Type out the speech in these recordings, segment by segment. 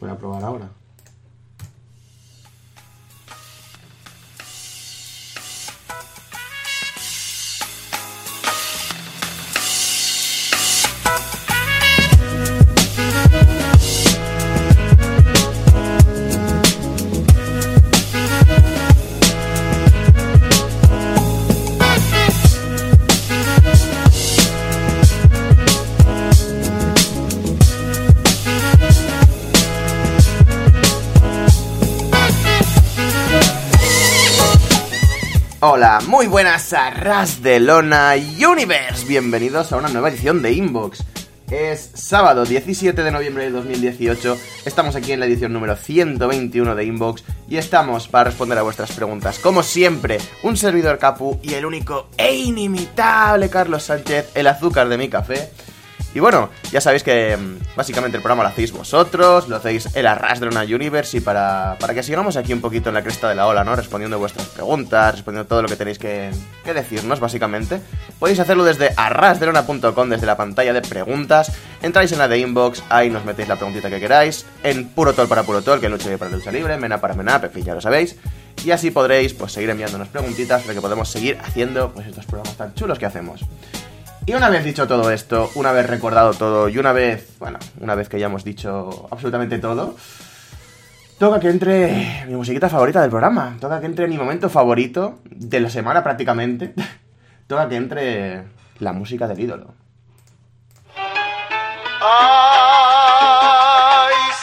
Voy a probar ahora. Hola, muy buenas a Ras de Lona Universe. Bienvenidos a una nueva edición de Inbox. Es sábado 17 de noviembre de 2018. Estamos aquí en la edición número 121 de Inbox y estamos para responder a vuestras preguntas. Como siempre, un servidor Capu y el único e inimitable Carlos Sánchez, el azúcar de mi café. Y bueno, ya sabéis que mm, básicamente el programa lo hacéis vosotros, lo hacéis el arras universe y para, para que sigamos aquí un poquito en la cresta de la ola, ¿no? Respondiendo vuestras preguntas, respondiendo todo lo que tenéis que, que decirnos, básicamente. Podéis hacerlo desde arrasdelona.com, desde la pantalla de preguntas. Entráis en la de inbox, ahí nos metéis la preguntita que queráis. En puro tol para puro tol, que lucha para lucha libre, mena para mena, en fin, ya lo sabéis. Y así podréis pues seguir enviándonos preguntitas para que podamos seguir haciendo pues estos programas tan chulos que hacemos. Y una vez dicho todo esto, una vez recordado todo y una vez, bueno, una vez que ya hemos dicho absolutamente todo, toca que entre mi musiquita favorita del programa, toca que entre mi momento favorito de la semana prácticamente, toca que entre la música del ídolo. Ay,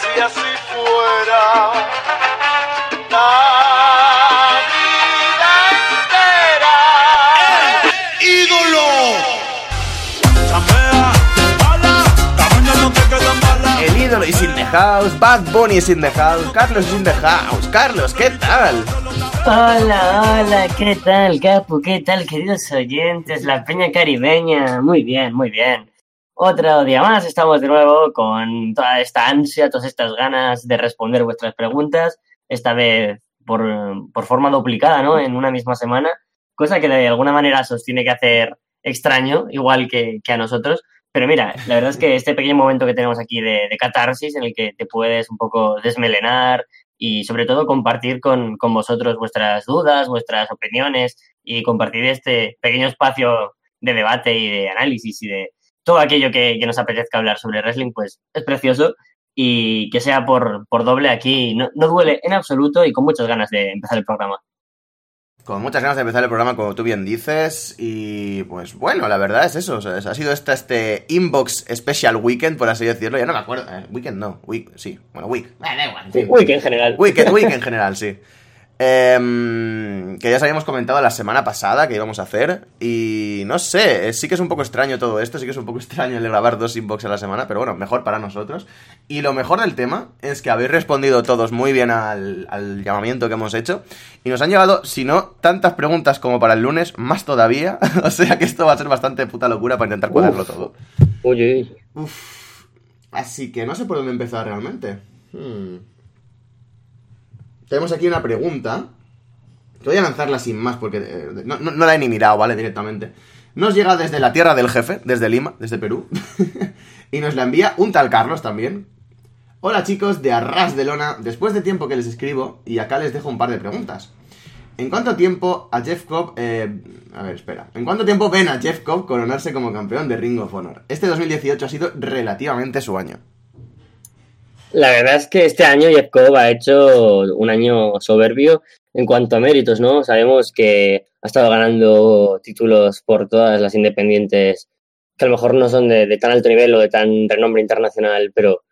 si así fuera. La house, Bad Bunny is in the house, Carlos is in the house. Carlos, ¿qué tal? Hola, hola, ¿qué tal, Capu? ¿Qué tal, queridos oyentes? La Peña Caribeña. Muy bien, muy bien. Otro día más, estamos de nuevo con toda esta ansia, todas estas ganas de responder vuestras preguntas, esta vez por, por forma duplicada, ¿no? En una misma semana, cosa que de alguna manera os tiene que hacer extraño, igual que, que a nosotros. Pero mira, la verdad es que este pequeño momento que tenemos aquí de, catarsis, en el que te puedes un poco desmelenar, y sobre todo compartir con, con, vosotros vuestras dudas, vuestras opiniones y compartir este pequeño espacio de debate y de análisis y de todo aquello que, nos apetezca hablar sobre wrestling, pues es precioso y que sea por, por doble aquí no duele en absoluto y con muchas ganas de empezar el programa. Con muchas ganas de empezar el programa, como tú bien dices. Y pues bueno, la verdad es eso. o sea, ha sido este, este Inbox Special Weekend, por así decirlo. Ya no me acuerdo. Eh, weekend no, week, sí. Bueno, week. Eh, da igual. Sí, week en general. Weekend, week en general, sí. Em, que ya os habíamos comentado la semana pasada que íbamos a hacer. Y no sé, eh, sí que es un poco extraño todo esto. Sí que es un poco extraño el de grabar dos inbox a la semana. Pero bueno, mejor para nosotros. Y lo mejor del tema es que habéis respondido todos muy bien al, al llamamiento que hemos hecho. Y nos han llegado, si no tantas preguntas como para el lunes, más todavía. o sea que esto va a ser bastante puta locura para intentar cuadrarlo Uf. todo. Oye, Uf. Así que no sé por dónde empezar realmente. Hmm. Tenemos aquí una pregunta. Que voy a lanzarla sin más porque eh, no, la he ni mirado, ¿vale? Directamente. Nos llega desde la tierra del jefe, desde Lima, desde Perú. y nos la envía un tal Carlos también. Hola chicos de Arras de Lona, después de tiempo que les escribo y acá les dejo un par de preguntas. ¿En cuánto tiempo a Jeff Cobb... eh, a ver, espera. ¿En cuánto tiempo ven a Jeff Cobb coronarse como campeón de Ring of Honor? Este 2018 ha sido relativamente su año. La verdad es que este año Jeff Cobb ha hecho un año soberbio en cuanto a méritos, ¿no? Sabemos que ha estado ganando títulos por todas las independientes que a lo mejor no son de, de tan alto nivel o de tan renombre internacional, pero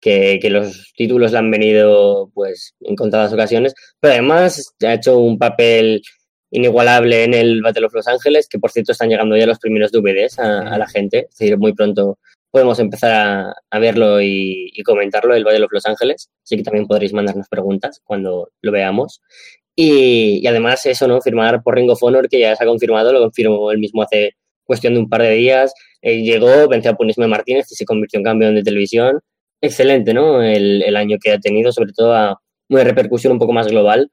que, que los títulos le han venido pues en contadas ocasiones. Pero además ha hecho un papel inigualable en el Battle of Los Ángeles, que por cierto están llegando ya los primeros DVDs a, a la gente, es decir, muy pronto podemos empezar a, verlo y, comentarlo, el Battle of Los Ángeles. Así que también podréis mandarnos preguntas cuando lo veamos. Y, y, además eso, ¿no? Firmar por Ring of Honor, que ya se ha confirmado, lo confirmó él mismo hace cuestión de un par de días. Eh, llegó, venció a Punisme Martínez y se convirtió en campeón de televisión. Excelente, ¿no? El, el año que ha tenido, sobre todo a una repercusión un poco más global.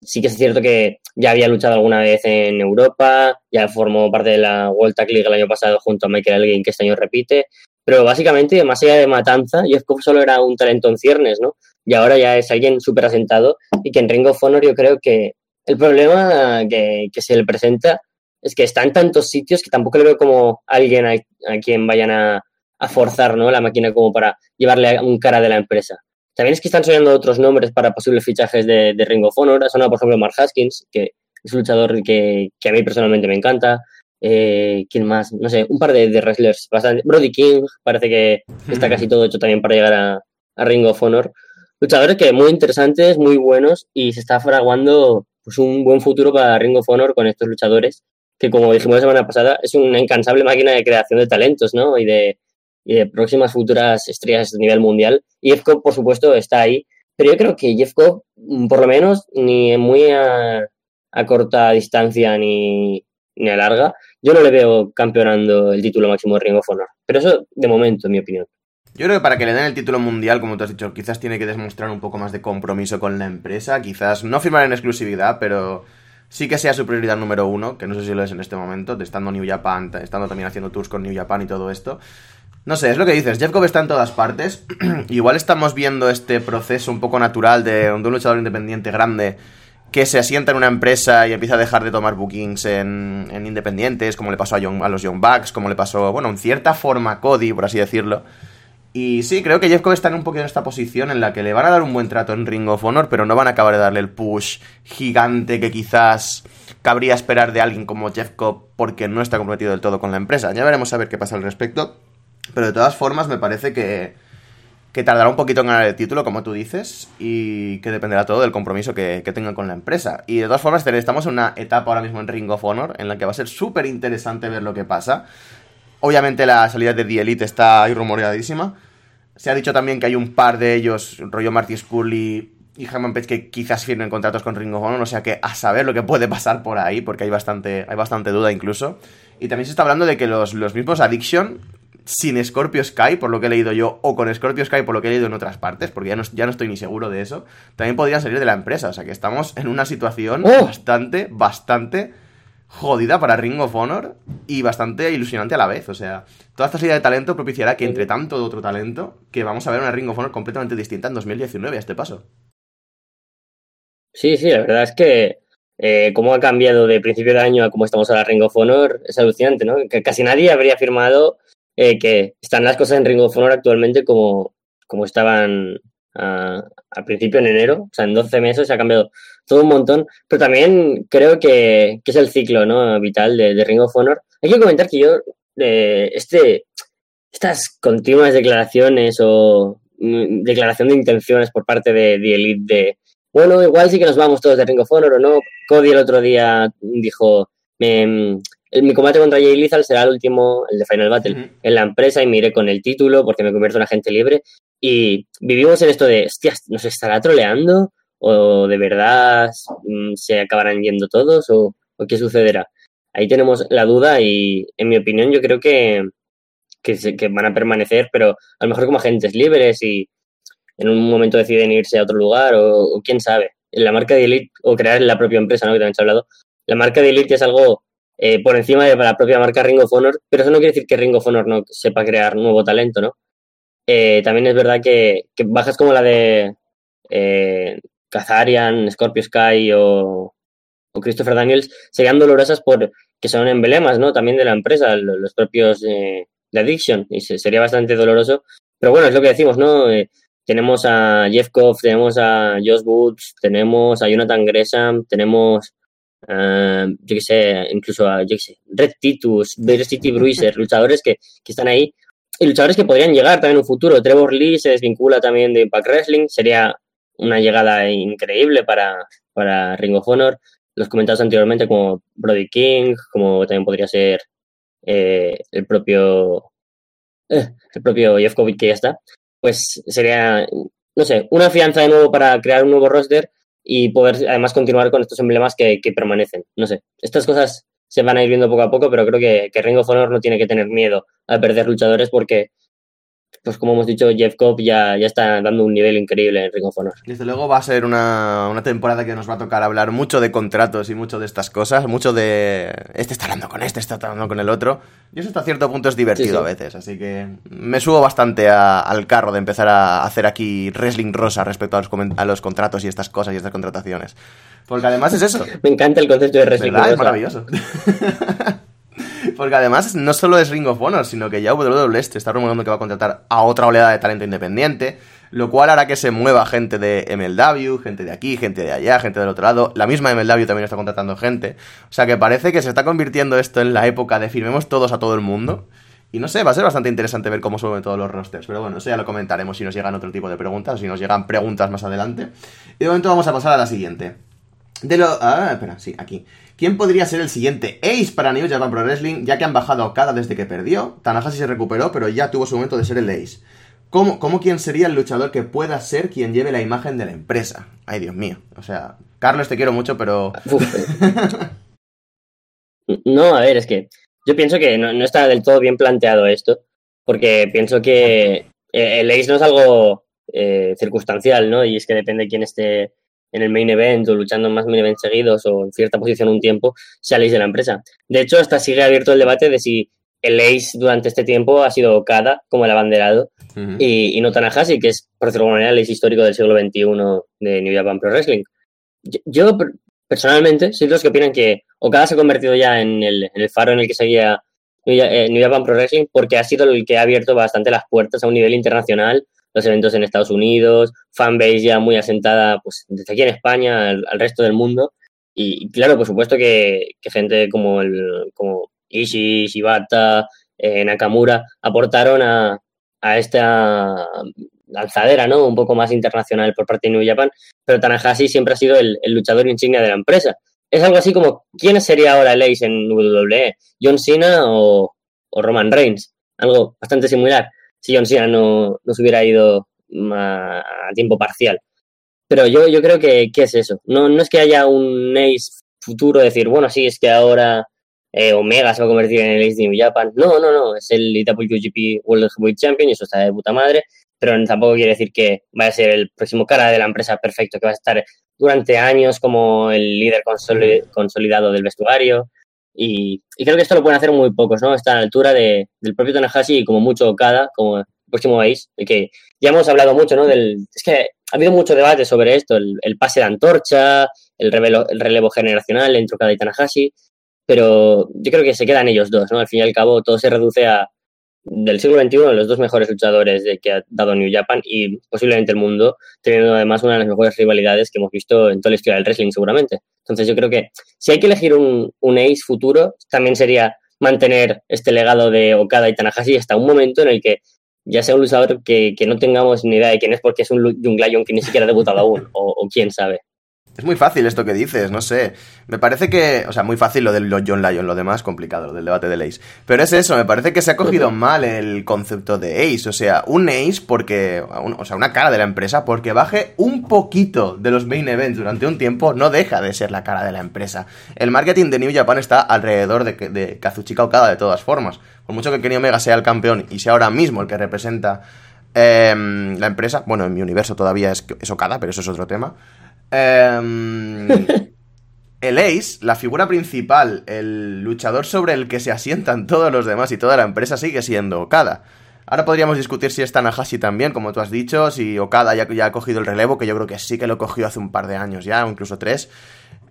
Sí que es cierto que ya había luchado alguna vez en Europa, ya formó parte de la World Tag League el año pasado junto a Michael Elgin, que este año repite, Pero básicamente, más allá de Matanza, Cobb solo era un talento en ciernes, ¿no? Y ahora ya es alguien súper asentado y que en Ring of Honor yo creo que el problema que, que se le presenta es que está en tantos sitios que tampoco le veo como alguien a, a quien vayan a, a forzar ¿no? la máquina como para llevarle a un cara de la empresa. También es que están sonando otros nombres para posibles fichajes de, de Ring of Honor. Ha sonado, por ejemplo, Mark Haskins, que es un luchador que, que a mí personalmente me encanta. Eh, ¿Quién más? No sé, un par de, de wrestlers bastante. Brody King, parece que está casi todo hecho también para llegar a, a Ring of Honor. Luchadores que muy interesantes, muy buenos y se está fraguando pues, un buen futuro para Ring of Honor con estos luchadores que, como dijimos la semana pasada, es una incansable máquina de creación de talentos, ¿no? Y de, y de próximas futuras estrellas a nivel mundial. Y Jeff Cobb, por supuesto, está ahí. Pero yo creo que Jeff Cobb, mm, por lo menos, ni muy a, a corta distancia ni, ni a larga, yo no le veo campeonando el título máximo de Ring of Honor. Pero eso, de momento, en mi opinión. Yo creo que para que le den el título mundial, como tú has dicho, quizás tiene que demostrar un poco más de compromiso con la empresa. Quizás no firmar en exclusividad, pero sí que sea su prioridad número uno, que no sé si lo es en este momento, estando New Japan, estando también haciendo tours con New Japan y todo esto. No sé, es lo que dices, Jeff Cobb está en todas partes. Igual estamos viendo este proceso un poco natural de, de un luchador independiente grande que se asienta en una empresa y empieza a dejar de tomar bookings en, en independientes, como le pasó a, Young- a los Young Bucks, como le pasó, bueno, en cierta forma Cody, por así decirlo. Y sí, creo que Jeff Cobb está en un poquito en esta posición en la que le van a dar un buen trato en Ring of Honor, pero no van a acabar de darle el push gigante que quizás cabría esperar de alguien como Jeff Cobb porque no está comprometido del todo con la empresa. Ya veremos a ver qué pasa al respecto. Pero de todas formas, me parece que, que tardará un poquito en ganar el título, como tú dices, y que dependerá todo del compromiso que, que tengan con la empresa. Y de todas formas, estamos en una etapa ahora mismo en Ring of Honor en la que va a ser súper interesante ver lo que pasa. Obviamente la salida de The Elite está ahí rumoreadísima. Se ha dicho también que hay un par de ellos, rollo Marty Scully y Hammond Page, que quizás firmen contratos con Ring of Honor, o sea que a saber lo que puede pasar por ahí, porque hay bastante, hay bastante duda incluso. Y también se está hablando de que los, los mismos Addiction, sin Scorpio Sky, por lo que he leído yo, o con Scorpio Sky, por lo que he leído en otras partes, porque ya no, ya no estoy ni seguro de eso, también podrían salir de la empresa. O sea que estamos en una situación ¡Oh! bastante, bastante jodida para Ring of Honor y bastante ilusionante a la vez. O sea, toda esta salida de talento propiciará que entre tanto otro talento, que vamos a ver una Ring of Honor completamente distinta en 2019 a este paso. Sí, sí, la verdad es que eh, cómo ha cambiado de principio de año a cómo estamos ahora Ring of Honor es alucinante, ¿no? Que casi nadie habría afirmado eh, que están las cosas en Ring of Honor actualmente como, como estaban a- al principio en enero. O sea, en 12 meses se ha cambiado todo un montón. Pero también creo que, que es el ciclo ¿no? vital de, de Ring of Honor. Hay que comentar que yo, eh, este, estas continuas declaraciones o mm, declaración de intenciones por parte de, de Elite de bueno, igual sí que nos vamos todos de Ring of Honor o no. Cody el otro día dijo, me- el- mi combate contra Jay Lethal será el último, el de Final Battle, en la empresa y me iré con el título porque me convierto en agente libre. Y vivimos en esto de, hostias, ¿nos estará troleando? ¿O de verdad mm, se acabarán yendo todos? ¿O, o qué sucederá? Ahí tenemos la duda y, en mi opinión, yo creo que, que, se- que van a permanecer, pero a lo mejor como agentes libres y en un momento deciden irse a otro lugar o, o quién sabe. La marca de Elite o crear la propia empresa, ¿no? Que también se ha hablado. La marca de Elite es algo eh, por encima de la propia marca Ring of Honor, pero eso no quiere decir que Ring of Honor no sepa crear nuevo talento, ¿no? Eh, también es verdad que, bajas como la de eh, Kazarian, Scorpio Sky o, o Christopher Daniels serían dolorosas por que son emblemas, ¿no? También de la empresa, lo- los propios eh, de Addiction, y se- sería bastante doloroso. Pero bueno, es lo que decimos, ¿no? Tenemos a Jeff Koff, tenemos a Josh Woods, tenemos a Jonathan Gresham, tenemos, eh, yo qué sé, incluso a, yo qué sé, Red Titus, City Bruiser, luchadores que, que están ahí y luchadores que podrían llegar también en un futuro. Trevor Lee se desvincula también de Impact Wrestling, sería una llegada increíble para, para Ring of Honor. Los comentados anteriormente como Brody King, como también podría ser eh, el propio eh, el propio Jeff Kovic que ya está, pues sería, no sé, una fianza de nuevo para crear un nuevo roster y poder además continuar con estos emblemas que, que permanecen. No sé, estas cosas se van a ir viendo poco a poco, pero creo que, que Ring of Honor no tiene que tener miedo a perder luchadores porque pues como hemos dicho, Jeff Cobb ya, ya está dando un nivel increíble en Ring of Honor. Desde luego va a ser una, una temporada que nos va a tocar hablar mucho de contratos y mucho de estas cosas, mucho de este está hablando con este, este está hablando con el otro. Y eso hasta cierto punto es divertido Sí, sí. a veces, así que me subo bastante a- al carro de empezar a hacer aquí wrestling rosa respecto a los, a los contratos y estas cosas y estas contrataciones. Porque además es eso. Me encanta el concepto de wrestling. ¿Verdad? Es rosa. maravilloso. Porque además no solo es Ring of Honor, sino que ya WWE este está rumorando que va a contratar a otra oleada de talento independiente, lo cual hará que se mueva gente de MLW, gente de aquí, gente de allá, gente del otro lado. La misma MLW también está contratando gente. O sea que parece que se está convirtiendo esto en la época de firmemos todos a todo el mundo. Y no sé, va a ser bastante interesante ver cómo suben todos los rosters. Pero bueno, eso ya lo comentaremos si nos llegan otro tipo de preguntas, si nos llegan preguntas más adelante. Y de momento vamos a pasar a la siguiente. De lo. Ah, espera, sí, aquí. ¿Quién podría ser el siguiente Ace para New Japan Pro Wrestling, ya que han bajado a Okada desde que perdió? Tanahashi se recuperó, pero ya tuvo su momento de ser el Ace. ¿Cómo, ¿Cómo quién sería el luchador que pueda ser quien lleve la imagen de la empresa? Ay, Dios mío. O sea, Carlos, te quiero mucho, pero. Uf. No, a ver, es que yo pienso que no, no está del todo bien planteado esto, porque pienso que eh, el Ace no es algo eh, circunstancial, ¿no? Y es que depende de quién esté en el main event o luchando en más main events seguidos o en cierta posición un tiempo, sea el Ace de la empresa. De hecho, hasta sigue abierto el debate de si el Ace durante este tiempo ha sido Okada como el abanderado Ujú. y, y no Tanahashi, que es, por decirlo de manera, el ace histórico del siglo XXI de New Japan Pro Wrestling. Yo, yo, per- personalmente, soy de los que opinan que Okada se ha convertido ya en el, en el faro en el que seguía New eh, New Japan Pro Wrestling porque ha sido el que ha abierto bastante las puertas a un nivel internacional, los eventos en Estados Unidos, fanbase ya muy asentada pues, desde aquí en España al, resto del mundo. Y, claro, por supuesto que, gente como, el, como Ishii, Shibata, eh, Nakamura aportaron a, a esta lanzadera, ¿no? Un poco más internacional por parte de New Japan, pero Tanahashi siempre ha sido el, luchador insignia de la empresa. Es algo así como, ¿quién sería ahora el Ace en WWE? ¿John Cena o Roman Reigns? Algo bastante similar, si John Cena no, no se hubiera ido a, tiempo parcial. Pero yo, yo creo que, que es eso. No, no es que haya un Ace futuro, decir, bueno, sí, es que ahora eh, Omega se va a convertir en el Ace de New Japan. No, no, no, es el IWGP World Heavyweight Champion y eso está de puta madre, pero tampoco quiere decir que vaya a ser el próximo cara de la empresa perfecto, que va a estar durante años como el líder consoli- consolidado del vestuario. Y, creo que esto lo pueden hacer muy pocos, ¿no? Está a la altura de, del propio Tanahashi y como mucho Okada, como próximo y que ya hemos hablado mucho, ¿no? Es que ha habido mucho debate sobre esto, el, el pase de antorcha, el, revelo- el relevo generacional entre Okada y Tanahashi, pero yo creo que se quedan ellos dos, ¿no? Al fin y al cabo todo se reduce a del siglo XXI los dos mejores luchadores de, que ha dado New Japan y posiblemente el mundo, teniendo además una de las mejores rivalidades que hemos visto en toda la historia del wrestling seguramente. Entonces yo creo que si hay que elegir un, un ace futuro, también sería mantener este legado de Okada y Tanahashi hasta un momento en el que ya sea un luchador que, que no tengamos ni idea de quién es porque es un Young Lion que ni siquiera ha debutado aún, o, o quién sabe. Es muy fácil esto que dices, no sé. Me parece que. O sea, muy fácil lo del John Lyon, lo demás complicado, lo del debate del Ace. Pero es eso, me parece que se ha cogido mal el concepto de Ace. O sea, un Ace porque. un- o sea, una cara de la empresa porque baje un poquito de los main events durante un tiempo, no deja de ser la cara de la empresa. El marketing de New Japan está alrededor de, de Kazuchika Okada de todas formas. Por mucho que Kenny Omega sea el campeón y sea ahora mismo el que representa em, la empresa, bueno, en mi universo todavía es, es Okada, pero eso es otro tema. Em, el Ace, la figura principal, el luchador sobre el que se asientan todos los demás y toda la empresa sigue siendo Okada. Ahora podríamos discutir si es Tanahashi también, como tú has dicho, si Okada ya, ya ha cogido el relevo, que yo creo que sí que lo cogió hace un par de años ya, o incluso tres.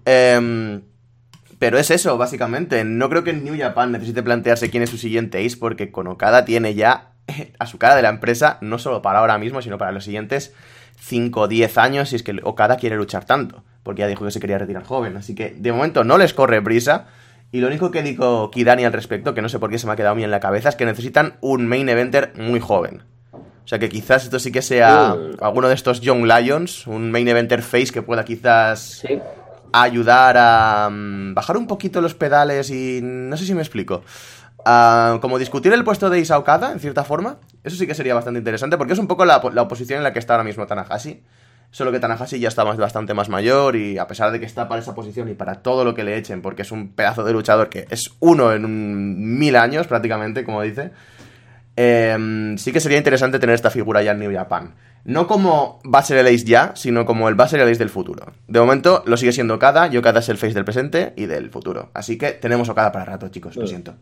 Em, pero es eso, básicamente. No creo que New Japan necesite plantearse quién es su siguiente Ace, porque con Okada tiene ya a su cara de la empresa, no solo para ahora mismo, sino para los siguientes 5 o 10 años, si es que Okada quiere luchar tanto, porque ya dijo que se quería retirar joven. Así que de momento no les corre prisa. Y lo único que dijo Kidani al respecto, que no sé por qué se me ha quedado mí en la cabeza, es que necesitan un main eventer muy joven. O sea que quizás esto sí que sea Mm. alguno de estos Young Lions, un main eventer face que pueda quizás Sí. ayudar a mm, bajar un poquito los pedales y no sé si me explico. Ah, como discutir el puesto de Isa Okada, en cierta forma. Eso sí que sería bastante interesante porque es un poco la, la oposición en la que está ahora mismo Tanahashi. Solo que Tanahashi ya está más- bastante más mayor y a pesar de que está para esa posición y para todo lo que le echen, porque es un pedazo de luchador que es uno en un mil años prácticamente, como dice, eh, sí que sería interesante tener esta figura ya en New Japan. No como va a ser el Ace ya, sino como el va a ser el Ace del futuro. De momento lo sigue siendo Okada, y Okada es el face del presente y del futuro. Así que tenemos Okada para rato, chicos, lo siento.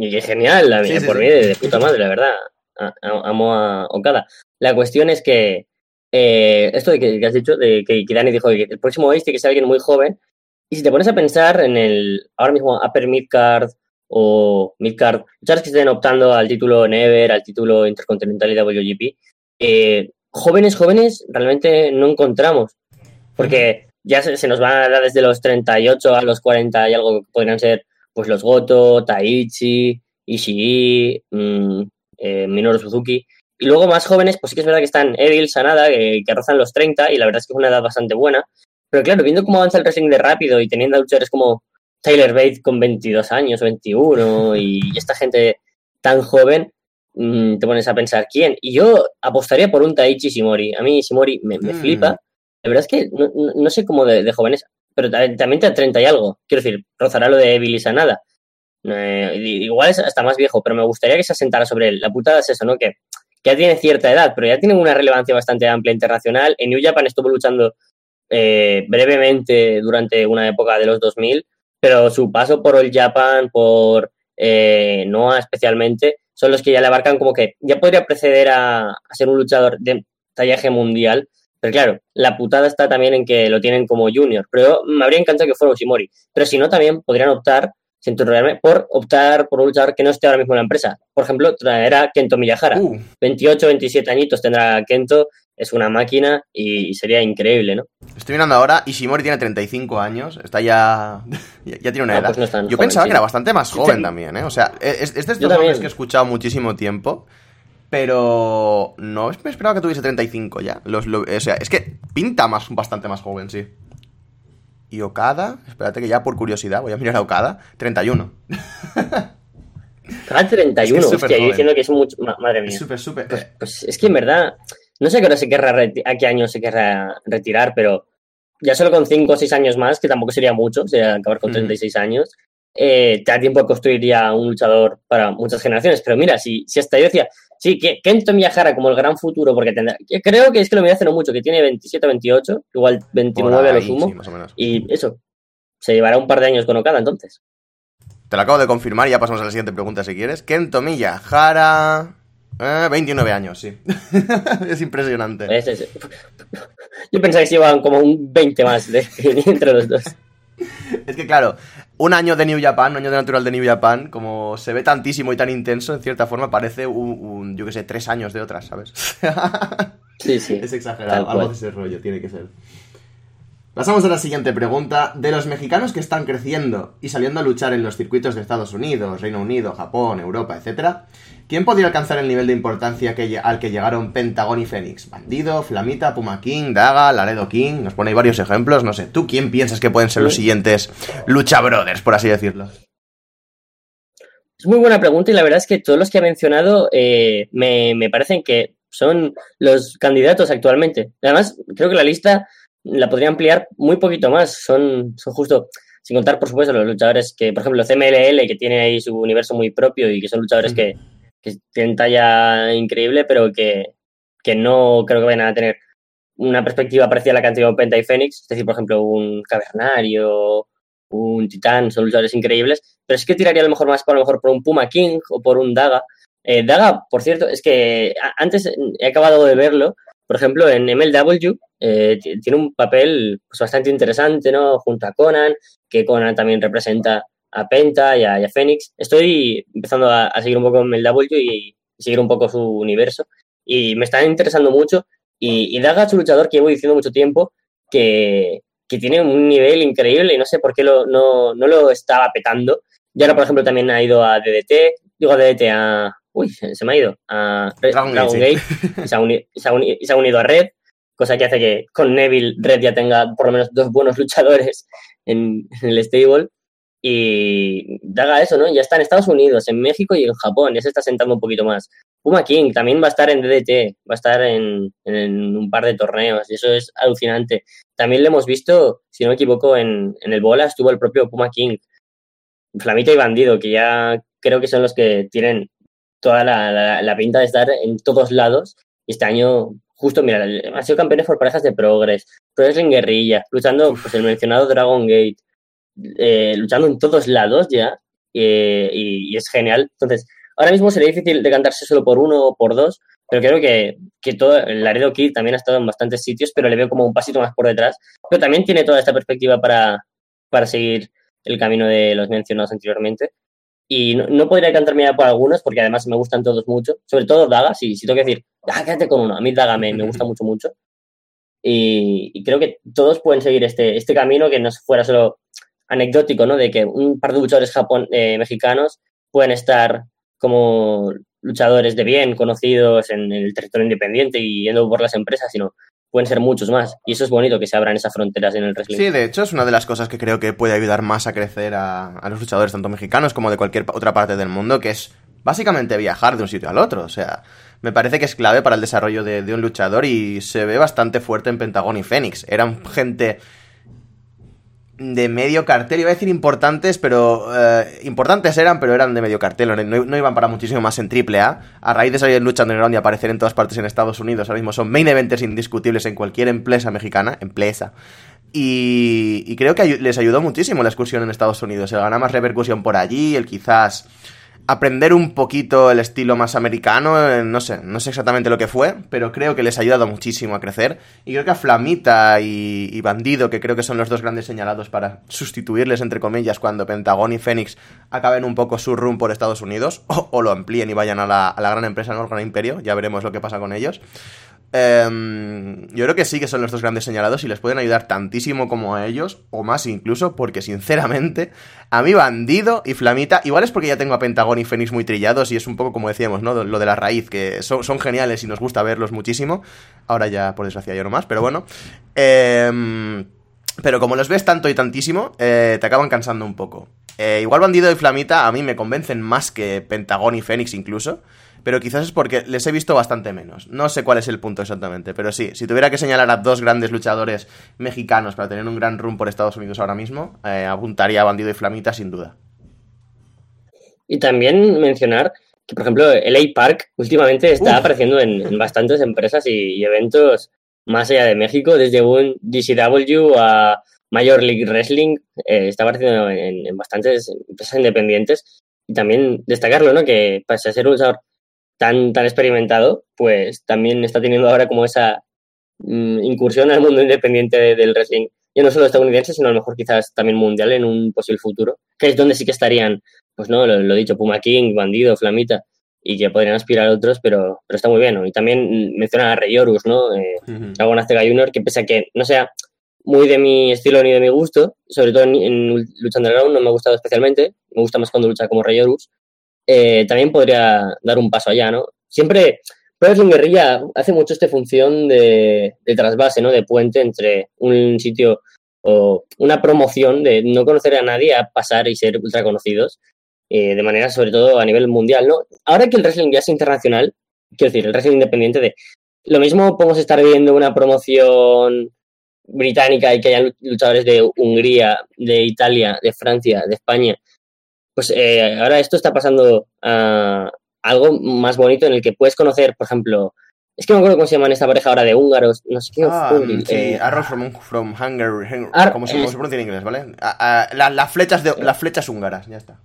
Y que genial, la Sí, sí, por sí. mí, de, de puta madre, la verdad. A- a- amo a Okada. La cuestión es que eh, esto de que, que has dicho, de que, que Dani dijo que el próximo Ace tiene que ser alguien muy joven. Y si te pones a pensar en el ahora mismo Upper Midcard o Midcard, luchadores que estén optando al título Never, al título Intercontinental y WGP, eh, jóvenes, jóvenes, realmente no encontramos. Porque ya se, se nos van a dar desde los 38 a los 40 y algo que podrían ser pues los Goto, Taichi, Ishii, mm, eh, Minoru Suzuki. Y luego más jóvenes, pues sí que es verdad que están Evil, Sanada, que, que rozan los 30 y la verdad es que es una edad bastante buena. Pero claro, viendo cómo avanza el wrestling de rápido y teniendo a luchadores como Tyler Bates con 22 años, 21 y esta gente tan joven, mm, te pones a pensar quién. Y yo apostaría por un Taichi Shimori. A mí Shimori me, me Mm. flipa. La verdad es que no, no- no sé cómo de, de jóvenes, pero ta- también te da 30 y algo. Quiero decir, rozará lo de Evil y Sanada. Eh, igual es hasta más viejo, pero me gustaría que se asentara sobre él. La putada es eso, ¿no? Que, ya tiene cierta edad, pero ya tiene una relevancia bastante amplia internacional. En New Japan estuvo luchando eh, brevemente durante una época de los 2000, pero su paso por el Japan, por eh, Noah especialmente, son los que ya le abarcan como que ya podría preceder a ser un luchador de tallaje mundial. Pero claro, la putada está también en que lo tienen como junior. Pero me habría encantado que fuera Ushimori. Pero si no, también podrían optar, sin turbarme, por optar por un luchador que no esté ahora mismo en la empresa. Por ejemplo, traer a Kento Miyahara. Uh, 28, 27 añitos tendrá Kento, es una máquina y, sería increíble, ¿no? estoy mirando ahora, Ishimori tiene 35 años, está ya. ya, tiene una edad. pues no Yo joven, pensaba sí. que era bastante más joven también, ¿eh? O sea, es, es de Yo nombres que he escuchado muchísimo tiempo. Pero no me esperaba que tuviese 35 ya. Los, lo- o sea, es que pinta más, bastante más joven, sí. Y Okada, espérate que ya por curiosidad voy a mirar a Okada, 31. Cada 31, Es que es hostia, yo diciendo que es mucho. ma- Madre mía. Súper, súper. Pues, pues es que en verdad, no sé a qué hora se querrá a qué año se querrá retirar, pero ya solo con 5 o 6 años más, que tampoco sería mucho, o sea, acabar con Ujú. 36 años, eh, te da tiempo a construir ya un luchador para muchas generaciones. Pero mira, si, si hasta yo decía, sí, que Kento Miyahara como el gran futuro, porque tendrá. Creo que es que lo miré hace no mucho, que tiene 27 o 28, igual por 29 a lo sumo, sí, más o menos. y eso. Se llevará un par de años con Okada entonces. Te lo acabo de confirmar y ya pasamos a la siguiente pregunta si quieres. Kento Miyahara. Eh, 29 años, sí. es impresionante. Es- es- Yo pensaba que se llevaban como un 20 más de, entre los dos. Es que claro, un año de New Japan, un año de natural de New Japan, como se ve tantísimo y tan intenso, en cierta forma parece un, un, yo que sé, tres años de otras, ¿sabes? Sí, sí. es exagerado, algo de ese rollo, tiene que ser. Pasamos a la siguiente pregunta. De los mexicanos que están creciendo y saliendo a luchar en los circuitos de Estados Unidos, Reino Unido, Japón, Europa, etc., ¿quién podría alcanzar el nivel de importancia que, al que llegaron Pentagón y Fénix? Bandido, Flamita, Puma King, Daga, Laredo King. Nos pone ahí varios ejemplos. No sé, ¿tú quién piensas que pueden ser los siguientes Lucha Brothers, por así decirlo? Es muy buena pregunta y la verdad es que todos los que ha mencionado eh, me, me parecen que son los candidatos actualmente. Además, creo que la lista la podría ampliar muy poquito más. Son, son justo, sin contar, por supuesto, los luchadores que, por ejemplo, CMLL, que tiene ahí su universo muy propio y que son luchadores que, que tienen talla increíble, pero que, que no creo que vayan a tener una perspectiva parecida a la que han tenido Penta y Fénix. Es decir, por ejemplo, un Cavernario, un Titán, son luchadores increíbles. Pero es que tiraría a lo mejor más por, lo mejor por un Puma King o por un Daga. Eh, Daga, por cierto, es que antes he acabado de verlo. Por ejemplo, en MLW eh, tiene un papel pues, bastante interesante, ¿no? Junto a Conan, que Conan también representa a Penta y a, y a Fénix. Estoy empezando a, a seguir un poco MLW y, y seguir un poco su universo. Y me está interesando mucho. Y, y Daga es un luchador que llevo diciendo mucho tiempo que, que tiene un nivel increíble y no sé por qué lo, no, no lo estaba petando. Y ahora, por ejemplo, también ha ido a DDT, digo a DDT a... Uy, se me ha ido. A Dragon Dragon, Gate, Gate. y, se ha uni- y se ha uni- y se ha unido a Red, cosa que hace que con Neville Red ya tenga por lo menos dos buenos luchadores en, en el stable. Y haga eso, ¿no? Ya está en Estados Unidos, en México y en Japón, ya se está sentando un poquito más. Puma King también va a estar en DDT, va a estar en, en un par de torneos, y eso es alucinante. También lo hemos visto, si no me equivoco, en, en el Bola estuvo el propio Puma King. Flamita y Bandido, que ya creo que son los que tienen toda la, la- la pinta de estar en todos lados. Y este año, justo, mira, han sido campeones por parejas de Progress, Pro Wrestling Guerrilla, luchando, pues el mencionado Dragon Gate, eh, luchando en todos lados ya. eh, y, es genial. Entonces, ahora mismo sería difícil decantarse solo por uno o por dos, pero creo que, que todo Laredo Kid también ha estado en bastantes sitios, pero le veo como un pasito más por detrás. Pero también tiene toda esta perspectiva para, para seguir el camino de los mencionados anteriormente. Y no, podría decantarme ya por algunos, porque además me gustan todos mucho. Sobre todo Daga, si, si tengo que decir, ah, quédate con uno. A mí Daga me, me gusta mucho, mucho. Y, y creo que todos pueden seguir este, este camino que no fuera solo anecdótico, ¿no? De que un par de luchadores japon eh, mexicanos pueden estar como luchadores de bien, conocidos en, el territorio independiente y yendo por las empresas, sino pueden ser muchos más. Y eso es bonito que se abran esas fronteras en el wrestling. Sí, de hecho es una de las cosas que creo que puede ayudar más a crecer a, a los luchadores, tanto mexicanos como de cualquier otra parte del mundo, que es básicamente viajar de un sitio al otro. O sea, me parece que es clave para el desarrollo de, de un luchador y se ve bastante fuerte en Pentagón y Fénix. Eran gente de medio cartel, iba a decir importantes, pero eh, importantes eran, pero eran de medio cartel, no, no iban para muchísimo más en triple A. Raíz de salir en lucha y aparecer en todas partes en Estados Unidos, ahora mismo son main eventers indiscutibles en cualquier empresa mexicana, empresa. Y, y creo que les ayudó muchísimo la excursión en Estados Unidos, el ganar más repercusión por allí, el quizás aprender un poquito el estilo más americano, eh, no sé, no sé exactamente lo que fue, pero creo que les ha ayudado muchísimo a crecer. Y creo que a Flamita y, Bandido, que creo que son los dos grandes señalados para sustituirles, entre comillas, cuando Pentagón y Fénix acaben un poco su run por Estados Unidos, o, o lo amplíen y vayan a la, a la gran empresa, ¿no? Al gran imperio, ya veremos lo que pasa con ellos. Em, yo creo que sí que son los dos grandes señalados y les pueden ayudar tantísimo como a ellos, o más incluso, porque sinceramente, a mí Bandido y Flamita, igual es porque ya tengo a Pentagón y Fénix muy trillados y es un poco como decíamos, ¿no? Lo de la raíz, que son, geniales y nos gusta verlos muchísimo. Ahora ya, por desgracia, yo no más, pero bueno. Em, pero como los ves tanto y tantísimo, eh, te acaban cansando un poco. Eh, igual Bandido y Flamita a mí me convencen más que Pentagón y Fénix incluso. Pero quizás es porque les he visto bastante menos. No sé cuál es el punto exactamente. Pero sí, si tuviera que señalar a dos grandes luchadores mexicanos para tener un gran run por Estados Unidos ahora mismo, eh, apuntaría a Bandido y Flamita sin duda. Y también mencionar que, por ejemplo, LA Park últimamente está Uf. apareciendo en, en bastantes empresas y, y eventos más allá de México, desde un DCW a Major League Wrestling, eh, está apareciendo en, en bastantes empresas independientes. Y también destacarlo, ¿no? Que pese a ser un luchador tan, tan experimentado, pues también está teniendo ahora como esa mm, incursión al mundo independiente de- del wrestling, ya no solo estadounidense, sino a lo mejor quizás también mundial en un posible futuro, que es donde sí que estarían pues no, lo, lo dicho, Puma King, Bandido, Flamita, y que podrían aspirar a otros, pero, pero está muy bien, ¿no? Y también menciona a Reyorus, ¿no? Eh, Dragon Azteca Junior, que pese a que no sea muy de mi estilo ni de mi gusto, sobre todo en, en Lucha Underground no me ha gustado especialmente, me gusta más cuando lucha como Reyorus, eh, también podría dar un paso allá, ¿no? Siempre, Wrestling Guerrilla hace mucho esta función de, de trasvase, ¿no? De puente entre un sitio o una promoción de no conocer a nadie a pasar y ser ultra conocidos eh, de manera sobre todo a nivel mundial, ¿no? Ahora que el wrestling ya es internacional, quiero decir, el wrestling independiente de lo mismo podemos estar viendo una promoción británica y que haya luchadores de Hungría, de Italia, de Francia, de España. Pues eh, ahora esto está pasando a algo más bonito en el que puedes conocer, por ejemplo, es que no me acuerdo cómo se llaman esta pareja ahora de húngaros, no sé qué. Ah, Fury, sí, eh, Arrows from, from Hunger- Ar- como se, como se pronuncia en inglés, ¿vale? A- a- la- las flechas de las flechas húngaras, ya está.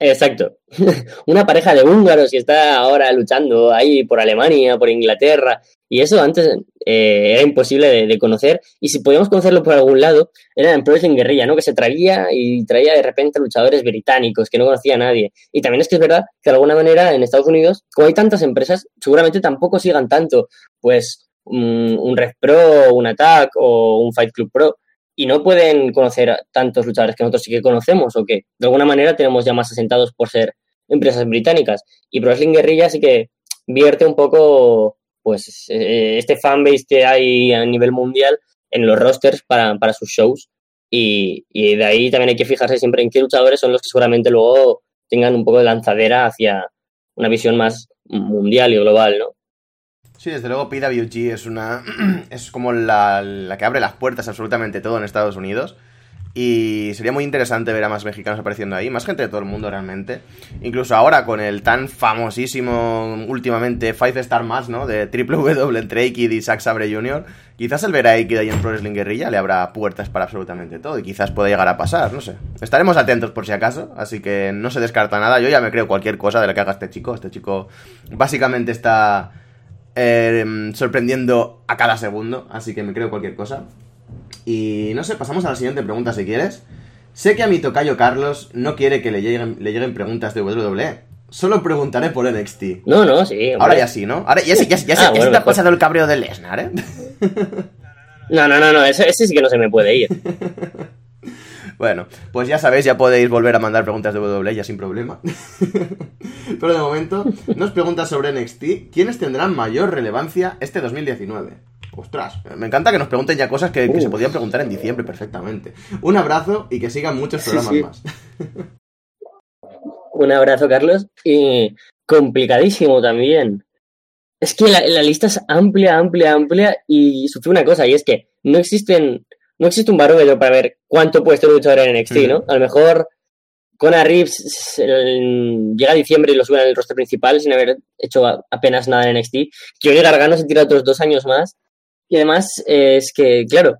Exacto. Una pareja de húngaros que está ahora luchando ahí por Alemania, por Inglaterra. Y eso antes eh, era imposible de, conocer. Y si podíamos conocerlo por algún lado, era en Pro Guerrilla, ¿no? Que se traía y traía de repente luchadores británicos que no conocía a nadie. Y también es que es verdad que de alguna manera en Estados Unidos, como hay tantas empresas, seguramente tampoco sigan tanto, pues, un, un Red Pro, un Attack o un Fight Club Pro y no pueden conocer tantos luchadores que nosotros sí que conocemos o que de alguna manera tenemos ya más asentados por ser empresas británicas. Y Pro Wrestling Guerrilla sí que vierte un poco pues eh, este fanbase que hay a nivel mundial en los rosters para, para sus shows y, y de ahí también hay que fijarse siempre en qué luchadores son los que seguramente luego tengan un poco de lanzadera hacia una visión más mundial y global, ¿no? Sí, desde luego PWG es una. es como la, la que abre las puertas absolutamente todo en Estados Unidos. Y sería muy interesante ver a más mexicanos apareciendo ahí, más gente de todo el mundo realmente. Incluso ahora con el tan famosísimo últimamente Five Star Match, ¿no? De Triple W entre Aikid y Zack Sabre Jr. Quizás el ver a Aikid ahí en Pro Wrestling Guerrilla le abra puertas para absolutamente todo y quizás pueda llegar a pasar, no sé. Estaremos atentos por si acaso, así que no se descarta nada. Yo ya me creo cualquier cosa de la que haga este chico. Este chico básicamente está eh, sorprendiendo a cada segundo, así que me creo cualquier cosa. Y no sé, pasamos a la siguiente pregunta si quieres. Sé que a mi tocayo Carlos no quiere que le lleguen, le lleguen preguntas de WWE. Solo preguntaré por NXT. No, no, sí. hombre. Ahora ya sí, ¿no? Ahora ya, sí- ya, sí- ya, sí- Ah, ya bueno, pasado el cabreo de Lesnar, ¿eh? No, no, no, no, ese, ese sí que no se me puede ir. Bueno, pues ya sabéis, ya podéis volver a mandar preguntas de WWE ya sin problema. Pero de momento, nos preguntas sobre NXT. ¿Quiénes tendrán mayor relevancia este 2019? Ostras, me encanta que nos pregunten ya cosas que, que se podían preguntar en diciembre perfectamente. Un abrazo y que sigan muchos programas sí. más. Un abrazo, Carlos. Y complicadísimo también. Es que la, la lista es amplia, amplia, amplia y sufre una cosa, y es que no existen, no existe un barómetro para ver cuánto puede estar un luchador en NXT. ¿no? A lo mejor Conor Reeves el- llega a diciembre y lo suben al roster principal sin haber hecho apenas nada en NXT. Johnny Gargano se tira otros dos años más. Y además es que, claro,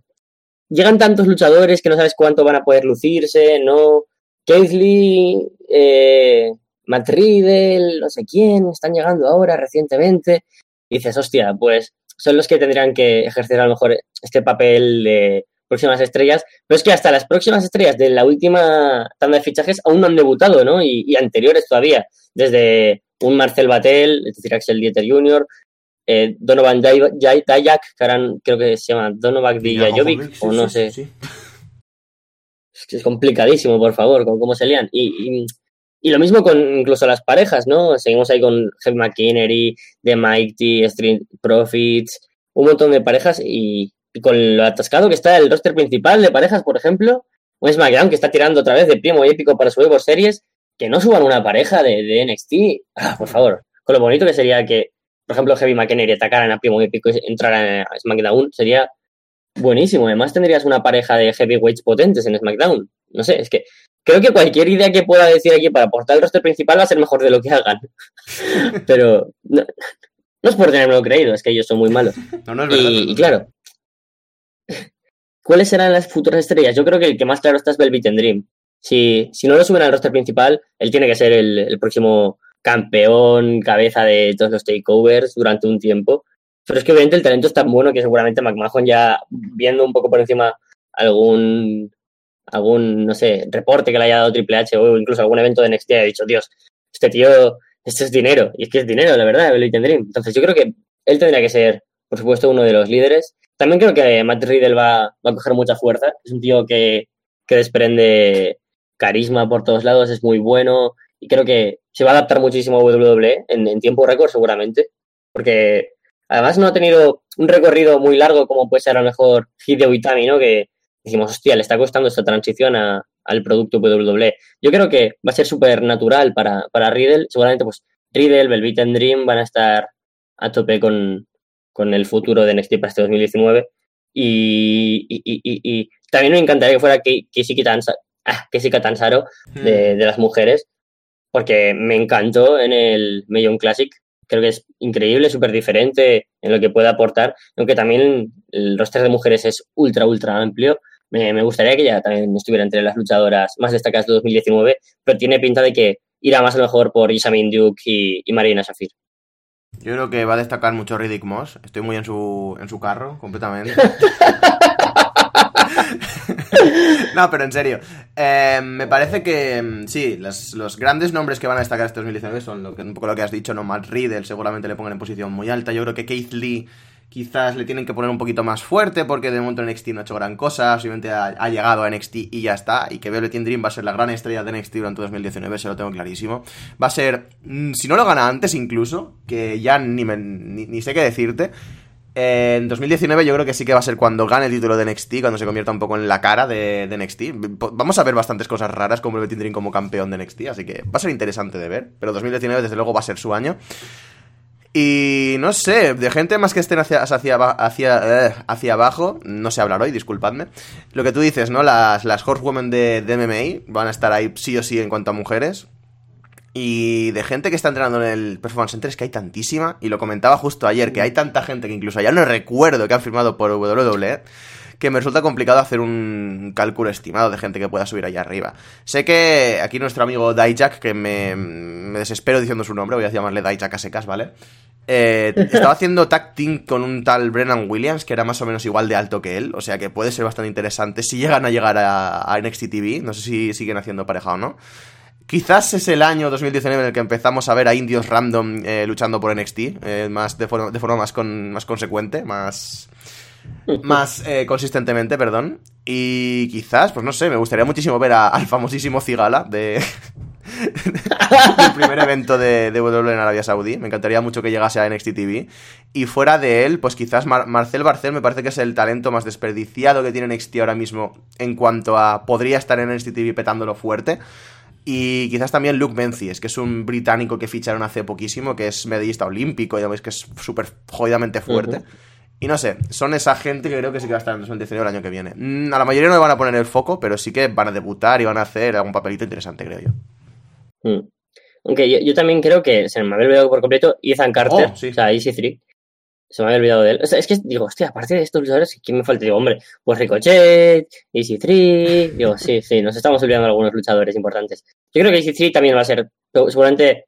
llegan tantos luchadores que no sabes cuánto van a poder lucirse, ¿no? Keith Lee, eh, Matt Riddle, no sé quién, están llegando ahora recientemente. Y dices, hostia, pues son los que tendrían que ejercer a lo mejor este papel de próximas estrellas. Pero es que hasta las próximas estrellas de la última tanda de fichajes aún no han debutado, ¿no? Y, y anteriores todavía, desde un Marcel Batel, es decir, Axel Dieter Jr., eh, Donovan Day- Day- Dayak, que ahora creo que se llama Donovan Dijajovic, o no sé. sí. Es que es complicadísimo, por favor, con cómo se lían. Y, y, y lo mismo con incluso las parejas, ¿no? Seguimos ahí con Heavy McKinnery, The Mighty, Street Profits, un montón de parejas y, y con lo atascado que está el roster principal de parejas, por ejemplo, un SmackDown que está tirando otra vez de primo y épico para Survivor Series, que no suban una pareja de, de NXT. Ah, por favor, con lo bonito que sería que, por ejemplo, Heavy McKinnery atacaran a primo y épico y entraran a SmackDown, sería buenísimo. Además tendrías una pareja de heavyweights potentes en SmackDown. No sé, es que creo que cualquier idea que pueda decir aquí para aportar el roster principal va a ser mejor de lo que hagan. Pero no, no es por tenerlo creído, es que ellos son muy malos. No, no es verdad. Y, y claro, ¿cuáles serán las futuras estrellas? Yo creo que el que más claro está es Velvet and Dream. Si, si no lo suben al roster principal, él tiene que ser el, el próximo campeón, cabeza de todos los takeovers durante un tiempo. Pero es que obviamente el talento es tan bueno que seguramente McMahon ya viendo un poco por encima algún, algún no sé, reporte que le haya dado Triple H o incluso algún evento de NXT ha dicho, Dios, este tío, este es dinero. Y es que es dinero, la verdad, and Dream. Entonces yo creo que él tendría que ser, por supuesto, uno de los líderes. También creo que Matt Riddle va, va a coger mucha fuerza. Es un tío que, que desprende carisma por todos lados, es muy bueno y creo que se va a adaptar muchísimo a WWE en, en tiempo récord seguramente, porque además no ha tenido un recorrido muy largo como puede ser a lo mejor Hideo Itami, ¿no? Que decimos, hostia, le está costando esta transición a- al producto WWE. Yo creo que va a ser súper natural para, para Riddle, seguramente pues Riddle, Velvet and Dream van a estar a tope con, con el futuro de NXT para este 2019 y, y, y- y- y también me encantaría que fuera Ke- Casey Kitansa- ah, Casey Catanzaro Hmm. de, de las mujeres, porque me encantó en el Million Classic. Creo que es increíble, súper diferente en lo que puede aportar, aunque también el roster de mujeres es ultra, ultra amplio. Me, me gustaría que ella también estuviera entre las luchadoras más destacadas de 2019, pero tiene pinta de que irá más a lo mejor por Isamin Duke y, y Marina Shafir. Yo creo que va a destacar mucho Riddick Moss. Estoy muy en su, en su carro, completamente. no, pero en serio. Eh, me parece que mm, sí, los, grandes nombres que van a destacar este 2019 son lo que, un poco lo que has dicho, ¿no? Matt Riddle seguramente le pongan en posición muy alta. Yo creo que Keith Lee quizás le tienen que poner un poquito más fuerte porque de momento NXT no ha hecho gran cosa. Simplemente ha, ha llegado a NXT y ya está. Y que Velvet Dream va a ser la gran estrella de NXT durante 2019, se lo tengo clarísimo. Va a ser, mm, si no lo gana antes incluso, que ya ni, me- ni, ni sé qué decirte. En 2019 yo creo que sí que va a ser cuando gane el título de NXT, cuando se convierta un poco en la cara de, de NXT. Vamos a ver bastantes cosas raras como el Dream como campeón de NXT, así que va a ser interesante de ver. Pero 2019 desde luego va a ser su año. Y no sé, de gente más que estén hacia, hacia, hacia, eh, hacia abajo, no sé hablar hoy, disculpadme. Lo que tú dices, ¿no? Las, las Horsewomen de, de MMA van a estar ahí sí o sí en cuanto a mujeres. Y de gente que está entrenando en el Performance Center es que hay tantísima. Y lo comentaba justo ayer, que hay tanta gente que incluso ya no recuerdo que han firmado por WWE. Que me resulta complicado hacer un cálculo estimado de gente que pueda subir allá arriba. Sé que aquí nuestro amigo Dijak, que me, me desespero diciendo su nombre, voy a llamarle Dijak a secas, ¿vale? Eh, estaba haciendo tag team con un tal Brennan Williams, que era más o menos igual de alto que él. O sea que puede ser bastante interesante si llegan a llegar a, a NXT TV. No sé si siguen haciendo pareja o no. Quizás es el año 2019 en el que empezamos a ver a indios random eh, luchando por NXT, eh, más de forma, de forma más, con, más consecuente, más, más eh, consistentemente, perdón. Y quizás, pues no sé, me gustaría muchísimo ver a- al famosísimo Cigala de, del primer evento de, de WWE en Arabia Saudí. Me encantaría mucho que llegase a NXT TV. Y fuera de él, pues quizás Mar- Marcel Barcel me parece que es el talento más desperdiciado que tiene NXT ahora mismo en cuanto a podría estar en NXT TV petándolo fuerte. Y quizás también Luke Menzies, que es un británico que ficharon hace poquísimo, que es medallista olímpico, ya veis que es súper jodidamente fuerte. Y no sé, son esa gente que creo que sí que va a estar en 2019 el año que viene. Mm, A la mayoría no le van a poner el foco, pero sí que van a debutar y van a hacer algún papelito interesante, creo yo. Mm. Aunque yo, yo también creo que se me había olvidado por completo Ethan Carter, Oh, sí. o sea, Easy 3. Se me había olvidado de él. O sea, es que digo, hostia, aparte de estos luchadores, ¿quién me falta? Digo, hombre, pues Ricochet, Easy 3. Digo, sí, sí, nos estamos olvidando de algunos luchadores importantes. Yo creo que Easy 3 también va a ser seguramente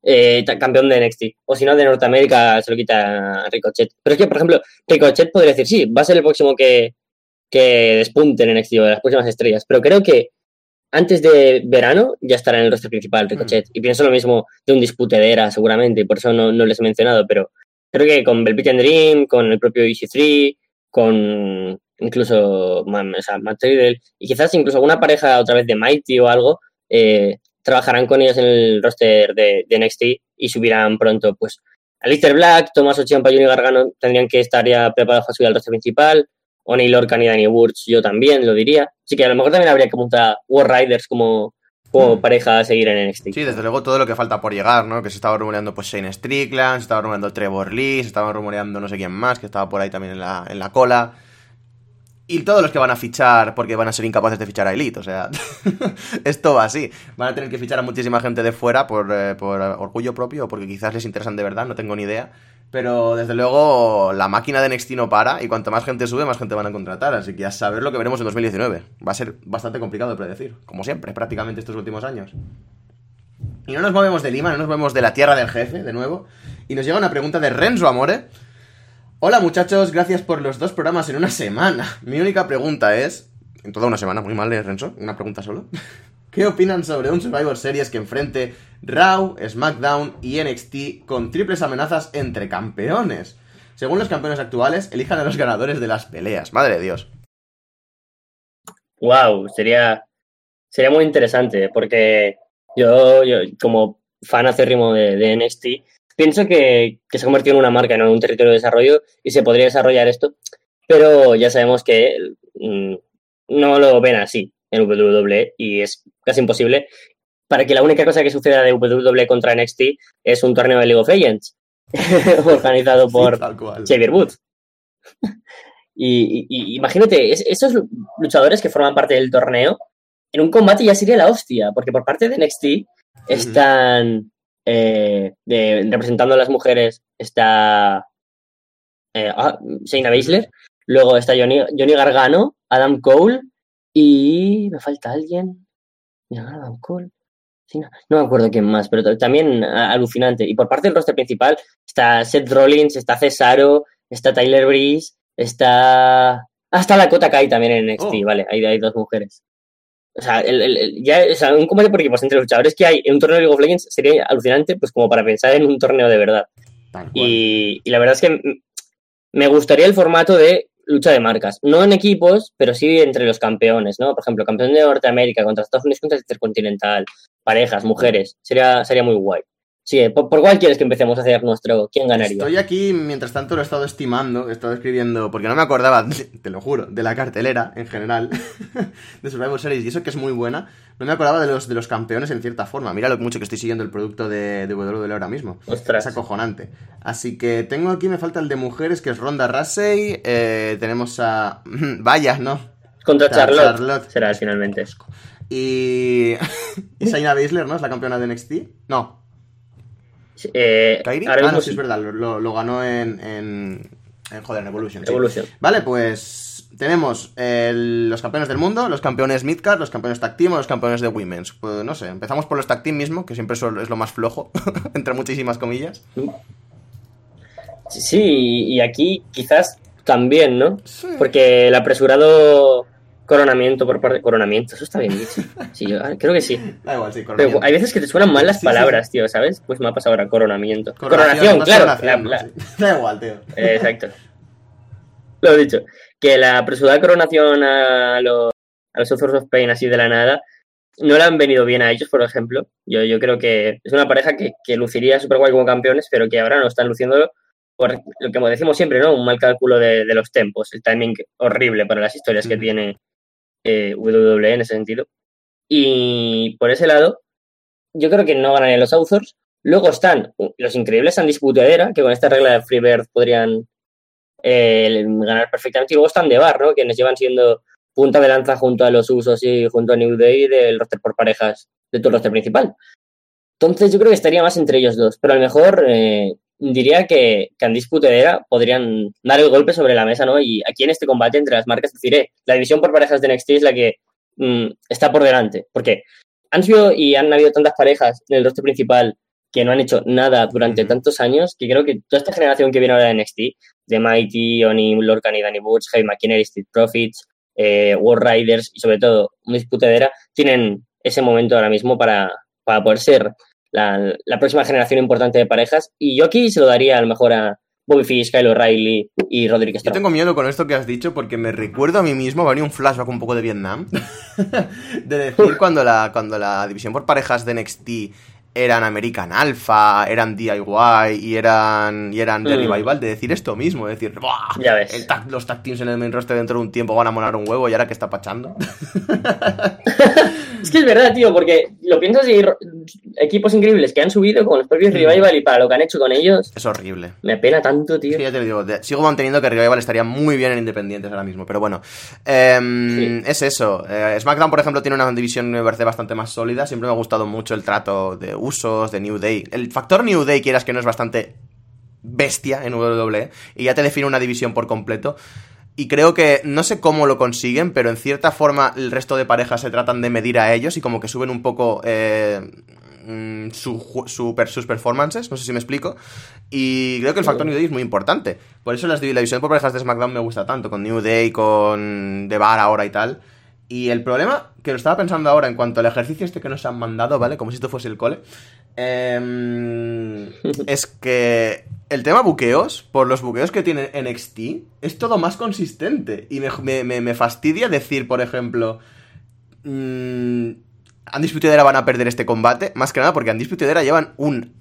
eh, campeón de NXT. O si no, de Norteamérica se lo quita Ricochet. Pero es que, por ejemplo, Ricochet podría decir, sí, va a ser el próximo que, que despunte en NXT o de las próximas estrellas. Pero creo que antes de verano ya estará en el roster principal Ricochet. Y pienso lo mismo de un dispute de era, seguramente, y por eso no, no les he mencionado, pero creo que con Velvet and Dream, con el propio EC3, con incluso man, o Matt Riddle, y quizás incluso alguna pareja otra vez de Mighty o algo, eh, trabajarán con ellos en el roster de, de NXT y subirán pronto, pues, Alistair Black, Tomás y Johnny Gargano tendrían que estar ya preparados para subir al roster principal, Oni Lorcan y Danny Burch, yo también lo diría. Así que a lo mejor también habría que apuntar War Riders como, como Hmm. pareja a seguir en NXT. Sí, desde luego todo lo que falta por llegar, ¿no? Que se estaba rumoreando pues Shane Strickland, se estaba rumoreando Trevor Lee, se estaba rumoreando no sé quién más, que estaba por ahí también en la, en la cola. Y todos los que van a fichar porque van a ser incapaces de fichar a Elite, o sea, esto va así. Van a tener que fichar a muchísima gente de fuera por, eh, por orgullo propio o porque quizás les interesan de verdad, no tengo ni idea. Pero desde luego la máquina de NXT no para y cuanto más gente sube, más gente van a contratar. Así que a saber lo que veremos en 2019. Va a ser bastante complicado de predecir, como siempre, prácticamente estos últimos años. Y no nos movemos de Lima, no nos movemos de la tierra del jefe, de nuevo. Y nos llega una pregunta de Renzo Amore. Hola muchachos, gracias por los dos programas en una semana. Mi única pregunta es... En toda una semana, muy mal, ¿eh, Renzo? Una pregunta solo. ¿Qué opinan sobre un Survivor Series que enfrente Raw, SmackDown y NXT con triples amenazas entre campeones? Según los campeones actuales, elijan a los ganadores de las peleas. Madre de Dios. Wow, sería, sería muy interesante porque yo, como fan acérrimo de, de NXT, pienso que, que se ha convertido en una marca, en un territorio de desarrollo y se podría desarrollar esto, pero ya sabemos que mm, no lo ven así en WWE y es casi imposible para que la única cosa que suceda de WWE contra NXT es un torneo de League of Legends organizado por Sí. Xavier Woods. y, imagínate, es- esos lu- luchadores que forman parte del torneo, en un combate ya sería la hostia, porque por parte de NXT están eh, de- representando a las mujeres, está eh, ah, Shayna Baszler, luego está Johnny, Johnny Gargano, Adam Cole y me falta alguien. Adam Cole. No, me acuerdo quién más, pero también ah, alucinante. Y por parte del roster principal está Seth Rollins, está Cesaro, está Tyler Breeze, está. Hasta la Kota Kai también en NXT, Oh. vale, hay, hay dos mujeres. O sea, el, el- ya, o sea, un combate por equipos entre luchadores que hay en un torneo de League of Legends sería alucinante, pues como para pensar en un torneo de verdad. Y, y la verdad es que me gustaría el formato de lucha de marcas. No en equipos, pero sí entre los campeones, ¿no? Por ejemplo, campeón de Norteamérica contra Estados Unidos contra el Intercontinental, parejas, mujeres. Sería, sería muy guay. Sí, ¿por, por cuál quieres que empecemos a hacer nuestro quién ganaría? Estoy aquí, mientras tanto lo he estado estimando, he estado escribiendo, porque no me acordaba, te lo juro, de la cartelera en general de Survivor Series, y eso que es muy buena, no me acordaba de los, de los campeones en cierta forma. Mira lo mucho que estoy siguiendo el producto de, de WWE ahora mismo. Ostras. Es acojonante. Así que tengo aquí, me falta el de mujeres, que es Ronda Rousey, eh, tenemos a... Vaya, ¿no? Contra Charlotte, Charlotte. será finalmente. Y... y Shayna Baszler, ¿no? Es la campeona de NXT. No, Eh, ¿Kairi? Ah, no, sí, es verdad, lo, ganó en, en, en, Joder, en Evolution. sí. Evolution. Vale, pues tenemos los campeones del mundo, los campeones Midcard, los campeones Tag Team o los campeones de Women's. Pues no sé, empezamos por los Tag Team mismo, que siempre es lo más flojo, entre muchísimas comillas. Sí, y aquí quizás también, ¿no? Sí. Porque el apresurado coronamiento por parte... Coronamiento, eso está bien dicho. Sí, yo ah, creo que sí. Da igual, sí, Pero coronamiento. hay veces que te suenan mal las Sí, sí, palabras, tío, ¿sabes? Pues me ha pasado ahora coronamiento. Coronación, Coronación, claro. Da igual, tío. Eh, Exacto. Lo he dicho. Que la apresurada coronación a los, a los Authors of Pain así de la nada no le han venido bien a ellos, por ejemplo. Yo, yo creo que es una pareja que, que luciría súper guay como campeones, pero que ahora no están luciéndolo por lo que decimos siempre, ¿no? Un mal cálculo de, de los tempos, el timing horrible para las historias que tiene eh, WWE en ese sentido. Y por ese lado, yo creo que no ganarían los Authors. Luego están los increíbles Andy Sputadera, que con esta regla de Freebird podrían eh, ganar perfectamente. Y luego están de Bar, ¿no? Quienes llevan siendo punta de lanza junto a los Usos y junto a New Day del roster por parejas de el roster principal. Entonces yo creo que estaría más entre ellos dos, pero a lo mejor eh, diría que, que Andy Sputadera podrían dar el golpe sobre la mesa, ¿no? Y aquí en este combate entre las marcas, deciré, la división por parejas de NXT es la que mm, está por delante, porque han sido y han habido tantas parejas en el roster principal que no han hecho nada durante tantos años que creo que toda esta generación que viene ahora de NXT, de Mighty, Oni, Lorcan y Danny Butch, Heavy McKinney, Street Profits, eh, War Riders y sobre todo una disputadera, tienen ese momento ahora mismo para, para poder ser la, la próxima generación importante de parejas. Y yo aquí se lo daría a lo mejor a Bobby Fish, Kyle O'Reilly y Roderick Yo Strong. tengo miedo con esto que has dicho porque me recuerdo a mí mismo, va a venir un flashback un poco de Vietnam, de decir cuando la, cuando la división por parejas de NXT eran American Alpha, eran DIY y eran, y eran The Mm. Revival, de decir esto mismo, de decir, "Buah, Ya ves. el tag- los tag teams en el main roster dentro de un tiempo van a molar un huevo y ahora que está pachando. Es que es verdad, tío, porque lo piensas y equipos increíbles que han subido con los propios Mm. Revival y para lo que han hecho con ellos, Es horrible. me apena tanto, tío. Que ya te lo digo, de- sigo manteniendo que Revival estaría muy bien en Independientes ahora mismo, pero bueno, em, es eso. Eh, SmackDown, por ejemplo, tiene una división me parece bastante más sólida. Siempre me ha gustado mucho el trato de usos, de New Day. El factor New Day, quieras que no, es bastante bestia en WWE y ya te define una división por completo. Y creo que no sé cómo lo consiguen, pero en cierta forma el resto de parejas se tratan de medir a ellos y como que suben un poco eh, mm, su, sus performances, no sé si me explico. Y creo que el factor New Day es muy importante. Por eso las, la división por parejas de SmackDown me gusta tanto, con New Day, con The Bar ahora y tal. Y el problema, que lo estaba pensando ahora en cuanto al ejercicio este que nos han mandado, ¿vale? Como si esto fuese el cole. em, es que el tema buqueos, por los buqueos que tiene NXT, es todo más consistente. Y me, me- fastidia decir, por ejemplo, mm, Undisputed Era van a perder este combate. Más que nada porque Undisputed Era llevan un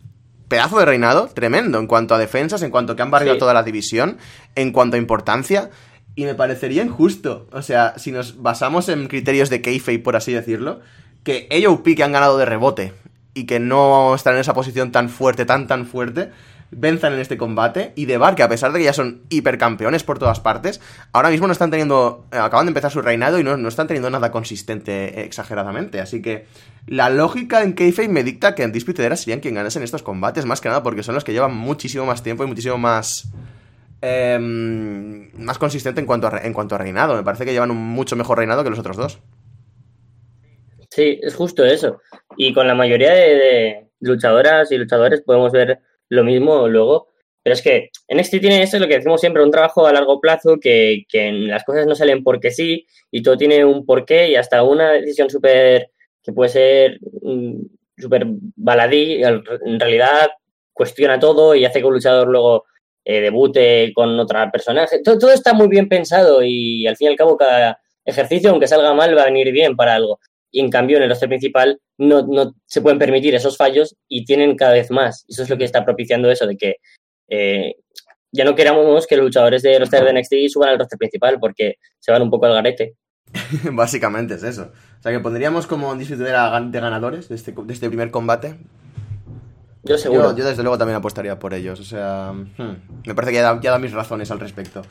pedazo de reinado tremendo en cuanto a defensas, en cuanto a que han barrido Sí. toda la división, en cuanto a importancia. Y me parecería injusto. O sea, si nos basamos en criterios de kayfabe, por así decirlo, que AOP que han ganado de rebote y que no están en esa posición tan fuerte, tan tan fuerte, venzan en este combate y de Bar, que a pesar de que ya son hipercampeones por todas partes, ahora mismo no están teniendo, eh, acaban de empezar su reinado y no, no están teniendo nada consistente eh, exageradamente, así que la lógica en Kayfabe me dicta que Undisputed Era serían quien ganase en estos combates, más que nada porque son los que llevan muchísimo más tiempo y muchísimo más em, más consistente en cuanto, a, en cuanto a reinado, me parece que llevan un mucho mejor reinado que los otros dos. Sí, es justo eso. Y con la mayoría de, luchadoras y luchadores podemos ver lo mismo luego. Pero es que NXT tiene eso, lo que decimos siempre, un trabajo a largo plazo que, que las cosas no salen porque sí y todo tiene un porqué y hasta una decisión súper que puede ser mm, súper baladí, al- en realidad cuestiona todo y hace que un luchador luego eh, debute con otra personaje. Todo, todo está muy bien pensado y al fin y al cabo cada ejercicio, aunque salga mal, va a venir bien para algo. y en cambio en el roster principal no, no se pueden permitir esos fallos y tienen cada vez más. Eso es lo que está propiciando eso de que eh, ya no queramos que los luchadores de roster de NXT suban al roster principal porque se van un poco al garete. Básicamente es eso. O sea que pondríamos como disfrutadera de ganadores de este, de este primer combate. Yo seguro. Yo, yo, desde luego también apostaría por ellos. O sea, hmm, me parece que ya da, ya da mis razones al respecto.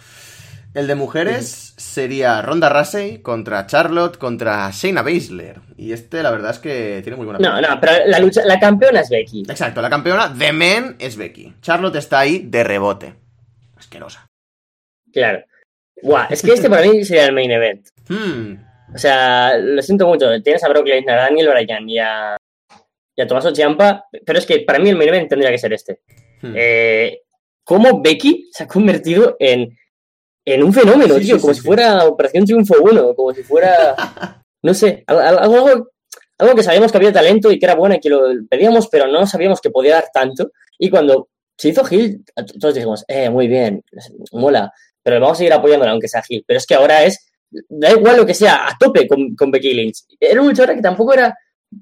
El de mujeres sería Ronda Rousey contra Charlotte contra Shayna Baszler. Y este, la verdad es que tiene muy buena No, no, pero la lucha, la campeona es Becky. Exacto, la campeona de men es Becky. Charlotte está ahí de rebote. Asquerosa. Claro. Buah, es que este para mí sería el main event. Hmm, O sea, lo siento mucho. Tienes a Brock Lesnar, a Daniel Bryan y a, y a Tommaso Ciampa, pero es que para mí el main event tendría que ser este. hmm. Eh, ¿Cómo Becky se ha convertido en, en un fenómeno, Sí, tío? sí, como sí, si fuera Operación Triunfo 1, como si fuera, no sé, algo, algo, algo- que sabíamos que había talento y que era bueno y que lo pedíamos, pero no sabíamos que podía dar tanto. Y cuando se hizo Gil, todos dijimos, eh, muy bien, mola, pero vamos a seguir apoyándola aunque sea Gil. Pero es que ahora es, da igual lo que sea, a tope con, con Becky Lynch. Era una luchadora que tampoco era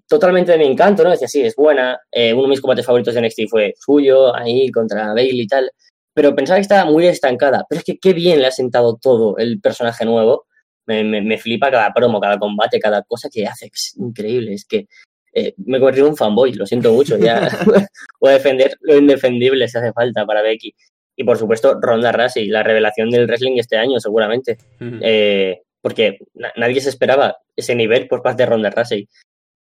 totalmente de mi encanto, ¿no? Decía, sí, es buena. eh, uno de mis combates favoritos de NXT fue suyo, ahí contra Bailey y tal. Pero pensaba que estaba muy estancada. Pero es que qué bien le ha sentado todo el personaje nuevo. Me, me- me flipa cada promo, cada combate, cada cosa que hace. Es increíble. Es que eh, me he convertido en un fanboy, lo siento mucho. Ya voy a defender lo indefendible si hace falta para Becky. Y por supuesto, Ronda Rousey, la revelación del wrestling este año, seguramente. Eh, porque na- nadie se esperaba ese nivel por parte de Ronda Rousey.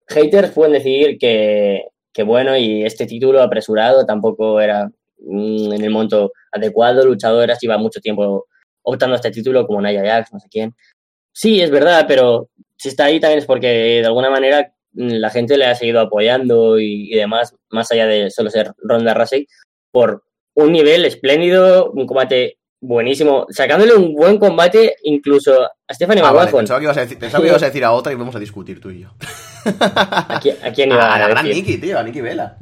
Haters pueden decir que, que bueno, y este título apresurado tampoco era mm, en el momento adecuado. Luchadoras lleva mucho tiempo optando a este título, como Nia Jax, no sé quién. Sí, es verdad, pero si está ahí también es porque de alguna manera mm, la gente le ha seguido apoyando y, y demás, más allá de solo ser Ronda Rousey, por un nivel espléndido, un combate buenísimo, sacándole un buen combate incluso a Stephanie Ah, vale, pensaba, que ibas a decir, pensaba que ibas a decir a otra y vamos a discutir tú y yo. ¿A quién, a quién iba a a, la gran? Nikki, tío, a Nikki Vela.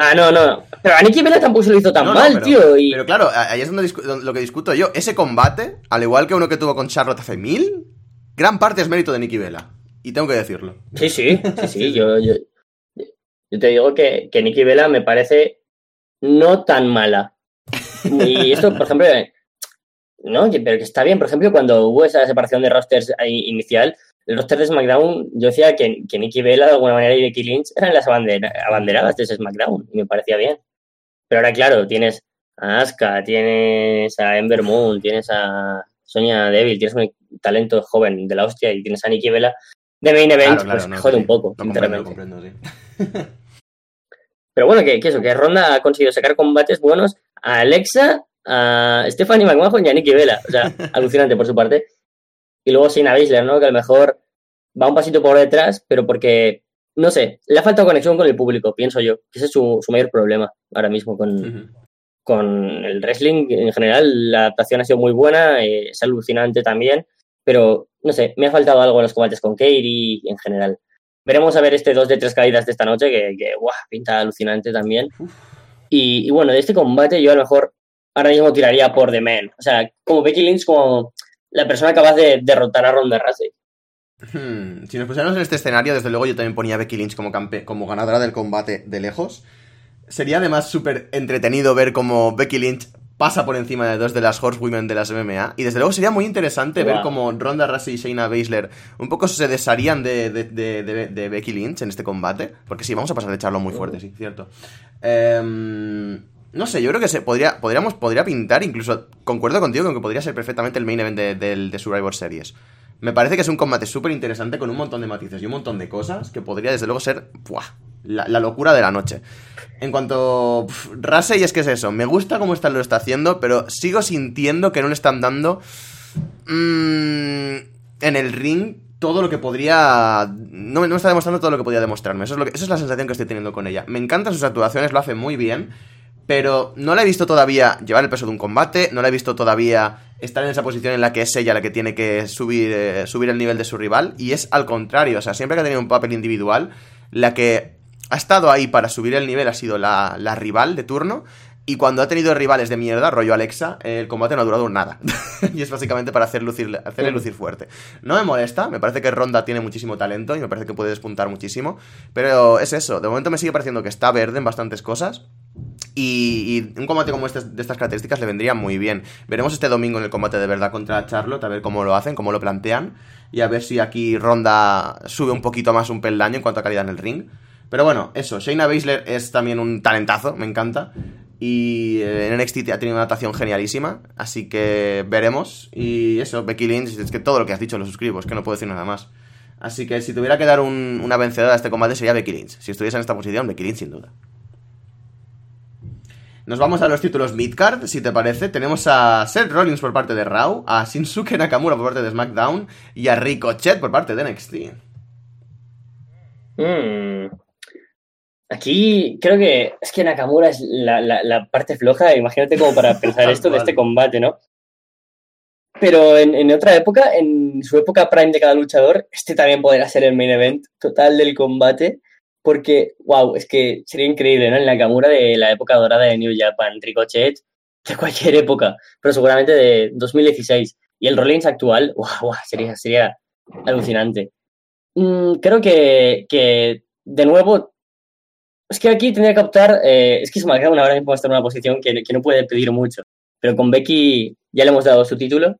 Ah, no, no. Pero a Nikki Bella tampoco se lo hizo tan No, no, mal, pero, tío. Y... pero claro, ahí es donde lo que discuto yo. Ese combate, al igual que uno que tuvo con Charlotte hace mil, gran parte es mérito de Nikki Vela. Y tengo que decirlo. Sí, sí, sí, sí. Yo, yo, yo te digo que, que Nikki Bella me parece no tan mala. Y esto, por ejemplo, no, pero que está bien. Por ejemplo, cuando hubo esa separación de rosters inicial, el roster de SmackDown, yo decía que, que Nikki Bella de alguna manera y Becky Lynch eran las abandera- abanderadas de ese SmackDown. Y me parecía bien. Pero ahora, claro, tienes a Asuka, tienes a Ember Moon, tienes a Sonia Devil, tienes un talento joven de la hostia y tienes a Nikki Bella de main event, Claro, claro, pues no, jode sí. un poco, Lo comprendo, lo sinceramente. comprendo, sí. Pero bueno, que, que eso, que Ronda ha conseguido sacar combates buenos a Alexa, a Stephanie McMahon y a Nikki Bella. O sea, alucinante por su parte. Y luego Shayna Baszler, ¿no? Que a lo mejor va un pasito por detrás, pero porque, no sé, le ha faltado conexión con el público, pienso yo. Ese es su, su mayor problema ahora mismo con, con el wrestling en general. La adaptación ha sido muy buena, eh, es alucinante también, pero no sé, me ha faltado algo en los combates con Katie en general. Veremos a ver este 2 de 3 caídas de esta noche, que, que guau, pinta alucinante también. Y, y bueno, de este combate yo a lo mejor ahora mismo tiraría por The Man. O sea, como Becky Lynch como la persona capaz de derrotar a Ronda Rousey. Hmm, Si nos pusiéramos en este escenario, desde luego yo también ponía a Becky Lynch como, campe- como ganadora del combate de lejos. Sería además súper entretenido ver cómo Becky Lynch pasa por encima de dos de las Horsewomen de las MMA. Y desde luego sería muy interesante ver cómo Ronda Rousey y Shayna Baszler un poco se desharían de, de- de- de- de Becky Lynch en este combate. Porque sí, vamos a pasar de echarlo muy fuerte, sí, cierto. Em, no sé, yo creo que se podría, podríamos, podría pintar, incluso concuerdo contigo con que podría ser perfectamente el main event de, de Survivor Series. Me parece que es un combate súper interesante con un montón de matices y un montón de cosas que podría desde luego ser ¡buah! La, locura de la noche. En cuanto pf, Rasey es que es eso, me gusta cómo está, lo está haciendo, pero sigo sintiendo que no le están dando mm, en el ring todo lo que podría... No, no me está demostrando todo lo que podía demostrarme. Eso es, lo que- esa es la sensación que estoy teniendo con ella. Me encantan sus actuaciones, lo hace muy bien, pero no la he visto todavía llevar el peso de un combate, no la he visto todavía estar en esa posición en la que es ella la que tiene que subir, eh, subir el nivel de su rival, y es al contrario, o sea, siempre que ha tenido un papel individual, la que ha estado ahí para subir el nivel ha sido la, la rival de turno, Y cuando ha tenido rivales de mierda, rollo Alexa, el combate no ha durado nada. y es básicamente para hacer lucir, hacerle lucir fuerte. No me molesta, me parece que Ronda tiene muchísimo talento y me parece que puede despuntar muchísimo. Pero es eso, de momento me sigue pareciendo que está verde en bastantes cosas. Y, y un combate como este de estas características le vendría muy bien. Veremos este domingo en el combate de verdad contra Charlotte, a ver cómo lo hacen, cómo lo plantean. Y a ver si aquí Ronda sube un poquito más un peldaño en cuanto a calidad en el ring. Pero bueno, eso, Shayna Baszler es también un talentazo, me encanta. Y eh, en NXT ha tenido una adaptación genialísima, así que veremos. Y eso, Becky Lynch, es que todo lo que has dicho lo suscribo, es que no puedo decir nada más. Así que si tuviera que dar un- una vencedora a este combate sería Becky Lynch. Si estuviese en esta posición, Becky Lynch sin duda. Nos vamos a los títulos midcard, si te parece. Tenemos a Seth Rollins por parte de Raw, a Shinsuke Nakamura por parte de SmackDown y a Ricochet por parte de NXT. Mm. Aquí creo que es que Nakamura es la, la- la parte floja, imagínate como para pensar esto de este combate, ¿no? Pero en, en otra época, en su época prime de cada luchador, este también podría ser el main event total del combate, porque, wow, es que sería increíble, ¿no? El Nakamura de la época dorada de New Japan, Ricochet, de cualquier época, pero seguramente de 2016. Y el Rollins actual, wow, wow, sería, sería alucinante. Mm, creo que, que, de nuevo, es que aquí tendría que optar, eh, es que SmackDown ahora mismo está en una posición que, que no puede pedir mucho, pero con Becky ya le hemos dado su título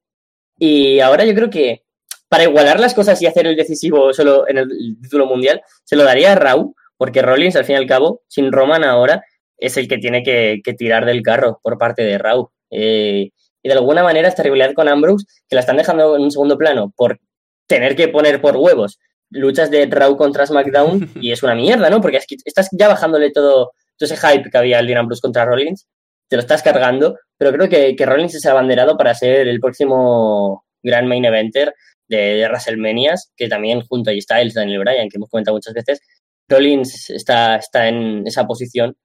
y ahora yo creo que para igualar las cosas y hacer el decisivo solo en el título mundial, se lo daría a Raw, porque Rollins al fin y al cabo, sin Roman ahora, es el que tiene que, que tirar del carro por parte de Raw. Eh, y de alguna manera esta rivalidad con Ambrose, que la están dejando en un segundo plano por tener que poner por huevos luchas de Raw contra SmackDown y es una mierda, ¿no? Porque es que estás ya bajándole todo, todo ese hype que había el Dean Ambrose contra Rollins, te lo estás cargando, pero creo que, que Rollins es abanderado para ser el próximo gran main eventer de, de WrestleManias, que también junto a G Styles, Daniel Bryan, que hemos comentado muchas veces, Rollins está, está en esa posición.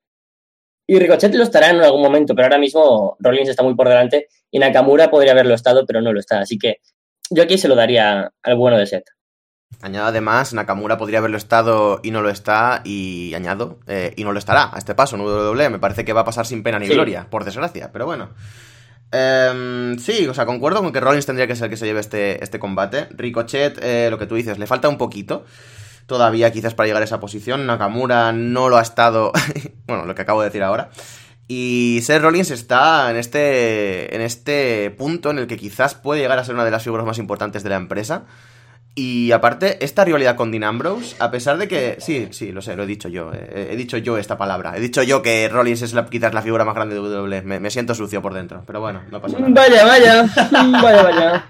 Y Ricochet lo estará en algún momento, pero ahora mismo Rollins está muy por delante y Nakamura podría haberlo estado, pero no lo está. Así que yo aquí se lo daría al bueno de Seth. Añado además, Nakamura podría haberlo estado y no lo está, y añado, eh, y no lo estará a este paso en WWE. Me parece que va a pasar sin pena ni Sí. gloria, por desgracia, pero bueno. Em, sí, o sea, concuerdo con que Rollins tendría que ser el que se lleve este, este combate. Ricochet, eh, lo que tú dices, le falta un poquito todavía quizás para llegar a esa posición. Nakamura no lo ha estado, bueno, lo que acabo de decir ahora. Y Seth Rollins está en este, en este punto en el que quizás puede llegar a ser una de las figuras más importantes de la empresa. Y aparte, esta rivalidad con Dean Ambrose, a pesar de que. Sí, sí, lo sé, lo he dicho yo. eh, He, dicho yo esta palabra. He dicho yo que Rollins es la- quizás la figura más grande de WWE. Me, me siento sucio por dentro. Pero bueno, no pasa nada. Vaya, vaya, vaya, vaya.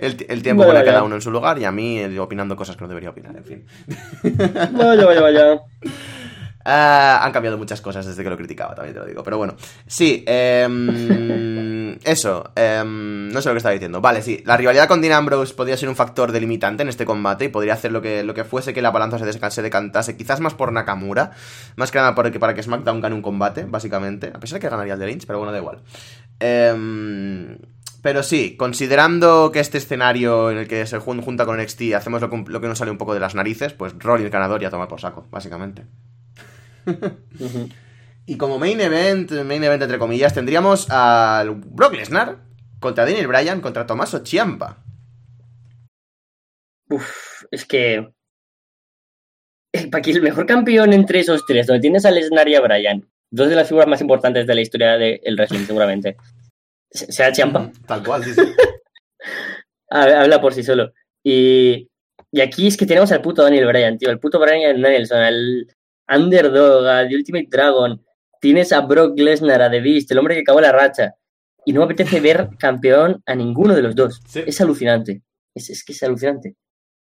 El, ti- el tiempo pone a cada uno en su lugar y a mí eh, opinando cosas que no debería opinar, en fin. Vaya, vaya, vaya. Ah, han cambiado muchas cosas desde que lo criticaba, también te lo digo. Pero bueno, sí, em, eso, em, no sé lo que estaba diciendo. Vale, sí, la rivalidad con Dean Ambrose podría ser un factor delimitante en este combate y podría hacer lo que, lo que fuese que la balanza se, se decantase, quizás más por Nakamura, más que nada para que, para que SmackDown gane un combate, básicamente. A pesar de que ganaría el de Lynch, pero bueno, da igual. Em, pero sí, considerando que este escenario en el que se jun- junta con NXT hacemos lo, que- lo que nos sale un poco de las narices, pues Rollins ganador y a tomar por saco, básicamente. Y como main event, main event entre comillas, tendríamos al Brock Lesnar contra Daniel Bryan contra Tommaso Ciampa. Uf, es que. Para que el mejor campeón entre esos tres, donde tienes a Lesnar y a Bryan, dos de las figuras más importantes de la historia del wrestling, seguramente, se- sea Champa, Tal cual, sí, sí. habla por sí solo. Y, y aquí es que tenemos al puto Daniel Bryan, tío, el puto Bryan Danielson, al Underdog, al The Ultimate Dragon. Tienes a Brock Lesnar, a The Beast, el hombre que acabó la racha. Y no me apetece ver campeón a ninguno de los dos. Sí. Es alucinante. Es, es que es alucinante.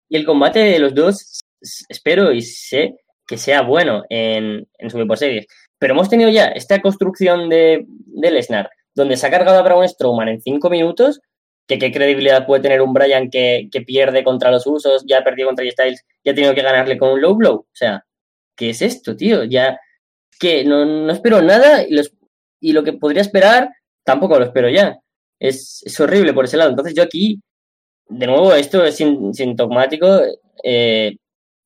Y el combate de los dos, espero y sé que sea bueno en, en Survivor Series. Pero hemos tenido ya esta construcción de, de Lesnar, donde se ha cargado a Braun Strowman en cinco minutos, que qué credibilidad puede tener un Bryan que, que pierde contra los usos, ya ha perdido contra Styles, ya ha tenido que ganarle con un low blow. O sea, ¿qué es esto, tío? Ya que no, no espero nada y, los, y lo que podría esperar tampoco lo espero ya. Es, es horrible por ese lado. Entonces yo aquí, de nuevo, esto es sin- sintomático. Eh,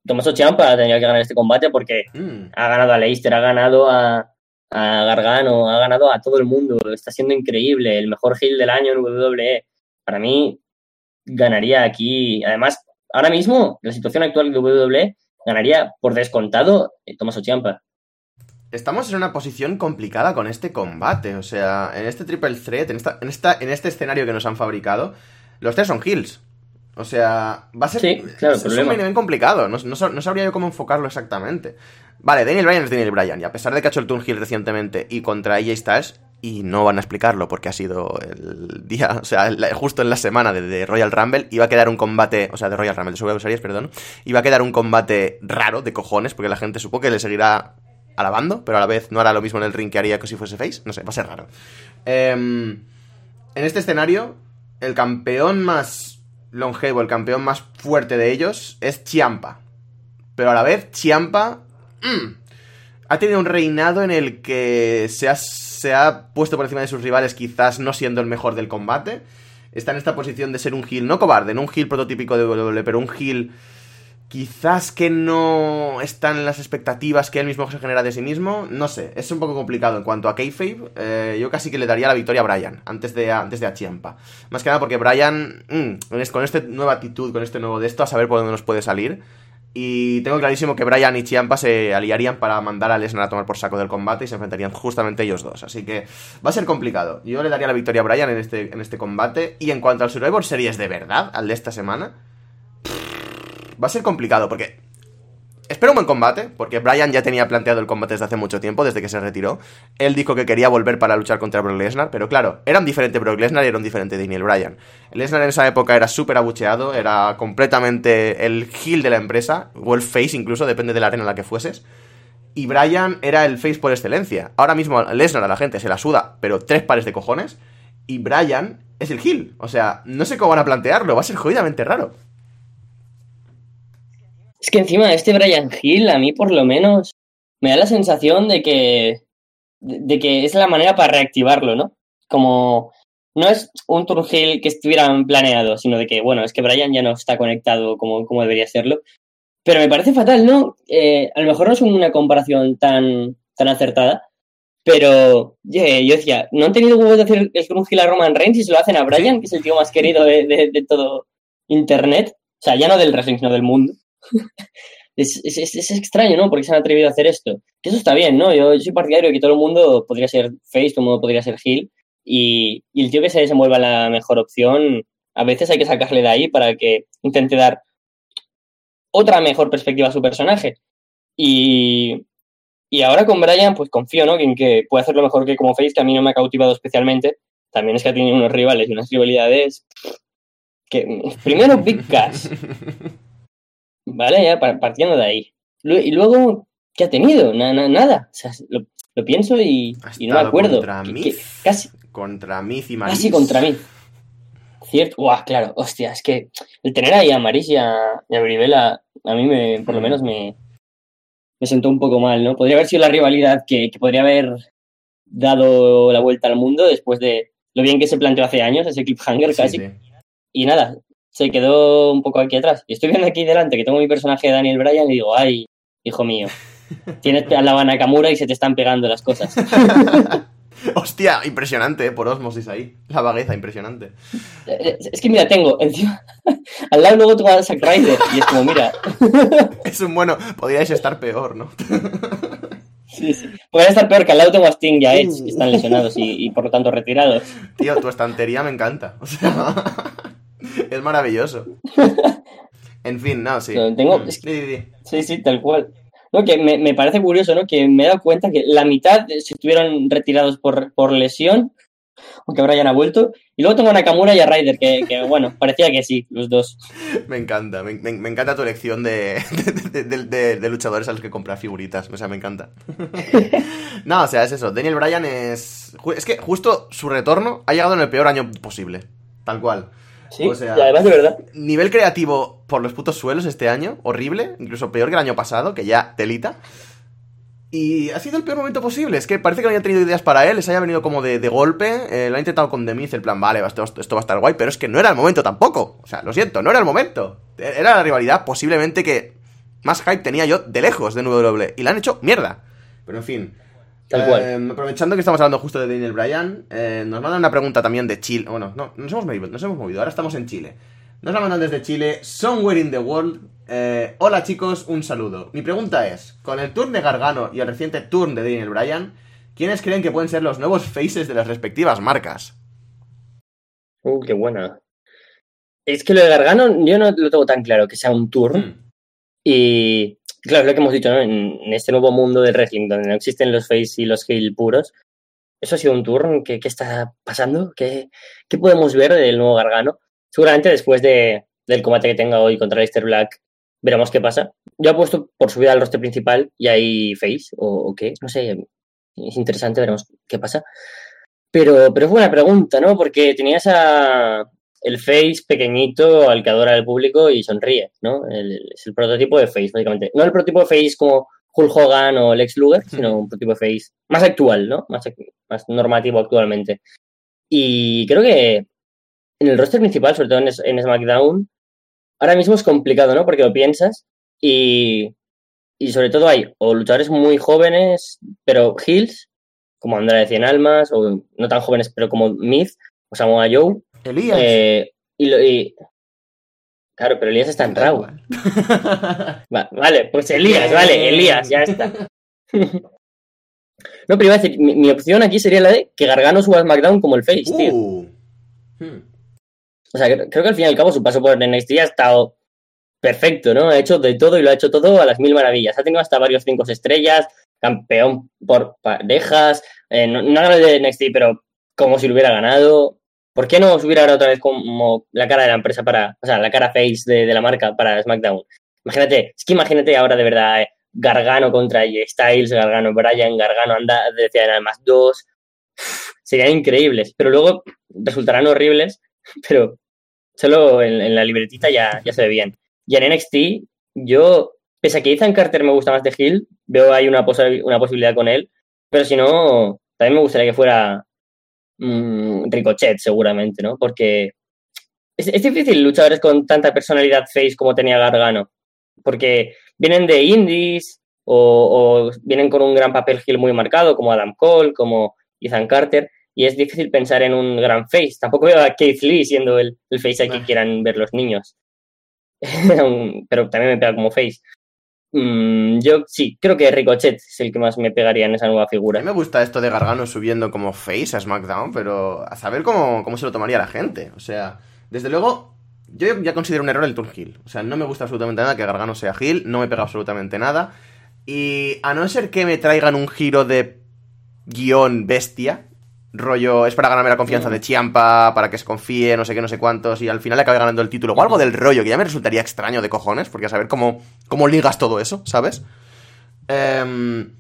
Tommaso Ciampa tendría que ganar este combate porque Mm, ha ganado a Leicester, ha ganado a, a Gargano, ha ganado a todo el mundo, está siendo increíble, el mejor heel del año en WWE. Para mí, ganaría aquí. Además, ahora mismo, la situación actual de WWE, ganaría por descontado eh, Tommaso Ciampa. Estamos en una posición complicada con este combate. O sea, en este triple threat, en, esta, en, esta, en este escenario que nos han fabricado, los tres son heels. O sea, va a ser. Sí, claro, es un main complicado. No, no sab- no sabría yo cómo enfocarlo exactamente. Vale, Daniel Bryan es Daniel Bryan. Y a pesar de que ha hecho el turn heel recientemente y contra AJ Styles, y no van a explicarlo porque ha sido el día, o sea, justo en la semana de, de Royal Rumble, iba a quedar un combate, o sea, de Royal Rumble, de Survivor Series, perdón, iba a quedar un combate raro de cojones, porque la gente supo que le seguirá alabando, pero a la vez no hará lo mismo en el ring que haría que si fuese face, no sé, va a ser raro. Em, en este escenario, el campeón más longevo, el campeón más fuerte de ellos es Chiampa. Pero a la vez, Chiampa mm, ha tenido un reinado en el que se ha, se ha puesto por encima de sus rivales, quizás no siendo el mejor del combate. Está en esta posición de ser un heel, no cobarde, no un heel prototípico de WWE, pero un heel quizás que no están las expectativas que él mismo se genera de sí mismo. No sé, es un poco complicado en cuanto a kayfabe. eh, yo casi que le daría la victoria a Bryan antes de antes de a. Más que nada porque mm, con este- con esta nueva actitud, con este nuevo de esto, a saber por dónde nos puede salir. Y tengo clarísimo que Bryan y Ciampa se aliarían para mandar a Lesnar a tomar por saco del combate y se enfrentarían justamente ellos dos. Así que va a ser complicado. Yo le daría la victoria a Bryan en este, en este combate. Y en cuanto al Survivor Series de verdad, al de esta semana, va a ser complicado porque espero un buen combate, porque Bryan ya tenía planteado el combate desde hace mucho tiempo, desde que se retiró. Él dijo que quería volver para luchar contra Brock Lesnar, pero claro, era un diferente Brock Lesnar y era un diferente Daniel Bryan. Lesnar en esa época era súper abucheado, era completamente el heel de la empresa, o el face incluso, depende de la arena en la que fueses. Y Bryan era el face por excelencia. Ahora mismo Lesnar a la gente se la suda, pero tres pares de cojones. Y Bryan es el heel. O sea, no sé cómo van a plantearlo, va a ser jodidamente raro. Es que encima este Brian Hill, a mí por lo menos, me da la sensación de que, de, que es la manera para reactivarlo, ¿no? Como no es un turn heel que estuvieran planeado, sino de que, bueno, es que Brian ya no está conectado como, como debería serlo. Pero me parece fatal, ¿no? Eh, a lo mejor no es una comparación tan, tan acertada, pero eh, yo decía, ¿no han tenido huevos de hacer el turn heel a Roman Reigns y se lo hacen a Brian, que es el tío más querido de, de- de todo Internet? O sea, ya no del wrestling, sino del mundo. Es, es, es- extraño, ¿no? Porque se han atrevido a hacer esto. Que eso está bien, ¿no? Yo, yo soy partidario de que todo el mundo podría ser face, todo el mundo podría ser heel. Y, y el tío que se desenvuelva la mejor opción, a veces hay que sacarle de ahí para que intente dar otra mejor perspectiva a su personaje. Y, y ahora con Brian, pues confío, ¿no? En que puede hacerlo mejor que como face, que a mí no me ha cautivado especialmente. También es que ha tenido unos rivales y unas rivalidades que primero Big Cash, ¿vale? Ya pa- partiendo de ahí. Y luego, ¿qué ha tenido? Na- na- nada. O sea, lo, lo pienso y, no me acuerdo. Contra Que- que casi, contra Miz y Maris. casi contra mí. Cierto, Buah, claro, hostia, es que el tener ahí a Maris y a, y a Brivela, a mí me, por lo Mm. menos me, me sentó un poco mal, ¿no? Podría haber sido la rivalidad que, que podría haber dado la vuelta al mundo después de lo bien que se planteó hace años, ese cliffhanger Sí, casi. sí. Y nada, se quedó un poco aquí atrás. Y estoy viendo aquí delante que tengo mi personaje de Daniel Bryan y digo, ay, hijo mío, tienes a Nakamura y se te están pegando las cosas. Hostia, impresionante, eh, por osmosis ahí. La vagueza, impresionante. Eh, Es que mira, tengo encima, al lado luego tengo a Zack Ryder y es como, mira, Es un bueno, podríais estar peor, ¿no? sí, sí. podría estar peor que al lado tengo a Sting y a Edge, que están lesionados y, y por lo tanto retirados. Tío, tu estantería me encanta. O sea, es maravilloso. En fin, no, sí. Tengo- Mm. Sí, sí, tal cual. No, que me, me parece curioso, ¿no? Que me he dado cuenta que la mitad se estuvieron retirados por, por lesión, aunque Bryan ha vuelto. Y luego tengo a Nakamura y a Ryder, que, que, bueno, parecía que sí, los dos. Me encanta, me, me- me encanta tu elección de, de, de- luchadores a los que comprar figuritas. O sea, me encanta. no, o sea, es eso. Daniel Bryan es. Es que justo su retorno ha llegado en el peor año posible. Tal cual. Sí, O sea- y además de verdad. Nivel creativo por los putos suelos este año, horrible, incluso peor que el año pasado, que ya telita. Y ha sido el peor momento posible. Es que parece que no haya tenido ideas para él, les haya venido como de, de golpe. eh, lo ha intentado con Demiz, el plan, vale, esto, esto va a estar guay, pero es que no era el momento tampoco. O sea, lo siento, no era el momento. Era la rivalidad posiblemente que más hype tenía yo de lejos de WWE. Y la han hecho mierda. Pero en fin. Tal cual. Eh, aprovechando que estamos hablando justo de Daniel Bryan, eh, nos mandan una pregunta también de Chile. Bueno, no, nos hemos, movido, nos hemos movido, ahora estamos en Chile. Nos la mandan desde Chile, Somewhere in the World. Eh, hola chicos, un saludo. Mi pregunta es, con el turn de Gargano y el reciente turn de Daniel Bryan, ¿quiénes creen que pueden ser los nuevos faces de las respectivas marcas? Uh, qué buena. Es que lo de Gargano yo no lo tengo tan claro, que sea un turn. Hmm. Y claro, es lo que hemos dicho, ¿no? En, este nuevo mundo del wrestling, donde no existen los face y los heel puros, eso ha sido un turn. ¿Qué, qué está pasando? ¿Qué, ¿Qué podemos ver del nuevo Gargano? Seguramente después de, del combate que tenga hoy contra Leicester Black, veremos qué pasa. Yo apuesto por subir al roster principal y ahí face, o, o qué, no sé. Es interesante, veremos qué pasa. Pero, pero es buena pregunta, ¿no? Porque tenías a el face pequeñito al que adora el público y sonríe, ¿no? El- es el prototipo de face, básicamente. No el prototipo de face como Hulk Hogan o Lex Luger, sino un prototipo de face más actual, ¿no? Más, normativo actualmente. Y creo que en el roster principal, sobre todo en, en SmackDown, ahora mismo es complicado, ¿no? Porque lo piensas y, y sobre todo hay o luchadores muy jóvenes, pero heels, como Andrade de Cien Almas, o no tan jóvenes, pero como Myth o Samoa Joe. Elías. Eh, y, lo- y- Claro, pero Elías está en Raw. Va- vale, pues Elías, vale, Elías, ya está. No, pero iba a decir, mi, mi opción aquí sería la de que Gargano suba a SmackDown como el face, tío. Uh. Hmm. O sea, creo, creo que al fin y al cabo su paso por NXT ha estado perfecto, ¿no? Ha hecho de todo y lo ha hecho todo a las mil maravillas. Ha tenido hasta varios cinco estrellas, campeón por parejas, eh, no, no ha ganado de NXT, pero como si lo hubiera ganado. ¿Por qué no subir ahora otra vez como la cara de la empresa para, o sea, la cara face de, la marca para SmackDown? Imagínate, es que imagínate ahora de verdad eh, Gargano contra Styles, Gargano Bryan, Gargano anda, decían más dos. Serían increíbles, pero luego resultarán horribles, pero solo en, la libretita ya, se ve bien. Y en NXT, yo, pese a que Ethan Carter me gusta más de Hill, veo ahí una, posi- una posibilidad con él, pero si no, también me gustaría que fuera mm, Ricochet, seguramente, ¿no? Porque es, es difícil luchadores con tanta personalidad face como tenía Gargano, porque vienen de indies o, o vienen con un gran papel heel muy marcado, como Adam Cole, como Ethan Carter, y es difícil pensar en un gran face. Tampoco veo a Keith Lee siendo el, el face al que Ah. quieran ver los niños. Pero también me pega como face. Mm, yo sí, creo que Ricochet es el que más me pegaría en esa nueva A figura. mí me gusta esto de Gargano subiendo como face a SmackDown, pero a saber cómo, cómo se lo tomaría la gente. O sea, desde luego, yo ya considero un error el turn heel. O sea, no me gusta absolutamente nada que Gargano sea heel, no me pega absolutamente nada. Y a no ser que me traigan un giro de guion bestia, rollo, es para ganarme la confianza de Chiampa, para que se confíe, no sé qué, no sé cuántos, y al final acabe ganando el título, o algo del rollo, que ya me resultaría extraño de cojones, porque a saber cómo, cómo ligas todo eso, ¿sabes? Em,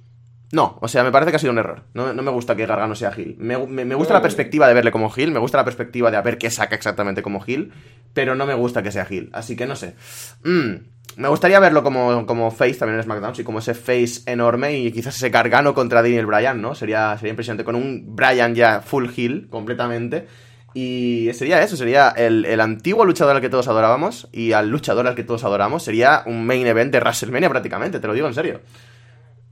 no, o sea, me parece que ha sido un error. No, no me gusta que Gargano sea Gil. Me, me- me gusta la perspectiva de verle como Gil, me gusta la perspectiva de a ver qué saca exactamente como Gil, pero no me gusta que sea Gil. Así que no sé. Mm, me gustaría verlo como, como Face también en SmackDown, sí, como ese Face enorme y quizás ese Gargano contra Daniel Bryan, ¿no? Sería, sería impresionante con un Bryan ya full Gil completamente. Y sería eso, sería el, el antiguo luchador al que todos adorábamos y al luchador al que todos adoramos. Sería un main event de WrestleMania prácticamente, te lo digo en serio.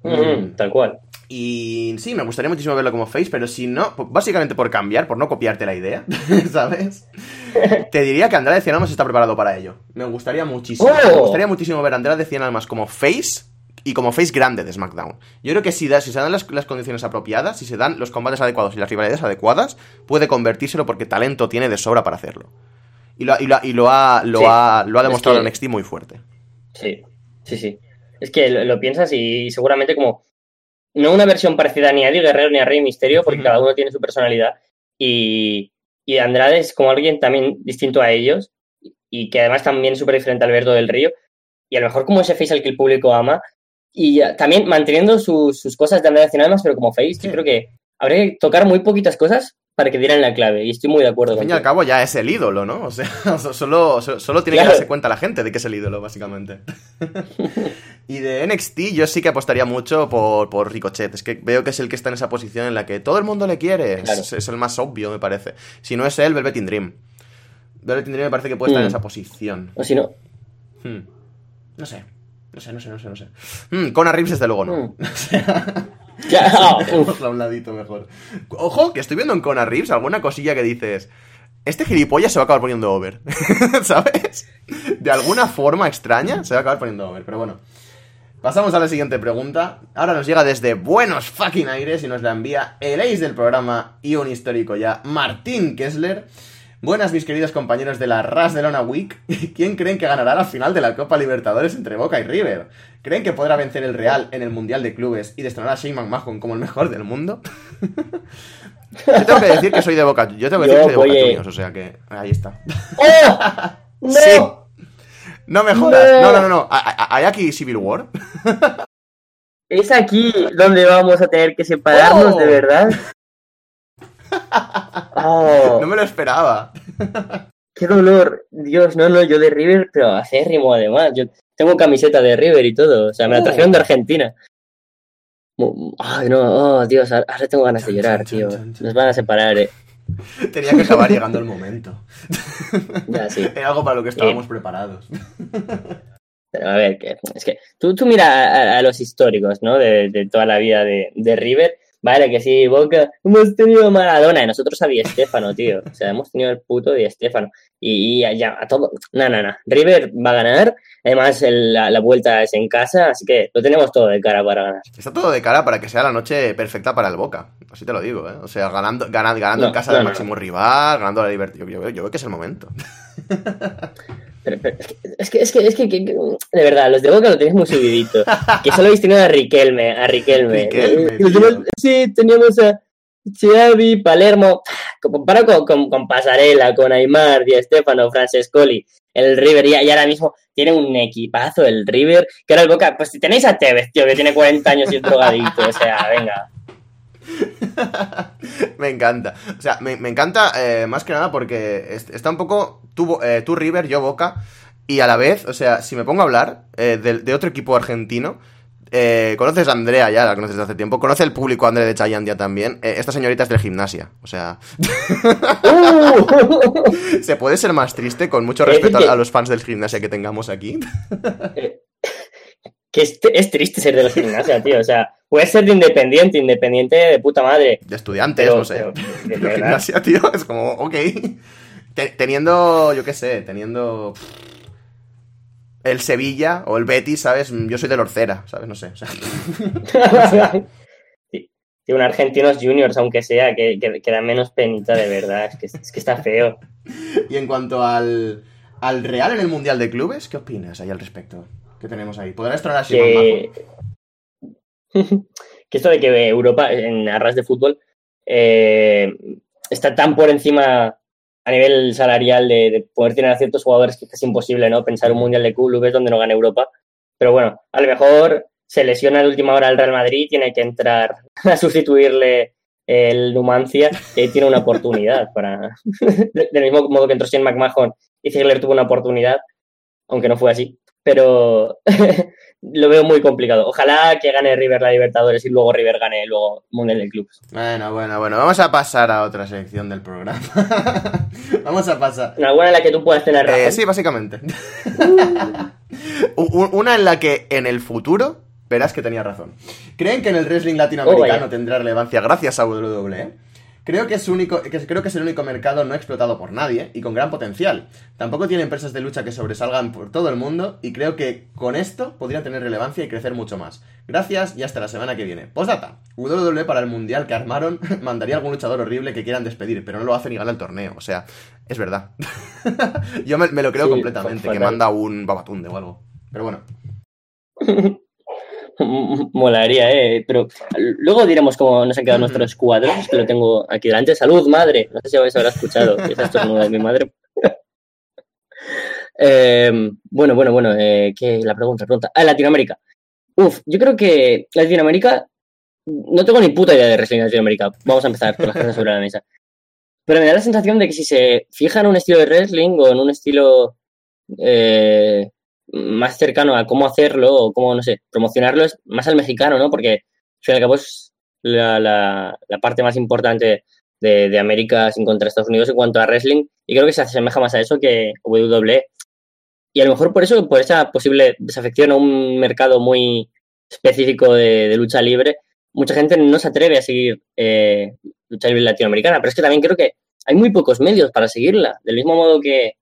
Mm, tal cual. Y sí, me gustaría muchísimo verlo como face, pero si no, pues, básicamente por cambiar, por no copiarte la idea, ¿sabes? Te diría que Andrade Cien Almas está preparado para ello. Me gustaría muchísimo. ¡Oh! Me gustaría muchísimo ver a Andrade Cien Almas como face y como face grande de SmackDown. Yo creo que si, da- si se dan las, las condiciones apropiadas, si se dan los combates adecuados y las rivalidades adecuadas, puede convertírselo porque talento tiene de sobra para hacerlo. Y lo, ha- y lo, ha- y lo ha, lo Sí. ha, lo ha Es demostrado que- en NXT muy fuerte. Sí, sí, sí. Es que lo, lo piensas y seguramente como no una versión parecida ni a Eddie Guerrero ni a Rey Misterio, porque cada uno tiene su personalidad. Y, y Andrade es como alguien también distinto a ellos y que además también es súper diferente a Alberto del Río. Y a lo mejor como ese face al que el público ama. Y ya, también manteniendo sus, sus cosas de Andrade Cien Almas, pero como face, Sí. yo creo que habría que tocar muy poquitas cosas para que dieran la clave. Y estoy muy de acuerdo Al fin y con al cabo ya es el ídolo, ¿no? O sea, solo, solo, solo tiene Claro. que darse cuenta la gente de que es el ídolo, básicamente. y de NXT yo sí que apostaría mucho por, por Ricochet. Es que veo que es el que está en esa posición en la que todo el mundo le quiere. Claro. Es, es el más obvio, me parece. Si no es él, Velvet in Dream. Velvet in Dream me parece que puede estar en Mm. esa posición. O si no, Hmm. No sé. No sé, no sé, no sé, no sé. Hmm, Conor Reeves desde luego no. Mm. Ya, a un ladito mejor. Ojo, que estoy viendo en Conor Reeves alguna cosilla que dices. Este gilipollas se va a acabar poniendo over. ¿Sabes? De alguna forma extraña se va a acabar poniendo over. Pero bueno. Pasamos a la siguiente pregunta. Ahora nos llega desde Buenos fucking Aires y nos la envía el ace del programa y un histórico ya, Martín Kessler. Buenas, mis queridos compañeros de la Ras de Lona Week. ¿Quién creen que ganará la final de la Copa Libertadores entre Boca y River? ¿Creen que podrá vencer el Real en el Mundial de Clubes y destronar a Shane McMahon como el mejor del mundo? Yo tengo que decir que soy de Boca. Yo tengo que decir que soy de Boca. Juniors, o sea que ahí está. ¡Oh! ¡No! Sí. No me jodas. No. No, no, no, no. ¿Hay- hay- ¿Hay aquí Civil War? Es aquí donde vamos a tener que separarnos, Oh. de verdad. Oh, No me lo esperaba. qué dolor. Dios, no, no, yo de River, pero acérrimo además. Yo tengo camiseta de River y todo. O sea, me la Oh. trajeron de Argentina. Ay, no, oh, Dios, ahora tengo ganas de llorar, tío. Nos van a separar, eh. Tenía que acabar llegando el momento. Ya, sí. Era algo para lo que estábamos preparados. Pero a ver, que, es que tú, tú mira a, a los históricos, ¿no? De, de toda la vida de, de River. Vale, que sí, Boca, hemos tenido a Maradona y nosotros a Di Stéfano, tío. O sea, hemos tenido el puto Di Stéfano. Y, y a- ya, a todo. No, no, no. River va a ganar. Además, el- la, la vuelta es en casa, así que lo tenemos todo de cara para ganar. Está todo de cara para que sea la noche perfecta para el Boca. Así te lo digo, ¿eh? O sea, ganando, ganando, ganando No, en casa no, del no. máximo rival, ganando la libertad. Yo, yo veo- yo veo que es el momento. Pero- pero es, que, es, que, es que, de verdad, los de Boca lo tenéis muy subidito. Que solo habéis tenido a Riquelme, a Riquelme. Eh, sí, teníamos a Xavi, Palermo, comparado con, con, con Pasarela, con Aymar, Di Stefano, Francescoli, el River, y, y ahora mismo tiene un equipazo el River, que ahora el Boca, pues si tenéis a Tevez, tío, que tiene 40 años y es drogadito, o sea, venga. me encanta. O sea, me, me encanta eh, más que nada porque est- está un poco tú, eh, tú, River, yo Boca. Y a la vez, o sea, si me pongo a hablar eh, de, de otro equipo argentino, conoces a Andrea ya, la conoces de hace tiempo, conoce el público a Andrea de Chayandia también. Esta señorita es del gimnasia, o sea, ¡Uh! ¿se puede ser más triste con mucho Es respeto que- a los fans del gimnasia que tengamos aquí? Que es, es triste ser del gimnasia, tío, o sea, puedes ser de independiente, independiente de puta madre. De estudiantes, Pero- no sé. pero, de gimnasia, tío, es como, ok. Te- teniendo, yo qué sé, teniendo el Sevilla o el Betis, ¿sabes? Yo soy del Orcera, ¿sabes? No sé. o sea, sí, un argentinos juniors, aunque sea, que, que, que da menos penita de verdad, es que, es que está feo. y en cuanto al, al Real en el Mundial de Clubes, ¿qué opinas ahí al respecto? ¿Qué tenemos ahí? ¿Podrá estronar a Que, que esto de que Europa, en arras de fútbol, eh, está tan por encima a nivel salarial de, de poder tener a ciertos jugadores que es imposible, ¿no? Pensar un mundial de clubes donde no gane Europa. Pero bueno, a lo mejor se lesiona de última hora el Real Madrid tiene que entrar a sustituirle el Numancia y ahí tiene una oportunidad para. de- Del mismo modo que entró Shane McMahon y Ziegler tuvo una oportunidad, aunque no fue así. Pero lo veo muy complicado. Ojalá que gane River la Libertadores y luego River gane luego Mundial de Clubes. Bueno, bueno, bueno. Vamos a pasar a otra sección del programa. Vamos a pasar. Alguna en la que tú puedas tener razón. Eh, sí, básicamente. Una en la que en el futuro verás que tenía razón. ¿Creen que en el wrestling latinoamericano Oh, vaya. tendrá relevancia gracias a WWE? Creo que, es único, que creo que es el único mercado no explotado por nadie y con gran potencial. Tampoco tiene empresas de lucha que sobresalgan por todo el mundo y creo que con esto podría tener relevancia y crecer mucho más. Gracias y hasta la semana que viene. Postdata. WWE para el mundial que armaron mandaría algún luchador horrible que quieran despedir, pero no lo hacen y gana el torneo. O sea, es verdad. Yo me, me lo creo Sí, completamente, que manda un babatunde o algo. Pero bueno. Molaría, ¿eh? Pero luego diremos cómo nos han quedado nuestros cuadros, que lo tengo aquí delante. Salud, madre. No sé si habéis habrá escuchado. Esa estornuda de mi madre. Eh, bueno, bueno, bueno. Eh, ¿qué? La pregunta, la pregunta. Ah, Latinoamérica. Uf, yo creo que Latinoamérica. No tengo ni puta idea de wrestling en Latinoamérica. Vamos a empezar con las cosas sobre la mesa. Pero me da la sensación de que si se fija en un estilo de wrestling o en un estilo eh, más cercano a cómo hacerlo o cómo, no sé, promocionarlo es más al mexicano, ¿no? Porque al fin y al cabo es la, la, parte más importante de, de América sin contra Estados Unidos en cuanto a wrestling y creo que se asemeja más a eso que WWE. Y a lo mejor por eso, por esa posible desafección a un mercado muy específico de, de lucha libre, mucha gente no se atreve a seguir eh, lucha libre latinoamericana, pero es que también creo que hay muy pocos medios para seguirla, del mismo modo que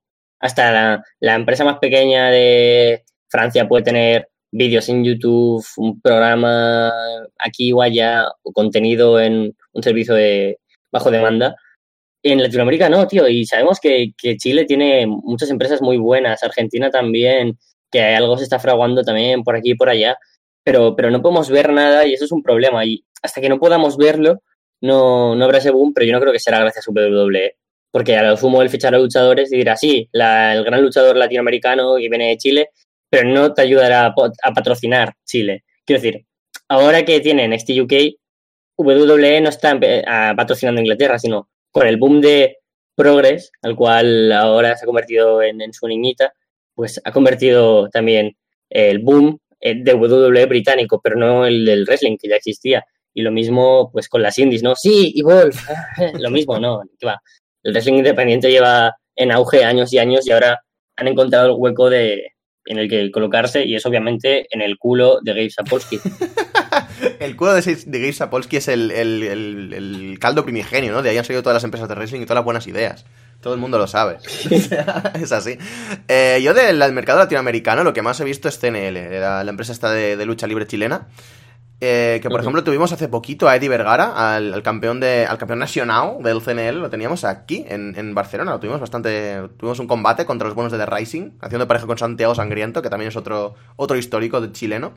hasta la, empresa más pequeña de Francia puede tener vídeos en YouTube, un programa aquí o allá, o contenido en un servicio de bajo demanda. En Latinoamérica no, tío, y sabemos que, que Chile tiene muchas empresas muy buenas, Argentina también, que algo se está fraguando también por aquí y por allá, pero, pero no podemos ver nada y eso es un problema. Y hasta que no podamos verlo, no, no habrá ese boom, pero yo no creo que será gracias a WWE. Porque a lo sumo el fichar a luchadores y dirá, sí, el gran luchador latinoamericano que viene de Chile, pero no te ayudará a, patrocinar Chile. Quiero decir, ahora que tiene NXT UK, WWE no está empe- a- patrocinando Inglaterra, sino con el boom de Progress, al cual ahora se ha convertido en, su niñita, pues ha convertido también el boom eh, de WWE británico, pero no el del wrestling que ya existía. Y lo mismo pues con las indies, ¿no? Sí, Wolf, lo mismo, ¿no? ¿Qué va? El wrestling independiente lleva en auge años y años y ahora han encontrado el hueco de, en el que colocarse y es obviamente en el culo de Gabe Sapolsky. El culo de, de Gabe Sapolsky es el, el- el- el caldo primigenio, ¿no? De ahí han salido todas las empresas de wrestling y todas las buenas ideas. Todo el mundo lo sabe. Es así. Eh, yo del, del mercado latinoamericano lo que más he visto es CNL, la, la empresa esta de, de lucha libre chilena. Eh, que por ejemplo tuvimos hace poquito a Eddie Vergara, al, al campeón de, al campeón nacional del CNL, lo teníamos aquí en, en Barcelona, lo tuvimos bastante, tuvimos un combate contra los buenos de The Rising, haciendo pareja con Santiago Sangriento, que también es otro, otro histórico de chileno.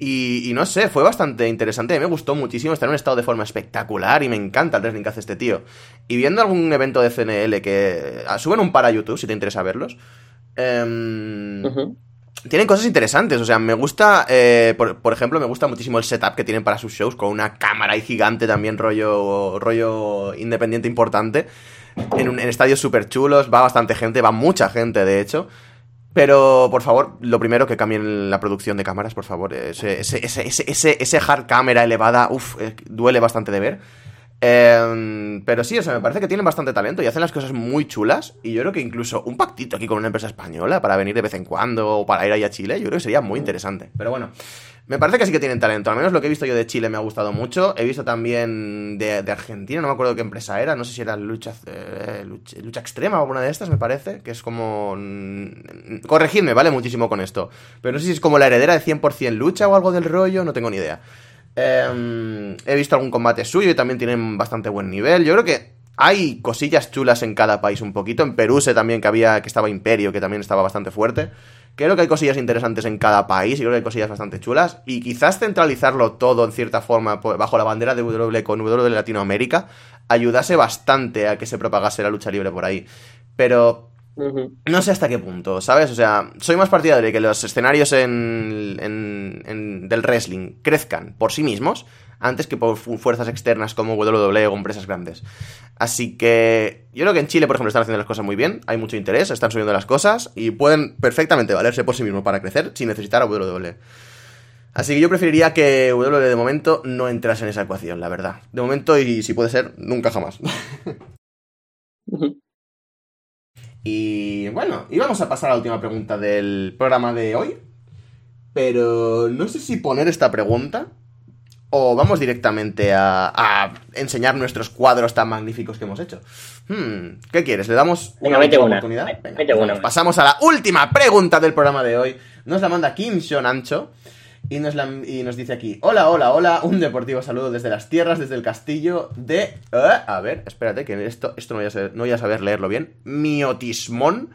Y, y no sé, fue bastante interesante. A mí me gustó muchísimo. Está en un estado de forma espectacular y me encanta el wrestling que hace este tío. Y viendo algún evento de CNL que. ah, Suben un par a YouTube si te interesa verlos. Ujú. Tienen cosas interesantes, o sea, me gusta, eh, por, ejemplo, me gusta muchísimo el setup que tienen para sus shows, con una cámara ahí gigante también, rollo, rollo independiente importante, en, un- en estadios súper chulos, va bastante gente, va mucha gente, de hecho. Pero, por favor, lo primero que cambien la producción de cámaras, por favor. Ese, ese, ese, ese, hard cámara elevada, uff, duele bastante de ver. Eh, pero sí, o sea, me parece que tienen bastante talento y hacen las cosas muy chulas. Y yo creo que incluso un pactito aquí con una empresa española para venir de vez en cuando o para ir ahí a Chile, yo creo que sería muy interesante. Pero bueno, me parece que sí que tienen talento. Al menos lo que he visto yo de Chile me ha gustado mucho. He visto también de, Argentina, no me acuerdo qué empresa era. No sé si era Lucha, eh, lucha, Lucha Extrema o alguna de estas, me parece. Que es como. mm, Corregidme, vale muchísimo con esto. Pero no sé si es como la heredera de 100% Lucha o algo del rollo, no tengo ni idea. Eh, he visto algún combate suyo y también tienen bastante buen nivel. Yo creo que hay cosillas chulas en cada país un poquito. En Perú sé también que había que estaba Imperio, que también estaba bastante fuerte. Creo que hay cosillas interesantes en cada país y creo que hay cosillas bastante chulas. Y quizás centralizarlo todo en cierta forma pues, bajo la bandera de WWE con WWE Latinoamérica ayudase bastante a que se propagase la lucha libre por ahí. Pero. No sé hasta qué punto, ¿sabes? O sea, soy más partidario de que los escenarios en, en- en- del wrestling crezcan por sí mismos antes que por fu- fuerzas externas como WWE o empresas grandes. Así que yo creo que en Chile, por ejemplo, están haciendo las cosas muy bien, hay mucho interés, están subiendo las cosas y pueden perfectamente valerse por sí mismos para crecer sin necesitar a WWE. Así que yo preferiría que WWE de momento no entrase en esa ecuación, la verdad. De momento, y si puede ser, nunca jamás. Y bueno, íbamos a pasar a la última pregunta del programa de hoy. Pero no sé si poner esta pregunta o vamos directamente a, a enseñar nuestros cuadros tan magníficos que hemos hecho. Hmm, ¿Qué quieres? ¿Le damos Venga, una una. oportunidad? Venga, una. vamos. Pasamos a la última pregunta del programa de hoy. Nos la manda Kim Sean Ancho. Y nos, la- y nos dice aquí, hola, hola, hola, un deportivo saludo desde las tierras, desde el castillo de... eh, a ver, espérate, que esto, esto no, voy a saber, no voy a saber leerlo bien. Miotismón,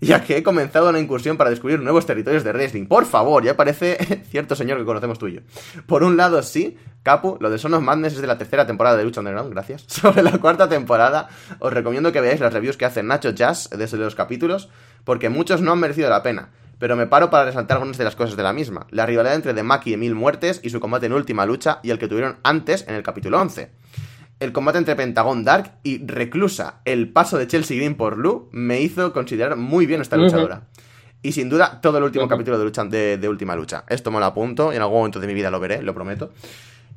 ya que he comenzado una incursión para descubrir nuevos territorios de wrestling. Por favor, ya parece cierto señor que conocemos tú y yo. Por un lado, sí, Capu, lo de Son of Madness es de la tercera temporada de Lucha Underground, gracias. Sobre la cuarta temporada, os recomiendo que veáis las reviews que hace Nacho Jazz desde los capítulos, porque muchos no han merecido la pena. Pero me paro para resaltar algunas de las cosas de la misma. La rivalidad entre The Maki y Mil Muertes y su combate en última lucha y el que tuvieron antes en el capítulo 11 el combate entre Pentagon Dark y Reclusa, el paso de Chelsea Green por Lu, me hizo considerar muy bien esta luchadora. Y sin duda, todo el último capítulo de, lucha, de, de Última Lucha. Esto me lo apunto y en algún momento de mi vida lo veré, lo prometo.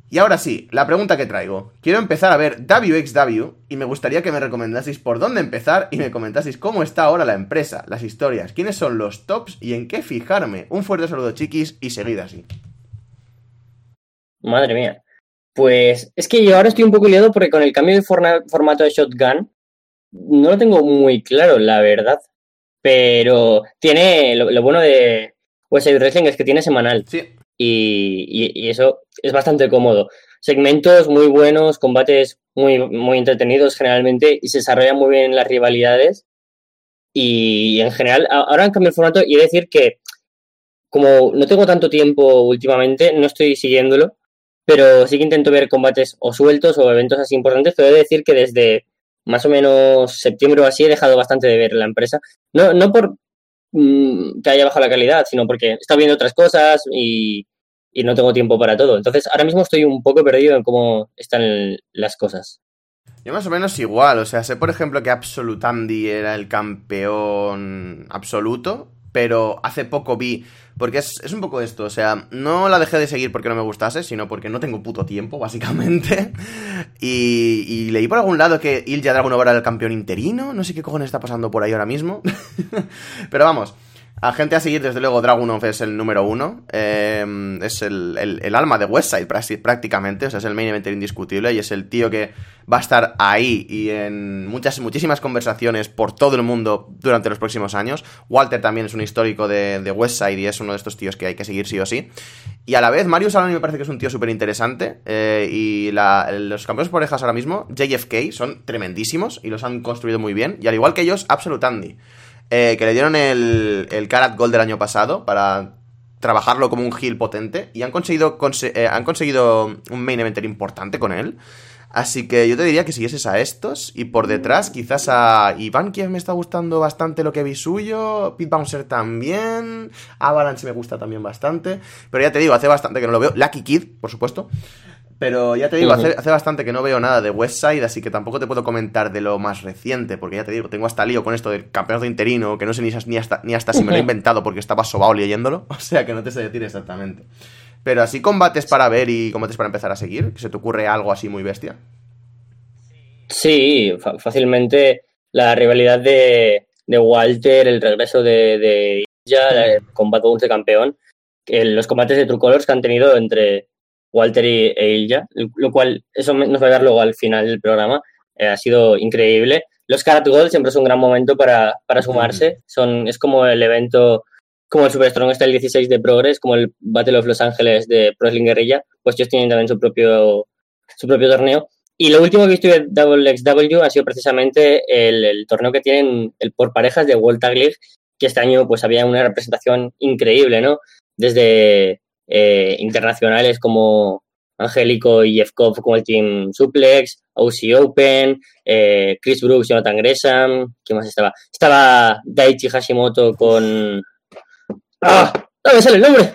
Y ahora sí, la pregunta que traigo. Quiero empezar a ver WXW y me gustaría que me recomendaseis por dónde empezar y me comentaseis cómo está ahora la empresa, las historias, quiénes son los tops y en qué fijarme. Un fuerte saludo, chiquis, y seguid así. Madre mía. Pues es que yo ahora estoy un poco liado porque con el cambio de formato de Shotgun no lo tengo muy claro, la verdad. Pero tiene lo, lo bueno de Side Wrestling es que tiene semanal Sí, y, eso es bastante cómodo. Segmentos muy buenos, combates muy, muy entretenidos generalmente y se desarrollan muy bien las rivalidades. Y, en general, ahora han cambiado el formato y he de decir que como no tengo tanto tiempo últimamente, no estoy siguiéndolo, pero sí que intento ver combates o sueltos o eventos así importantes, pero he de decir que desde más o menos septiembre o así he dejado bastante de ver la empresa. No, no por mm, que haya bajado la calidad, sino porque estado viendo otras cosas y, y no tengo tiempo para todo. Entonces, ahora mismo estoy un poco perdido en cómo están las cosas. Yo más o menos igual, o sea, sé por ejemplo que Absolutandi era el campeón absoluto, pero hace poco vi, porque es, es un poco esto, o sea, no la dejé de seguir porque no me gustase, sino porque no tengo puto tiempo, básicamente. Y, y leí por algún lado que Ilja Dragunov era el campeón interino, no sé qué cojones está pasando por ahí ahora mismo. pero vamos, a gente a seguir, desde luego, Dragunov es el número uno. eh, es el, alma de Westside prácti- prácticamente. O sea, es el main eventer indiscutible. Y es el tío que va a estar ahí y en muchas, muchísimas conversaciones por todo el mundo durante los próximos años. Walter también es un histórico de, de Westside y es uno de estos tíos que hay que seguir sí o sí. Y a la vez, Marius Alani me parece que es un tío súper interesante. eh, y la- los campeones por orejas ahora mismo, JFK, son tremendísimos y los han construido muy bien. Y al igual que ellos, Absolute Andy eh, que le dieron el, el Karat Gold del año pasado para trabajarlo como un heel potente y han conseguido, conse- eh, han conseguido un main eventer importante con él. Así que yo te diría que siguieses a estos y por detrás quizás a Iván, me está gustando bastante lo que vi suyo, Pete Bouncer también, Avalanche me gusta también bastante, pero ya te digo, hace bastante que no lo veo, Lucky Kid, por supuesto, pero ya te digo, hace, hace bastante que no veo nada de Westside, así que tampoco te puedo comentar de lo más reciente, porque ya te digo, tengo hasta lío con esto del campeonato interino, que no sé ni, ni hasta, ni hasta si me lo he inventado porque estaba sobao leyéndolo, o sea que no te sé decir exactamente. Pero así combates para ver y combates para empezar a seguir, que se te ocurre algo así muy bestia. Sí, fácilmente la rivalidad de, de Walter, el regreso de, de el combate de campeón, que los combates de True Colors que han tenido entre Walter y, e Ilja, lo cual eso nos va a dar luego al final del programa, eh, ha sido increíble. Los Karat Gold siempre es un gran momento para, para sumarse, son, es como el evento, como el Super Strong está el 16 de Progress, como el Battle of Los Ángeles de Pro Wrestling Guerrilla, pues ellos tienen también su propio, su propio torneo. Y lo último que he visto de Double XW ha sido precisamente el, el torneo que tienen el por parejas de World Tag League, que este año pues había una representación increíble, ¿no? Desde eh, internacionales como Angélico y Jeffkov como el Team Suplex, OC Open, eh, Chris Brooks, Jonathan Gresham, ¿qué más estaba? Estaba Daichi Hashimoto con... ¡Ah! ¡No me sale el nombre!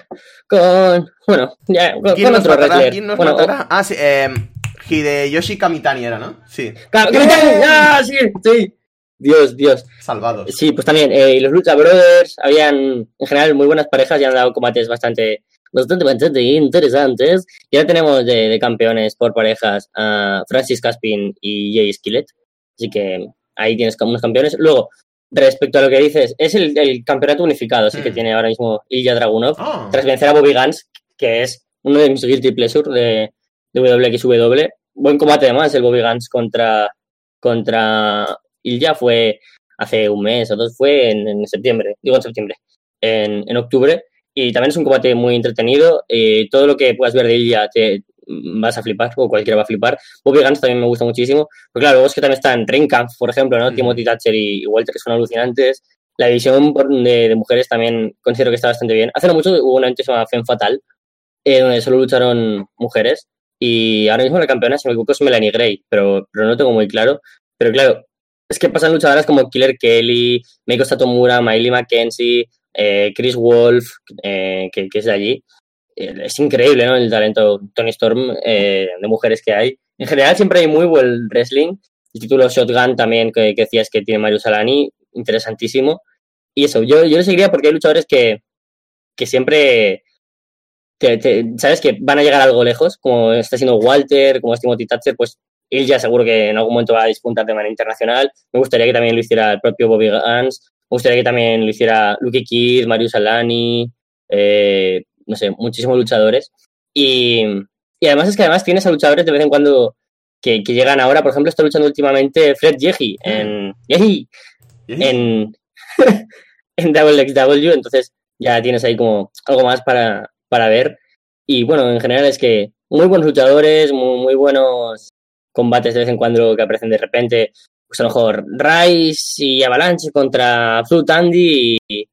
Con... Bueno, ya, con, ¿Quién con nos otro matará? ¿Quién nos Bueno, matará? Ah, sí, eh, Hideyoshi Kamitani era, ¿no? Sí, Kamitani, ¡Ah, sí! Sí. Dios, Dios. salvados. Sí, pues también. eh, y los Lucha Brothers habían, en general, muy buenas parejas y han dado combates bastante, bastante, bastante interesantes. Y ahora tenemos de, de campeones por parejas a Francis Caspin y Jay Skillett. Así que ahí tienes unos campeones. Luego, respecto a lo que dices, es el, el campeonato unificado, así que Hmm. tiene ahora mismo Ilya Dragunov Ah. tras vencer a Bobby Guns, que es uno de mis guilty pleasure de, de WXW. Buen combate además, el Bobby Guns contra, contra Ilya fue hace un mes o dos, fue en, en septiembre, digo en septiembre, en, en octubre. Y también es un combate muy entretenido. eh, todo lo que puedas ver de Ilya te vas a flipar, o cualquiera va a flipar. Bobby Guns también me gusta muchísimo. Pero claro, luego es que también están Ringkampf, por ejemplo, ¿no? Ujú. Timothy Thatcher y, y Walter, que son alucinantes. La división de, de mujeres también considero que está bastante bien. Hace no mucho hubo una evento que se llama Femme Fatal, eh, donde solo lucharon mujeres. Y ahora mismo la campeona, si me equivoco, es Melanie Gray, pero, pero no tengo muy claro. Pero claro, es que pasan luchadoras como Killer Kelly, Meiko Satomura, Miley McKenzie, eh, Chris Wolf, eh, que, que es de allí. Eh, es increíble, ¿no? El talento Tony Storm eh, de mujeres que hay. En general siempre hay muy buen wrestling. El título Shotgun también, que, que decías que tiene Mario Salani, interesantísimo. Y eso, yo, yo le seguiría porque hay luchadores que, que siempre te- te- sabes que van a llegar algo lejos, como está siendo Walter, como es Timothy Thatcher, pues él ya seguro que en algún momento va a despuntar de manera internacional. Me gustaría que también lo hiciera el propio Bobby Guns, me gustaría que también lo hiciera Luke Kid, Marius Alani, eh, no sé, muchísimos luchadores. Y, Y además es que además tienes a luchadores de vez en cuando que, que llegan ahora. Por ejemplo, está luchando últimamente Fred Yehi en, Yehi, en, en XW. Entonces ya tienes ahí como algo más para, para ver. Y bueno, en general es que muy buenos luchadores, muy, muy buenos combates de vez en cuando que aparecen de repente. Pues a lo mejor Rice y Avalanche contra Fruit Andy y,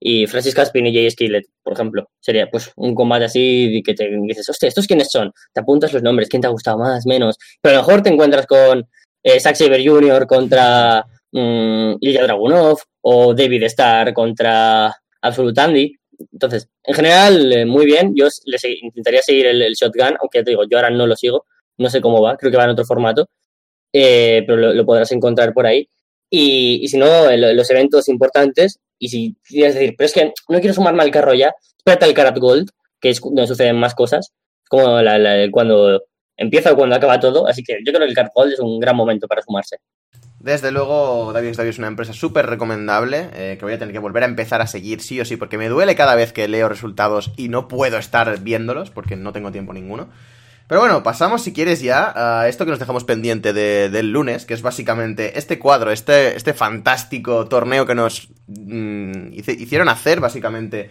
y Francis Caspin y Jay Skillet, por ejemplo. Sería pues un combate así que te dices, hostia, ¿estos quiénes son? Te apuntas los nombres, ¿quién te ha gustado más, menos? Pero a lo mejor te encuentras con eh, Zack Saber Jr. contra um, Ilya Dragunov o David Starr contra Absolute Andy. Entonces, en general, eh, muy bien. Yo les intentaría seguir el, shotgun, aunque te digo, yo ahora no lo sigo. No sé cómo va, creo que va en otro formato. Eh, pero lo, podrás encontrar por ahí. Y, y si no, los eventos importantes, y si quieres decir, pero es que no quiero sumarme al carro ya, espérate al Karat Gold, que es donde suceden más cosas, como la, cuando empieza o cuando acaba todo. Así que yo creo que el Karat Gold es un gran momento para sumarse. Desde luego, David David es una empresa súper recomendable, eh, que voy a tener que volver a empezar a seguir sí o sí, porque me duele cada vez que leo resultados y no puedo estar viéndolos, porque no tengo tiempo ninguno. Pero bueno, pasamos si quieres ya a esto que nos dejamos pendiente de, del lunes, que es básicamente este cuadro, este, este fantástico torneo que nos mmm, hicieron hacer, básicamente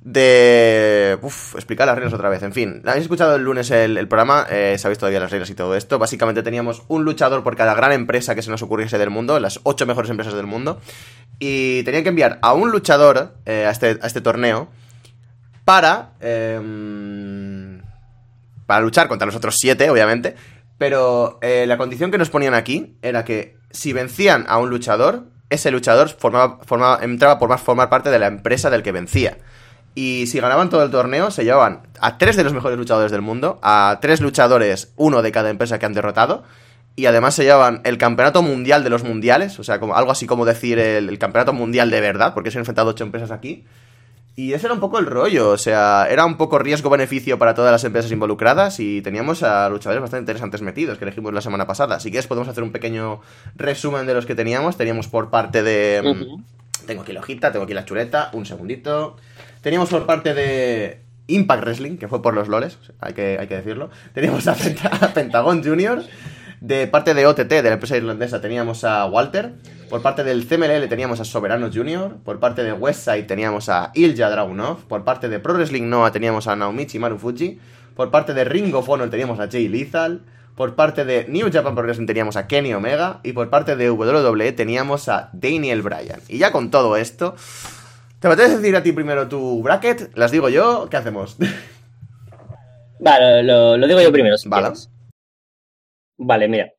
de... Uf, explicar las reglas otra vez. En fin, habéis escuchado el lunes el, programa, eh, sabéis todavía las reglas y todo esto. Básicamente teníamos un luchador por cada gran empresa que se nos ocurriese del mundo, las ocho mejores empresas del mundo. Y tenían que enviar a un luchador eh, a, este, a este torneo para... Eh, para luchar contra los otros siete, obviamente. Pero eh, la condición que nos ponían aquí era que si vencían a un luchador, ese luchador formaba, entraba por formar parte de la empresa del que vencía. Y si ganaban todo el torneo, se llevaban a tres de los mejores luchadores del mundo, a tres luchadores, uno de cada empresa que han derrotado, y además se llevaban el campeonato mundial de los mundiales, o sea, como, algo así como decir el campeonato mundial de verdad, porque se han enfrentado ocho empresas aquí. Y ese era un poco el rollo, o sea, era un poco riesgo-beneficio para todas las empresas involucradas y teníamos a luchadores bastante interesantes metidos que elegimos la semana pasada. Así que podemos hacer un pequeño resumen de los que teníamos. Teníamos por parte de... Uh -huh. Tengo aquí la hojita, tengo aquí la chuleta, un segundito. Teníamos por parte de Impact Wrestling, que fue por los loles, hay que, hay que decirlo. Teníamos a, Penta a Pentagon Junior. De parte de OTT, de la empresa irlandesa, teníamos a Walter. Por parte del CMLL teníamos a Soberano Jr. Por parte de Westside teníamos a Ilja Dragunov. Por parte de Pro Wrestling Noah teníamos a Naomichi Marufuji. Por parte de Ring of Honor teníamos a Jay Lethal. Por parte de New Japan Pro Wrestling teníamos a Kenny Omega. Y por parte de WWE teníamos a Daniel Bryan. Y ya con todo esto, ¿te apetece decir a ti primero tu bracket? ¿Las digo yo? ¿Qué hacemos? Vale, lo, lo digo yo primero. Si vale. Quieres. Vale, mira.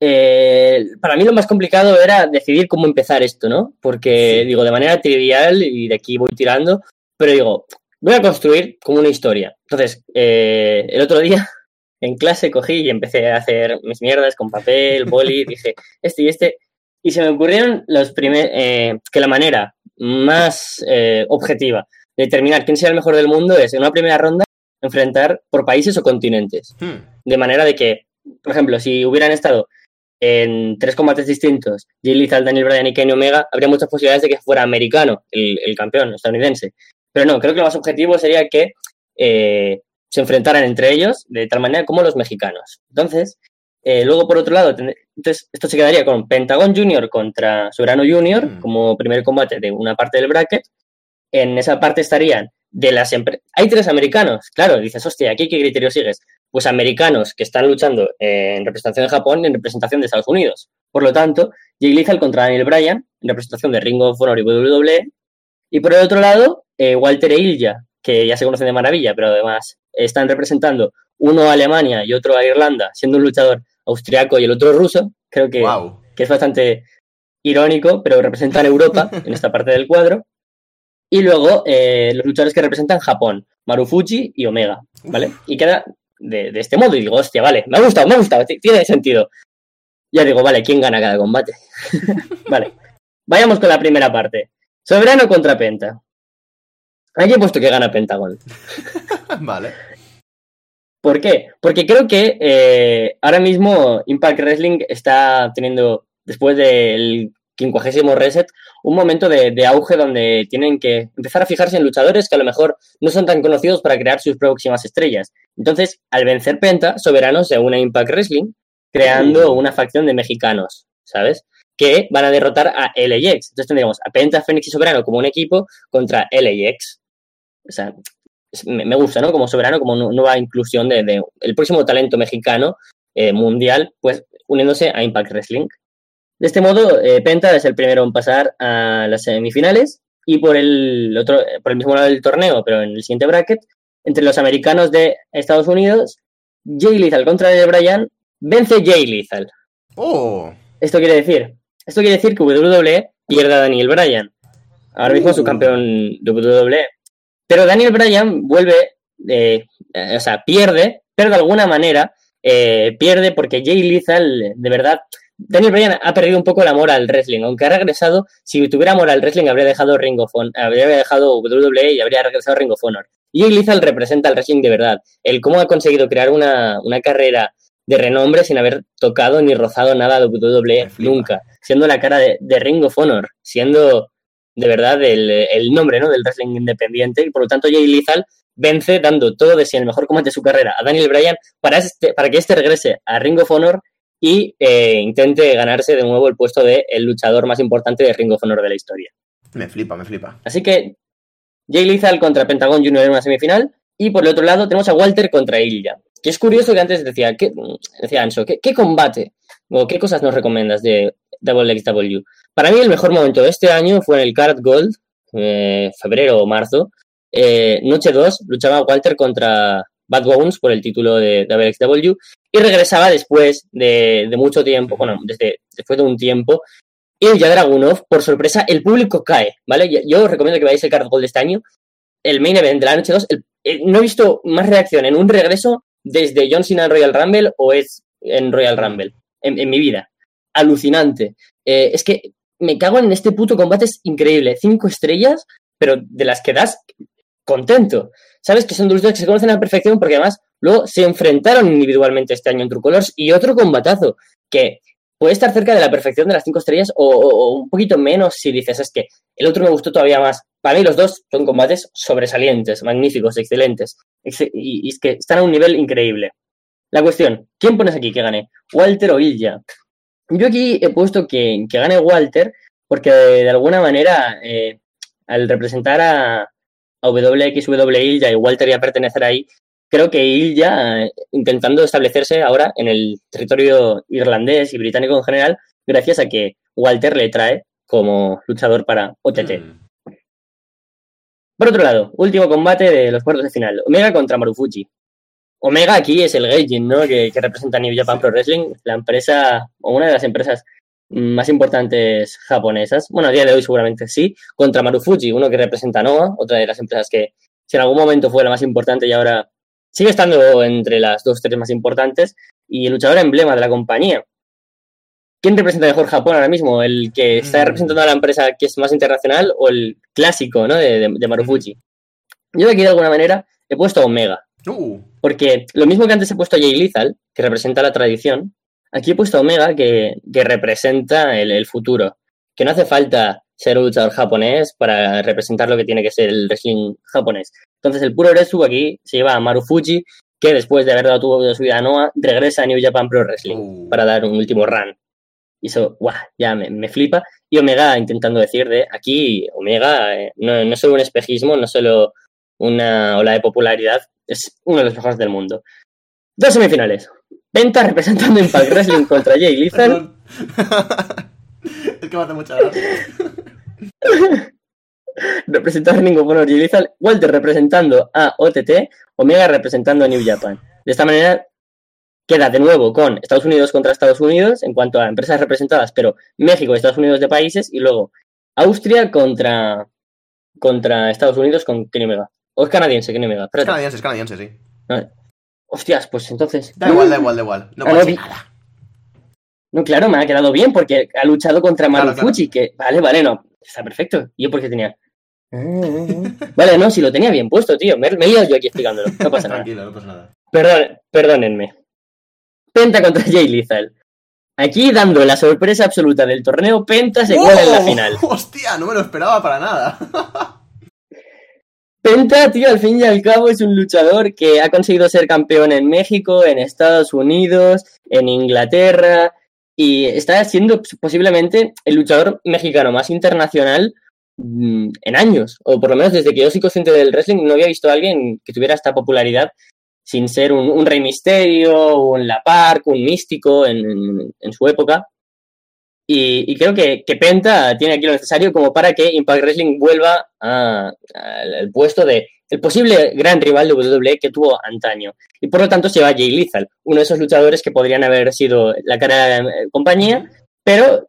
Eh, para mí lo más complicado era decidir cómo empezar esto, ¿no? Porque sí. digo, de manera trivial y de aquí voy tirando, pero digo, voy a construir como una historia. Entonces, eh, el otro día en clase cogí y empecé a hacer mis mierdas con papel, boli, dije, este y este, y se me ocurrieron los primeros, eh, que la manera más eh, objetiva de determinar quién sea el mejor del mundo es en una primera ronda enfrentar por países o continentes. Hmm. De manera de que, por ejemplo, si hubieran estado en tres combates distintos, Jay Lethal, Daniel Bryan y Kenny Omega, habría muchas posibilidades de que fuera americano el, el, campeón estadounidense. Pero no, creo que lo más objetivo sería que eh, se enfrentaran entre ellos de tal manera como los mexicanos. Entonces, eh, luego por otro lado, entonces esto se quedaría con Pentagon Junior contra Soberano Junior mm. como primer combate de una parte del bracket. En esa parte estarían de las empresas. Hay tres americanos, claro, dices, hostia, ¿aquí qué criterio sigues? Pues americanos que están luchando en representación de Japón y en representación de Estados Unidos. Por lo tanto, Jay Lethal contra Daniel Bryan en representación de Ring of Honor y WWE. Y por el otro lado, eh, Walter e Ilja, que ya se conocen de maravilla, pero además están representando uno a Alemania y otro a Irlanda, siendo un luchador austriaco y el otro ruso. Creo que, wow. que es bastante irónico, pero representan Europa en esta parte del cuadro. Y luego eh, los luchadores que representan Japón, Marufuji y Omega, ¿vale? Y queda de, de, este modo y digo, hostia, vale, me ha gustado, me ha gustado, tiene sentido. Ya digo, vale, ¿quién gana cada combate? vale, vayamos con la primera parte. Soberano contra Penta. Aquí he puesto que gana Pentagon. vale. ¿Por qué? Porque creo que eh, ahora mismo Impact Wrestling está teniendo, después del quincuagésimo reset, un momento de, de auge donde tienen que empezar a fijarse en luchadores que a lo mejor no son tan conocidos para crear sus próximas estrellas. Entonces, al vencer Penta, Soberano se une a Impact Wrestling, creando una facción de mexicanos, ¿sabes? Que van a derrotar a LAX. Entonces tendríamos a Penta, Fénix y Soberano como un equipo contra LAX. O sea, me, gusta, ¿no? Como Soberano, como nu- nueva inclusión de, de el próximo talento mexicano eh, mundial, pues uniéndose a Impact Wrestling. De este modo, eh, Penta es el primero en pasar a las semifinales y por el otro, por el mismo lado del torneo, pero en el siguiente bracket, entre los americanos de Estados Unidos, Jay Lethal contra Daniel Bryan, vence Jay Lethal. ¡Oh! Esto quiere decir, esto quiere decir que WWE pierde a Daniel Bryan. Ahora mismo es su Uh. campeón de WWE. Pero Daniel Bryan vuelve, eh, o sea, pierde, pero de alguna manera eh, pierde porque Jay Lethal, de verdad, Daniel Bryan ha perdido un poco el amor al wrestling, aunque ha regresado, si tuviera amor al wrestling habría dejado Ring of Honor, habría dejado WWE y habría regresado a Ring of Honor. Y Lethal representa al wrestling de verdad. El cómo ha conseguido crear una, una carrera de renombre sin haber tocado ni rozado nada de WWE nunca, siendo la cara de, de Ring of Honor, siendo de verdad el, el nombre ¿no? del wrestling independiente y por lo tanto Jay Lethal vence dando todo de sí en el mejor combate de su carrera a Daniel Bryan para, este, para que este regrese a Ring of Honor y eh, intente ganarse de nuevo el puesto de el luchador más importante de Ring of Honor de la historia. Me flipa, me flipa. Así que Jay Lethal contra Pentagon Jr. en una semifinal. Y por el otro lado tenemos a Walter contra Ilya. Que es curioso que antes decía, ¿qué, decía Anso, ¿qué, qué combate o qué cosas nos recomiendas de WXW? Para mí el mejor momento de este año fue en el Card Gold, eh, febrero o marzo. Eh, noche 2 luchaba Walter contra Bad Bones por el título de WXW y regresaba después de, de mucho tiempo, bueno, desde después de un tiempo, Ilya Dragunov, por sorpresa, el público cae, ¿vale? Yo- os recomiendo que veáis el Card Gold de este año. El main event de la noche 2, el- eh, no he visto más reacción en un regreso desde John Cena en Royal Rumble o es en Royal Rumble, en, en mi vida. Alucinante. Eh, es que me cago en este puto combate, es increíble. Cinco estrellas, pero de las que das contento. Sabes que son dos que se conocen a la perfección porque además luego se enfrentaron individualmente este año en True Colors y otro combatazo que puede estar cerca de la perfección de las cinco estrellas o, un poquito menos si dices es que el otro me gustó todavía más. Para mí los dos son combates sobresalientes, magníficos, excelentes Ex- y, es que están a un nivel increíble. La cuestión, ¿quién pones aquí que gane? ¿Walter o Ilya? Yo aquí he puesto que, que gane Walter porque de alguna manera eh, al representar a, a WXW Ilya y Walter ya pertenecer ahí, creo que Ilya, eh, intentando establecerse ahora en el territorio irlandés y británico en general, gracias a que Walter le trae como luchador para OTT. Mm. Por otro lado, último combate de los cuartos de final, Omega contra Marufuji. Omega aquí es el Gaijin, ¿no? Que, que representa New Japan Pro Wrestling, la empresa, o una de las empresas más importantes japonesas. Bueno, a día de hoy seguramente sí. Contra Marufuji, uno que representa a Noah, otra de las empresas que si en algún momento fue la más importante y ahora sigue estando entre las dos, tres más importantes. Y el luchador emblema de la compañía. ¿Quién representa mejor Japón ahora mismo? ¿El que está Mm. representando a la empresa que es más internacional o el clásico, ¿no? De, de, de Marufuji. Yo aquí de alguna manera he puesto a Omega. Uh, Porque lo mismo que antes he puesto a Jay Lethal, que representa la tradición, aquí he puesto Omega, que, que representa el, el futuro. Que no hace falta ser un luchador japonés para representar lo que tiene que ser el wrestling japonés. Entonces el puro Resu aquí se lleva a Marufuji, que después de haber dado toda su vida a Noah, regresa a New Japan Pro Wrestling uh. para dar un último run. Y eso, guau, ya me, me flipa. Y Omega intentando decir de aquí, Omega eh, no, no es solo un espejismo, no es solo una ola de popularidad, es uno de los mejores del mundo. Dos semifinales. Penta representando Impact Wrestling contra Jay Lethal. Es que me hace mucha gracia. representando a Ring of Honor Jay Lethal. Walter representando a OTT. Omega representando a New Japan. De esta manera queda de nuevo con Estados Unidos contra Estados Unidos en cuanto a empresas representadas, pero México y Estados Unidos de países, y luego Austria contra, contra Estados Unidos con Kenny Omega. O es canadiense, Kenny Omega. Es canadiense, es canadiense, sí. Hostias, pues entonces. Da igual, da igual, da igual. No Ah, pasa nada. No, claro, me ha quedado bien porque ha luchado contra Claro, Marufuji, que vale, vale, no, está perfecto. ¿Y yo por qué tenía? Vale, no, si lo tenía bien puesto, tío. Me, me he liado yo aquí explicándolo. No pasa nada. Tranquilo, no pasa nada. Perdón, perdónenme. Penta contra Jay Lethal. Aquí dando la sorpresa absoluta del torneo, Penta se cuela en la ¡Oh! final. Hostia, no me lo esperaba para nada. Penta, tío, al fin y al cabo es un luchador que ha conseguido ser campeón en México, en Estados Unidos, en Inglaterra, y está siendo posiblemente el luchador mexicano más internacional mm, en años, o por lo menos desde que yo soy consciente del wrestling no había visto a alguien que tuviera esta popularidad sin ser un, Rey Misterio, un La Park, un místico en su época. Y, y creo que, que Penta tiene aquí lo necesario como para que Impact Wrestling vuelva al puesto de el posible gran rival de WWE que tuvo antaño. Y por lo tanto se va Jay Lethal, uno de esos luchadores que podrían haber sido la cara de la eh, compañía, pero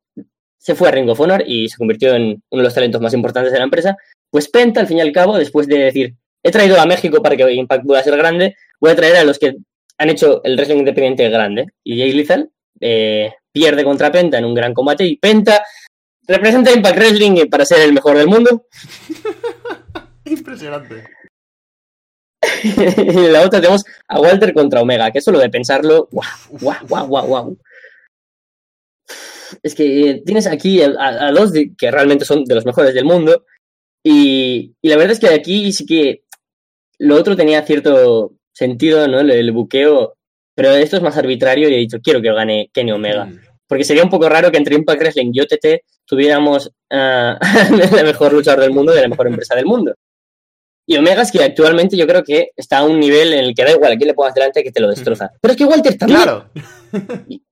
se fue a Ring of Honor y se convirtió en uno de los talentos más importantes de la empresa. Pues Penta, al fin y al cabo, después de decir, he traído a México para que Impact pueda ser grande, voy a traer a los que han hecho el wrestling independiente grande. Y Jay Lethal eh, pierde contra Penta en un gran combate y Penta representa Impact Wrestling para ser el mejor del mundo. Impresionante. y en la otra tenemos a Walter contra Omega, que eso lo de pensarlo, guau, guau, guau, guau, guau. Es que eh, tienes aquí a, a- a dos de- que realmente son de los mejores del mundo. Y, y la verdad es que aquí sí que lo otro tenía cierto sentido, ¿no? El, el buqueo. Pero esto es más arbitrario y he dicho, quiero que gane Kenny Omega. Mm. Porque sería un poco raro que entre Impact Wrestling y OTT tuviéramos ah, la mejor luchador del mundo de la mejor empresa del mundo. Y Omega es que actualmente yo creo que está a un nivel en el que da igual a quién le pongas delante que te lo destroza. Pero es que Walter también. Claro. Y,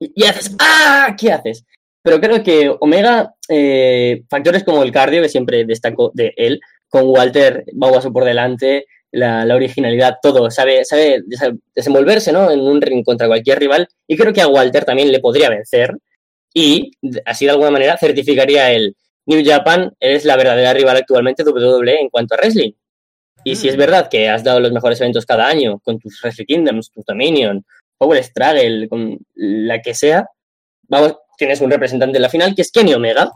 y haces, ¡ah! ¿Qué haces? Pero creo que Omega, eh, factores como el cardio, que siempre destaco de él, con Walter Bauaso por delante, la, la originalidad, todo, sabe, sabe desenvolverse ¿no? en un ring contra cualquier rival, y creo que a Walter también le podría vencer, y así de alguna manera certificaría el New Japan es la verdadera rival actualmente de WWE en cuanto a wrestling. Y si es verdad que has dado los mejores eventos cada año, con tus Wrestle Kingdoms, tu Dominion, Power Struggle, con la que sea, vamos, tienes un representante en la final que es Kenny Omega.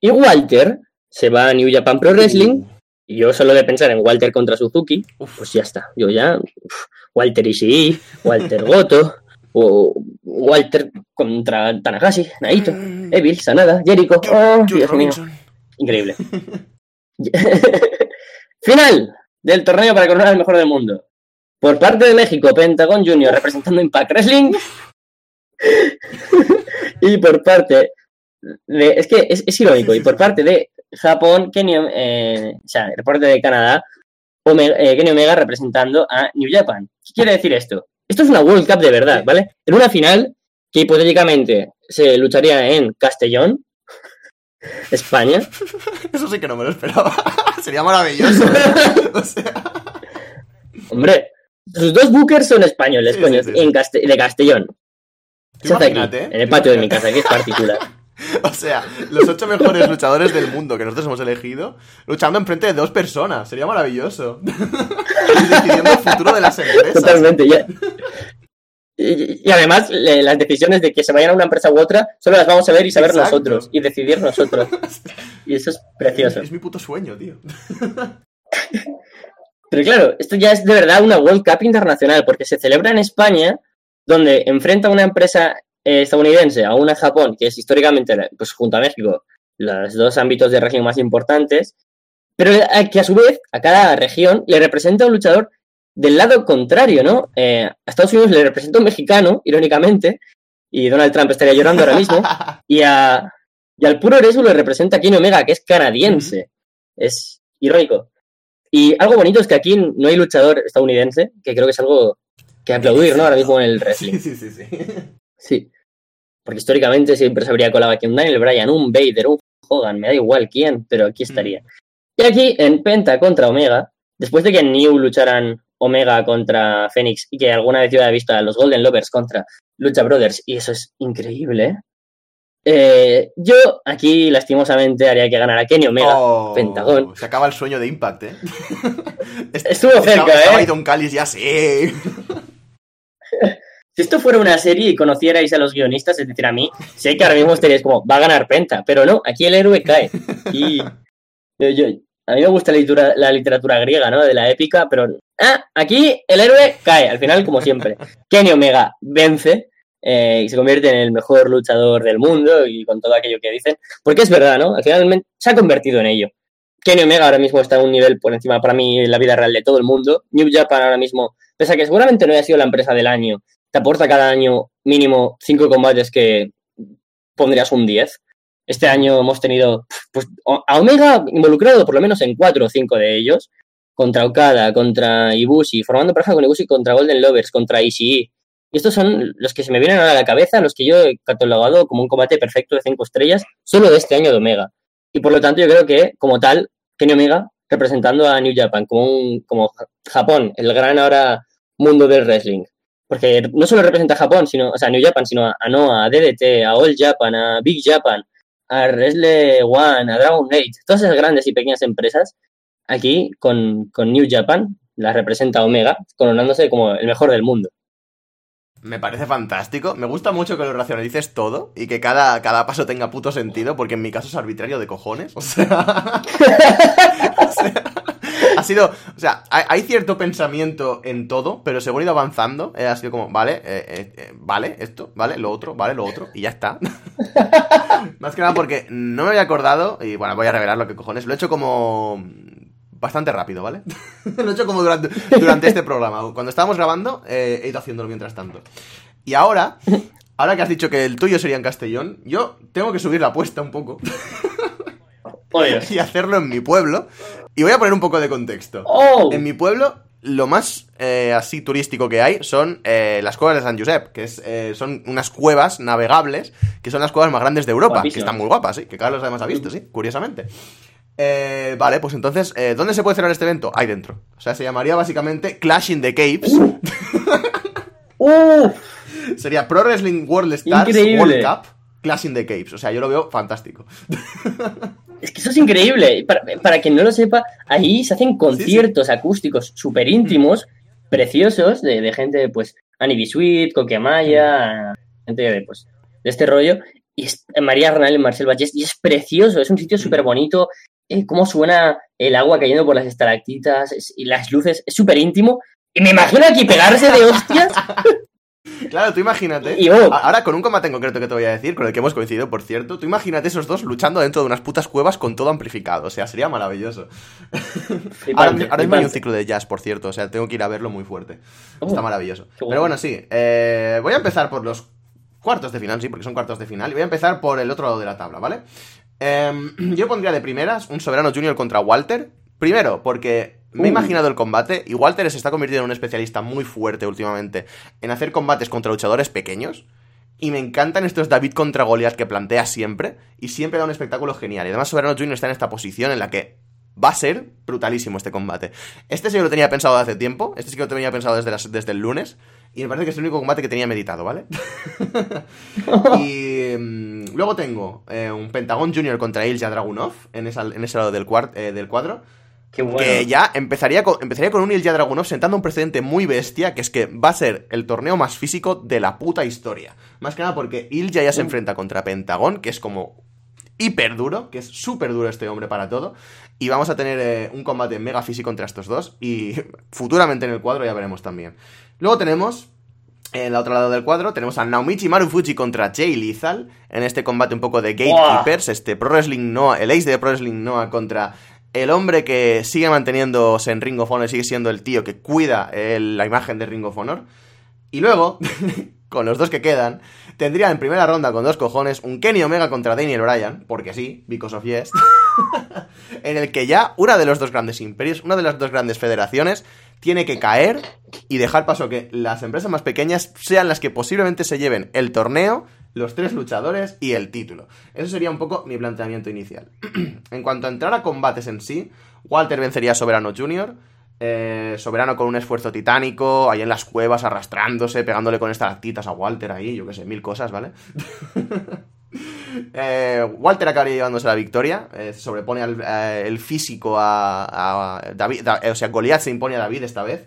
Y Walter se va a New Japan Pro Wrestling. Yo solo de pensar en Walter contra Suzuki, pues ya está. Yo ya, uf, Walter Ishii, Walter Goto, o Walter contra Tanahashi, Naito, Evil, Sanada, Jericho. Oh, Dios mío. Increíble. Final del torneo para coronar al mejor del mundo. Por parte de México, Pentagon Junior representando Impact Wrestling. y por parte de. Es que es, es irónico. Y por parte de Japón, Kenny, eh, o sea, por parte de Canadá, Omega- eh, Kenny Omega representando a New Japan. ¿Qué quiere decir esto? Esto es una World Cup de verdad, ¿vale? En una final que hipotéticamente se lucharía en Castellón, España. Eso sí que no me lo esperaba. Sería maravilloso. o sea, Hombre, sus dos bookers son españoles, Sí, coño, sí, sí, sí. en de Castellón. aquí, imagínate, ¿eh? en el patio de mi casa, que es particular. O sea, los ocho mejores luchadores del mundo que nosotros hemos elegido luchando enfrente de dos personas. Sería maravilloso. Y decidiendo el futuro de las empresas. Totalmente. ya- Y, y además, le- las decisiones de que se vayan a una empresa u otra, solo las vamos a ver y saber Exacto. nosotros, y decidir nosotros. Y eso es precioso. Es mi puto sueño, tío. Pero claro, esto ya es de verdad una World Cup internacional, porque se celebra en España, donde enfrenta una empresa eh, estadounidense a una Japón, que es históricamente, pues junto a México, los dos ámbitos de región más importantes, pero a- que a su vez a cada región le representa un luchador del lado contrario, ¿no? Eh, a Estados Unidos le representa un mexicano, irónicamente, y Donald Trump estaría llorando ahora mismo, y, a, y al puro Resu le representa Kenny Omega, que es canadiense. Es irónico. Y algo bonito es que aquí no hay luchador estadounidense, que creo que es algo que aplaudir, ¿no? Ahora mismo en el wrestling. Sí, sí, sí, sí. Sí. Porque históricamente siempre se habría colado aquí un Daniel Bryan, un Vader, un Hogan, me da igual quién, pero aquí estaría. Y aquí en Penta contra Omega, después de que en New lucharan Omega contra Phoenix y que alguna vez yo había visto a los Golden Lovers contra Lucha Brothers, y eso es increíble, ¿eh? Eh, yo aquí lastimosamente haría que ganara Kenny Omega. Oh, Pentagón. Se acaba el sueño de Impact, ¿eh? Est- Estuvo cerca, estaba, Estaba ¿eh? ahí Don Callis ya, sí. Si esto fuera una serie y conocierais a los guionistas, es decir, a mí, sé que ahora mismo estaríais como, va a ganar Penta, pero no, aquí el héroe cae. A mí me gusta la literatura, la literatura griega, ¿no? De la épica, pero ah, aquí el héroe cae, al final, como siempre. Kenny Omega vence eh, y se convierte en el mejor luchador del mundo y con todo aquello que dicen. Porque es verdad, ¿no? Al final se ha convertido en ello. Kenny Omega ahora mismo está a un nivel por encima para mí en la vida real de todo el mundo. New Japan ahora mismo, pese a que seguramente no haya sido la empresa del año, aporta cada año mínimo cinco combates que pondrías un 10. Este año hemos tenido pues, a Omega involucrado por lo menos en cuatro o cinco de ellos, contra Okada, contra Ibushi, formando pareja con Ibushi contra Golden Lovers, contra Ishii. Y estos son los que se me vienen a la cabeza, los que yo he catalogado como un combate perfecto de cinco estrellas, solo de este año de Omega. Y por lo tanto yo creo que, como tal, Kenny Omega representando a New Japan como, un, como Japón, el gran ahora mundo del wrestling. Porque no solo representa a Japón, sino, o sea, New Japan, sino a Noah, a DDT, a All Japan, a Big Japan, a Wrestle One, a Dragon Gate, todas esas grandes y pequeñas empresas, aquí con, con New Japan las representa Omega, coronándose como el mejor del mundo. Me parece fantástico. Me gusta mucho que lo racionalices todo y que cada, cada paso tenga puto sentido, porque en mi caso es arbitrario de cojones. O sea. o sea ha sido. O sea, hay, cierto pensamiento en todo, pero según he ido avanzando, eh, ha sido como, vale, eh, eh, vale, esto, vale, lo otro, vale, lo otro, y ya está. Más que nada porque no me había acordado, y bueno, voy a revelar lo que cojones. Lo he hecho como bastante rápido, ¿vale? Lo he hecho como durante, durante este programa. Cuando estábamos grabando, eh, he ido haciéndolo mientras tanto. Y ahora, ahora que has dicho que el tuyo sería en Castellón, yo tengo que subir la apuesta un poco. y hacerlo en mi pueblo. Y voy a poner un poco de contexto. Oh. En mi pueblo, lo más eh, así turístico que hay son eh, las cuevas de San Josep, que es, son unas cuevas navegables, que son las cuevas más grandes de Europa, que están muy guapas, sí, que Carlos además ha visto, sí, curiosamente. Eh, vale, pues entonces, eh, ¿dónde se puede cerrar este evento? Ahí dentro. O sea, se llamaría básicamente Clash in the Caves. Uh. Sería Pro Wrestling World Stars World Cup Clash in the Caves. O sea, yo lo veo fantástico. Es que eso es increíble. Para, para quien no lo sepa, ahí se hacen conciertos acústicos súper íntimos, preciosos, de, gente, pues, Annie B. Sweet, Coquemaya, gente de, pues, de este rollo. Y es María Renal en Marcel Vallés, y es precioso, es un sitio súper bonito, eh, cómo suena el agua cayendo por las estalactitas y las luces, es súper íntimo. Y me imagino aquí pegarse de hostias. Claro, tú imagínate. Ahora con un combate en concreto que te voy a decir, con el que hemos coincidido, por cierto, tú imagínate esos dos luchando dentro de unas putas cuevas con todo amplificado. O sea, sería maravilloso. ahora, mismo hay un ciclo de jazz, por cierto. O sea, tengo que ir a verlo muy fuerte. Está maravilloso. Pero bueno, sí. Eh, voy a empezar por los cuartos de final, sí, porque son cuartos de final. Y voy a empezar por el otro lado de la tabla, ¿vale? Em, yo pondría de primeras un Soberano Junior contra Walter. Primero, porque me he imaginado el combate y Walter se está convirtiendo en un especialista muy fuerte últimamente en hacer combates contra luchadores pequeños. Y me encantan estos David contra Goliath que plantea siempre. Y siempre da un espectáculo genial. Y además Soberano Junior está en esta posición en la que va a ser brutalísimo este combate. Este sí que lo tenía pensado hace tiempo. Este sí que lo tenía pensado desde, desde el lunes. Y me parece que es el único combate que tenía meditado, ¿vale? y mm, luego tengo eh, un Pentagon Junior contra Ilja Dragunov en, en ese lado del, eh, del cuadro. Qué bueno. Que ya empezaría con, empezaría con un Ilja Dragunov sentando un precedente muy bestia, que es que va a ser el torneo más físico de la puta historia. Más que nada porque Ilja ya se enfrenta contra Pentagon, que es como hiper duro, que es súper duro este hombre para todo. Y vamos a tener eh, un combate mega físico contra estos dos. Y futuramente en el cuadro ya veremos también. Luego tenemos en el otro lado del cuadro tenemos a Naomichi Marufuji contra Jay Lethal en este combate un poco de Gatekeepers, este Pro Wrestling Noah, el ace de Pro Wrestling Noah contra el hombre que sigue manteniéndose en Ring of Honor, sigue siendo el tío que cuida la imagen de Ring of Honor. Y luego, con los dos que quedan, tendría en primera ronda con dos cojones un Kenny Omega contra Daniel Bryan, porque sí, because of yes, en el que ya una de los dos grandes imperios, una de las dos grandes federaciones, tiene que caer y dejar paso a que las empresas más pequeñas sean las que posiblemente se lleven el torneo, los tres luchadores y el título. Eso sería un poco mi planteamiento inicial. en cuanto a entrar a combates en sí, Walter vencería a Soberano Jr., eh, Soberano con un esfuerzo titánico, ahí en las cuevas arrastrándose, pegándole con estas lactitas a Walter ahí, yo que sé, mil cosas, ¿vale? Eh, Walter acabaría llevándose la victoria, eh, sobrepone el físico a, David, o sea, Goliath se impone a David esta vez.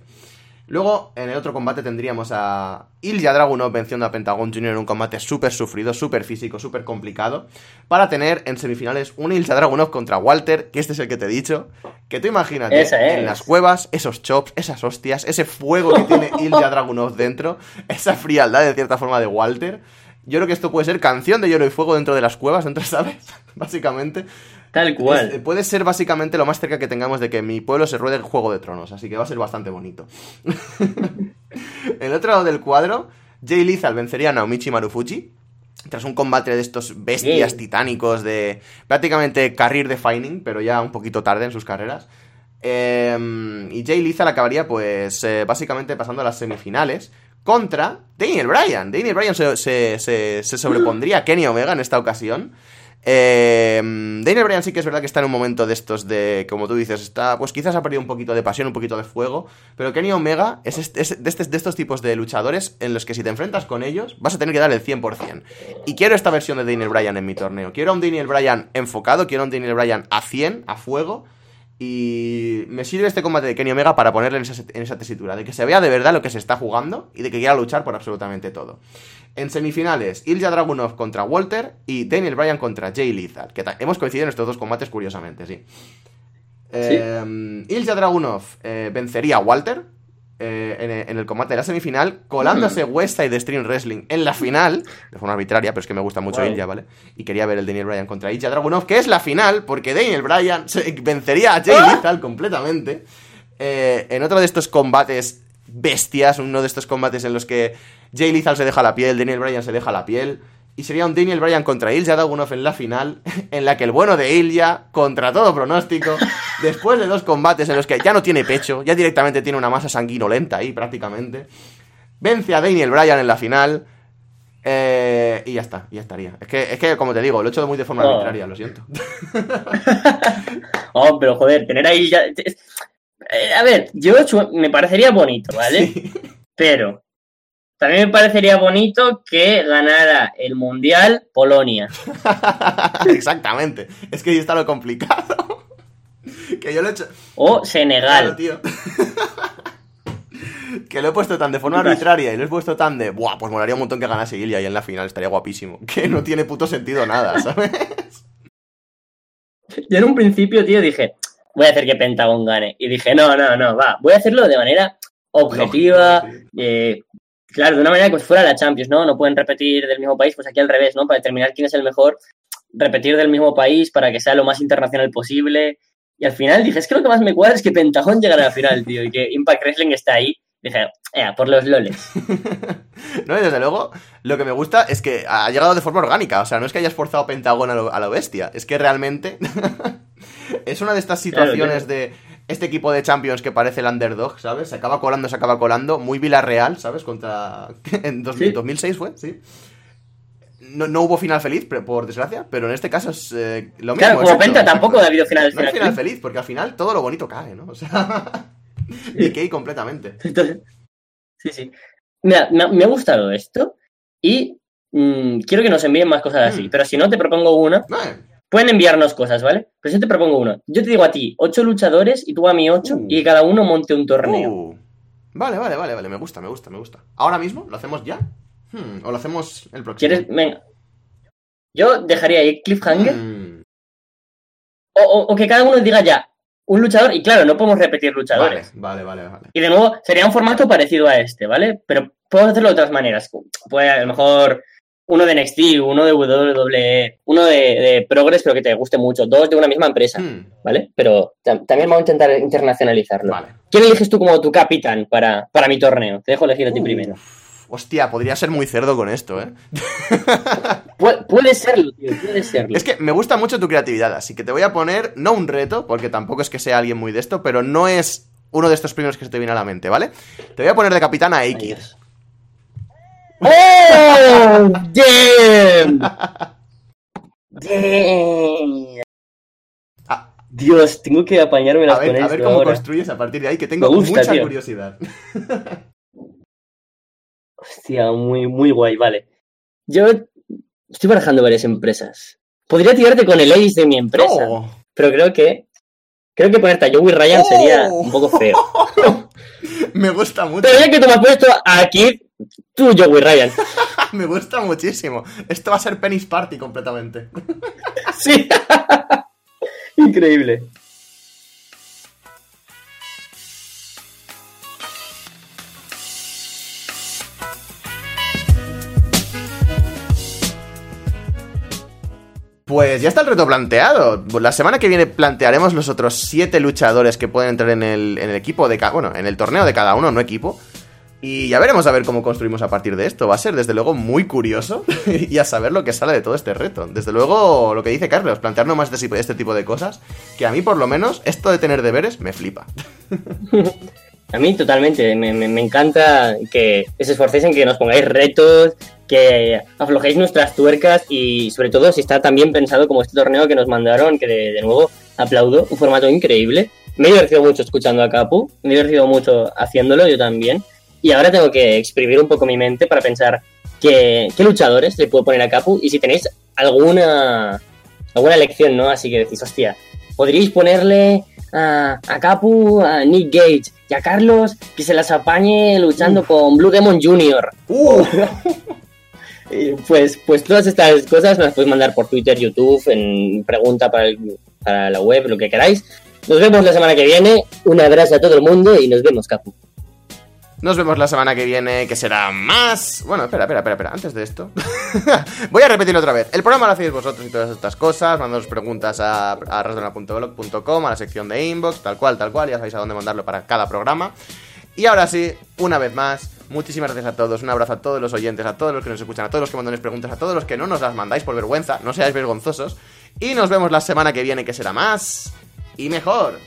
Luego, en el otro combate tendríamos a Ilya Dragunov venciendo a Pentagon Jr. en un combate súper sufrido, súper físico, súper complicado. Para tener en semifinales un Ilya Dragunov contra Walter, que este es el que te he dicho. Que tú imagínate, es. en las cuevas, esos chops, esas hostias, ese fuego que tiene Ilya Dragunov dentro, esa frialdad de cierta forma de Walter. Yo creo que esto puede ser canción de hielo y fuego dentro de las cuevas, dentro, ¿sabes? Básicamente. Tal cual. Es- puede ser básicamente lo más cerca que tengamos de que mi pueblo se ruede el Juego de Tronos, así que va a ser bastante bonito. en el otro lado del cuadro, Jay Lethal vencería a Naomichi Marufuji. Tras un combate de estos bestias Bien. titánicos de prácticamente career defining, pero ya un poquito tarde en sus carreras. Eh, y Jay Lethal acabaría, pues, eh, básicamente pasando a las semifinales contra Daniel Bryan. Daniel Bryan se, se- se- se sobrepondría a Kenny Omega en esta ocasión. Eh, Daniel Bryan sí que es verdad que está en un momento de estos de, como tú dices, está, pues quizás ha perdido un poquito de pasión, un poquito de fuego, pero Kenny Omega es, este- es de, de estos tipos de luchadores en los que si te enfrentas con ellos vas a tener que dar el 100%. Y quiero esta versión de Daniel Bryan en mi torneo. Quiero a un Daniel Bryan enfocado, quiero a un Daniel Bryan a 100, a fuego. Y me sirve este combate de Kenny Omega para ponerle en esa, en esa tesitura, de que se vea de verdad lo que se está jugando y de que quiera luchar por absolutamente todo. En semifinales, Ilya Dragunov contra Walter y Daniel Bryan contra Jay Lethal, que hemos coincidido en estos dos combates curiosamente, sí. Eh, Ilya Dragunov eh, vencería a Walter eh, en, en el combate de la semifinal, colándose Westside de Stream Wrestling en la final, de forma arbitraria, pero es que me gusta mucho Wow. ¿vale? Y quería ver el Daniel Bryan contra Ilya Dragunov, que es la final, porque Daniel Bryan se- vencería a Jay Lethal completamente. Eh, en otro de estos combates bestias, uno de estos combates en los que Jay Lethal se deja la piel, Daniel Bryan se deja la piel. Y sería un Daniel Bryan contra Ilya Dragunov en la final, en la que el bueno de Ilya, contra todo pronóstico, después de dos combates en los que ya no tiene pecho, ya directamente tiene una masa sanguinolenta ahí prácticamente, vence a Daniel Bryan en la final. eh, y ya está, ya estaría. Es que, es que, como te digo, lo he hecho muy de forma Oh. arbitraria, lo siento. Oh, pero joder, tener ahí ya. eh, a ver, yo me parecería bonito, ¿vale? Sí. Pero también me parecería bonito que ganara el Mundial Polonia. Exactamente. Es que ahí está lo complicado. que yo lo he hecho. O Claro, Senegal. tío. que lo he puesto tan de forma arbitraria y lo he puesto tan de. Buah, pues molaría un montón que ganase Ilya y en la final estaría guapísimo. Que no tiene puto sentido nada, ¿sabes? Yo en un principio, tío, dije, voy a hacer que Pentagon gane. Y dije, no, no, no, va, voy a hacerlo de manera objetiva. Eh, claro, de una manera que fuera la Champions, ¿no? No pueden repetir del mismo país, pues aquí al revés, ¿no? Para determinar quién es el mejor, repetir del mismo país para que sea lo más internacional posible. Y al final dije, es que lo que más me cuadra es que Pentagon llegara a la final, tío, y que Impact Wrestling está ahí. Dije, eh, por los loles. No, y desde luego, lo que me gusta es que ha llegado de forma orgánica. O sea, no es que hayas forzado Pentagón a lo, a lo bestia. Es que realmente es una de estas Claro, situaciones claro. de este equipo de Champions que parece el underdog, ¿sabes? Se acaba colando, se acaba colando. Muy Villarreal, ¿sabes? Contra. En 2000 Sí. 2006 fue, sí. No, no hubo final feliz, por desgracia, pero en este caso es eh, lo mismo. Claro, como exacto, Penta exacto. tampoco ha habido final No final. final feliz, porque al final todo lo bonito cae, ¿no? O sea. Decay completamente. Entonces, sí, sí. Mira, me, me ha gustado esto y mm, quiero que nos envíen más cosas así. Mm. Pero si no, te propongo una. Eh, Pueden enviarnos cosas, ¿vale? Pero yo te propongo una. Yo te digo a ti ocho luchadores y tú a mí ocho Uh. y cada uno monte un torneo. Uh, vale, vale, vale, vale. Me gusta, me gusta, me gusta. ¿Ahora mismo? ¿Lo hacemos ya? Hmm, ¿O lo hacemos el próximo? ¿Quieres? Venga. Yo dejaría ahí cliffhanger Hmm, o, o- o que cada uno diga ya un luchador y claro, no podemos repetir vale, luchadores. vale, vale, vale. Y de nuevo, sería un formato parecido a este, ¿vale? Pero podemos hacerlo de otras maneras. Pues a lo mejor uno de NXT, uno de WWE, uno de, de Progress, pero que te guste mucho. Dos de una misma empresa, Hmm, ¿vale? Pero tam- también vamos a intentar internacionalizarlo. vale. ¿Quién eliges tú como tu capitán para, para mi torneo? Te dejo elegir a ti Uh, primero. Hostia, podría ser muy cerdo con esto, ¿eh? Pu- puede serlo, tío, puede serlo. Es que me gusta mucho tu creatividad, así que te voy a poner, no un reto, porque tampoco es que sea alguien muy de esto, pero no es uno de estos primeros que se te viene a la mente, ¿vale? Te voy a poner de capitán a X. ¡Oh! ¡Damn! ¡Damn! Ah. Dios, tengo que apañármelas A ver, con a ver cómo ahora. construyes a partir de ahí, que tengo gusta, mucha tío. curiosidad. Hostia, muy, muy guay, vale. Yo estoy barajando varias empresas. Podría tirarte con el ace de mi empresa, Oh. pero creo que creo que ponerte a Joey Ryan sería un poco feo. Me gusta mucho. Pero ya que tú me has puesto aquí, tú, Joey Ryan. Me gusta muchísimo. Esto va a ser Penny's Party completamente. Sí. Increíble. Pues ya está el reto planteado. La semana que viene plantearemos los otros siete luchadores que pueden entrar en el, en el equipo de cada. Bueno, en el torneo de cada uno, no equipo. Y ya veremos a ver cómo construimos a partir de esto. Va a ser, desde luego, muy curioso y a saber lo que sale de todo este reto. Desde luego, lo que dice Carlos, plantearnos más de este tipo de cosas, que a mí, por lo menos, esto de tener deberes me flipa. A mí totalmente, me, me- me encanta que os esforcéis en que nos pongáis retos, que aflojéis nuestras tuercas y sobre todo si está tan bien pensado como este torneo que nos mandaron, que de, de nuevo aplaudo, un formato increíble. Me he divertido mucho escuchando a Capu, me he divertido mucho haciéndolo, yo también. Y ahora tengo que exprimir un poco mi mente para pensar qué, qué luchadores le puedo poner a Capu y si tenéis alguna, alguna elección, ¿no? Así que decís, hostia, podríais ponerle a, a Capu, a Nick Gage y a Carlos que se las apañe luchando con Blue Demon Jr. ¡Uh! Pues, pues todas estas cosas me las podéis mandar por Twitter, YouTube, en pregunta para, el- para la web, lo que queráis. Nos vemos la semana que viene. Un abrazo a todo el mundo y nos vemos, Capu. Nos vemos la semana que viene, que será más. Bueno, espera, espera, espera, espera. Antes de esto, voy a repetirlo otra vez. El programa lo hacéis vosotros y todas estas cosas. Mandándonos preguntas a, a rasdona.blog.com, a la sección de inbox, tal cual, tal cual. Ya sabéis a dónde mandarlo para cada programa. Y ahora sí, una vez más, muchísimas gracias a todos. Un abrazo a todos los oyentes, a todos los que nos escuchan, a todos los que mandáis preguntas, a todos los que no nos las mandáis por vergüenza. No seáis vergonzosos. Y nos vemos la semana que viene, que será más y mejor.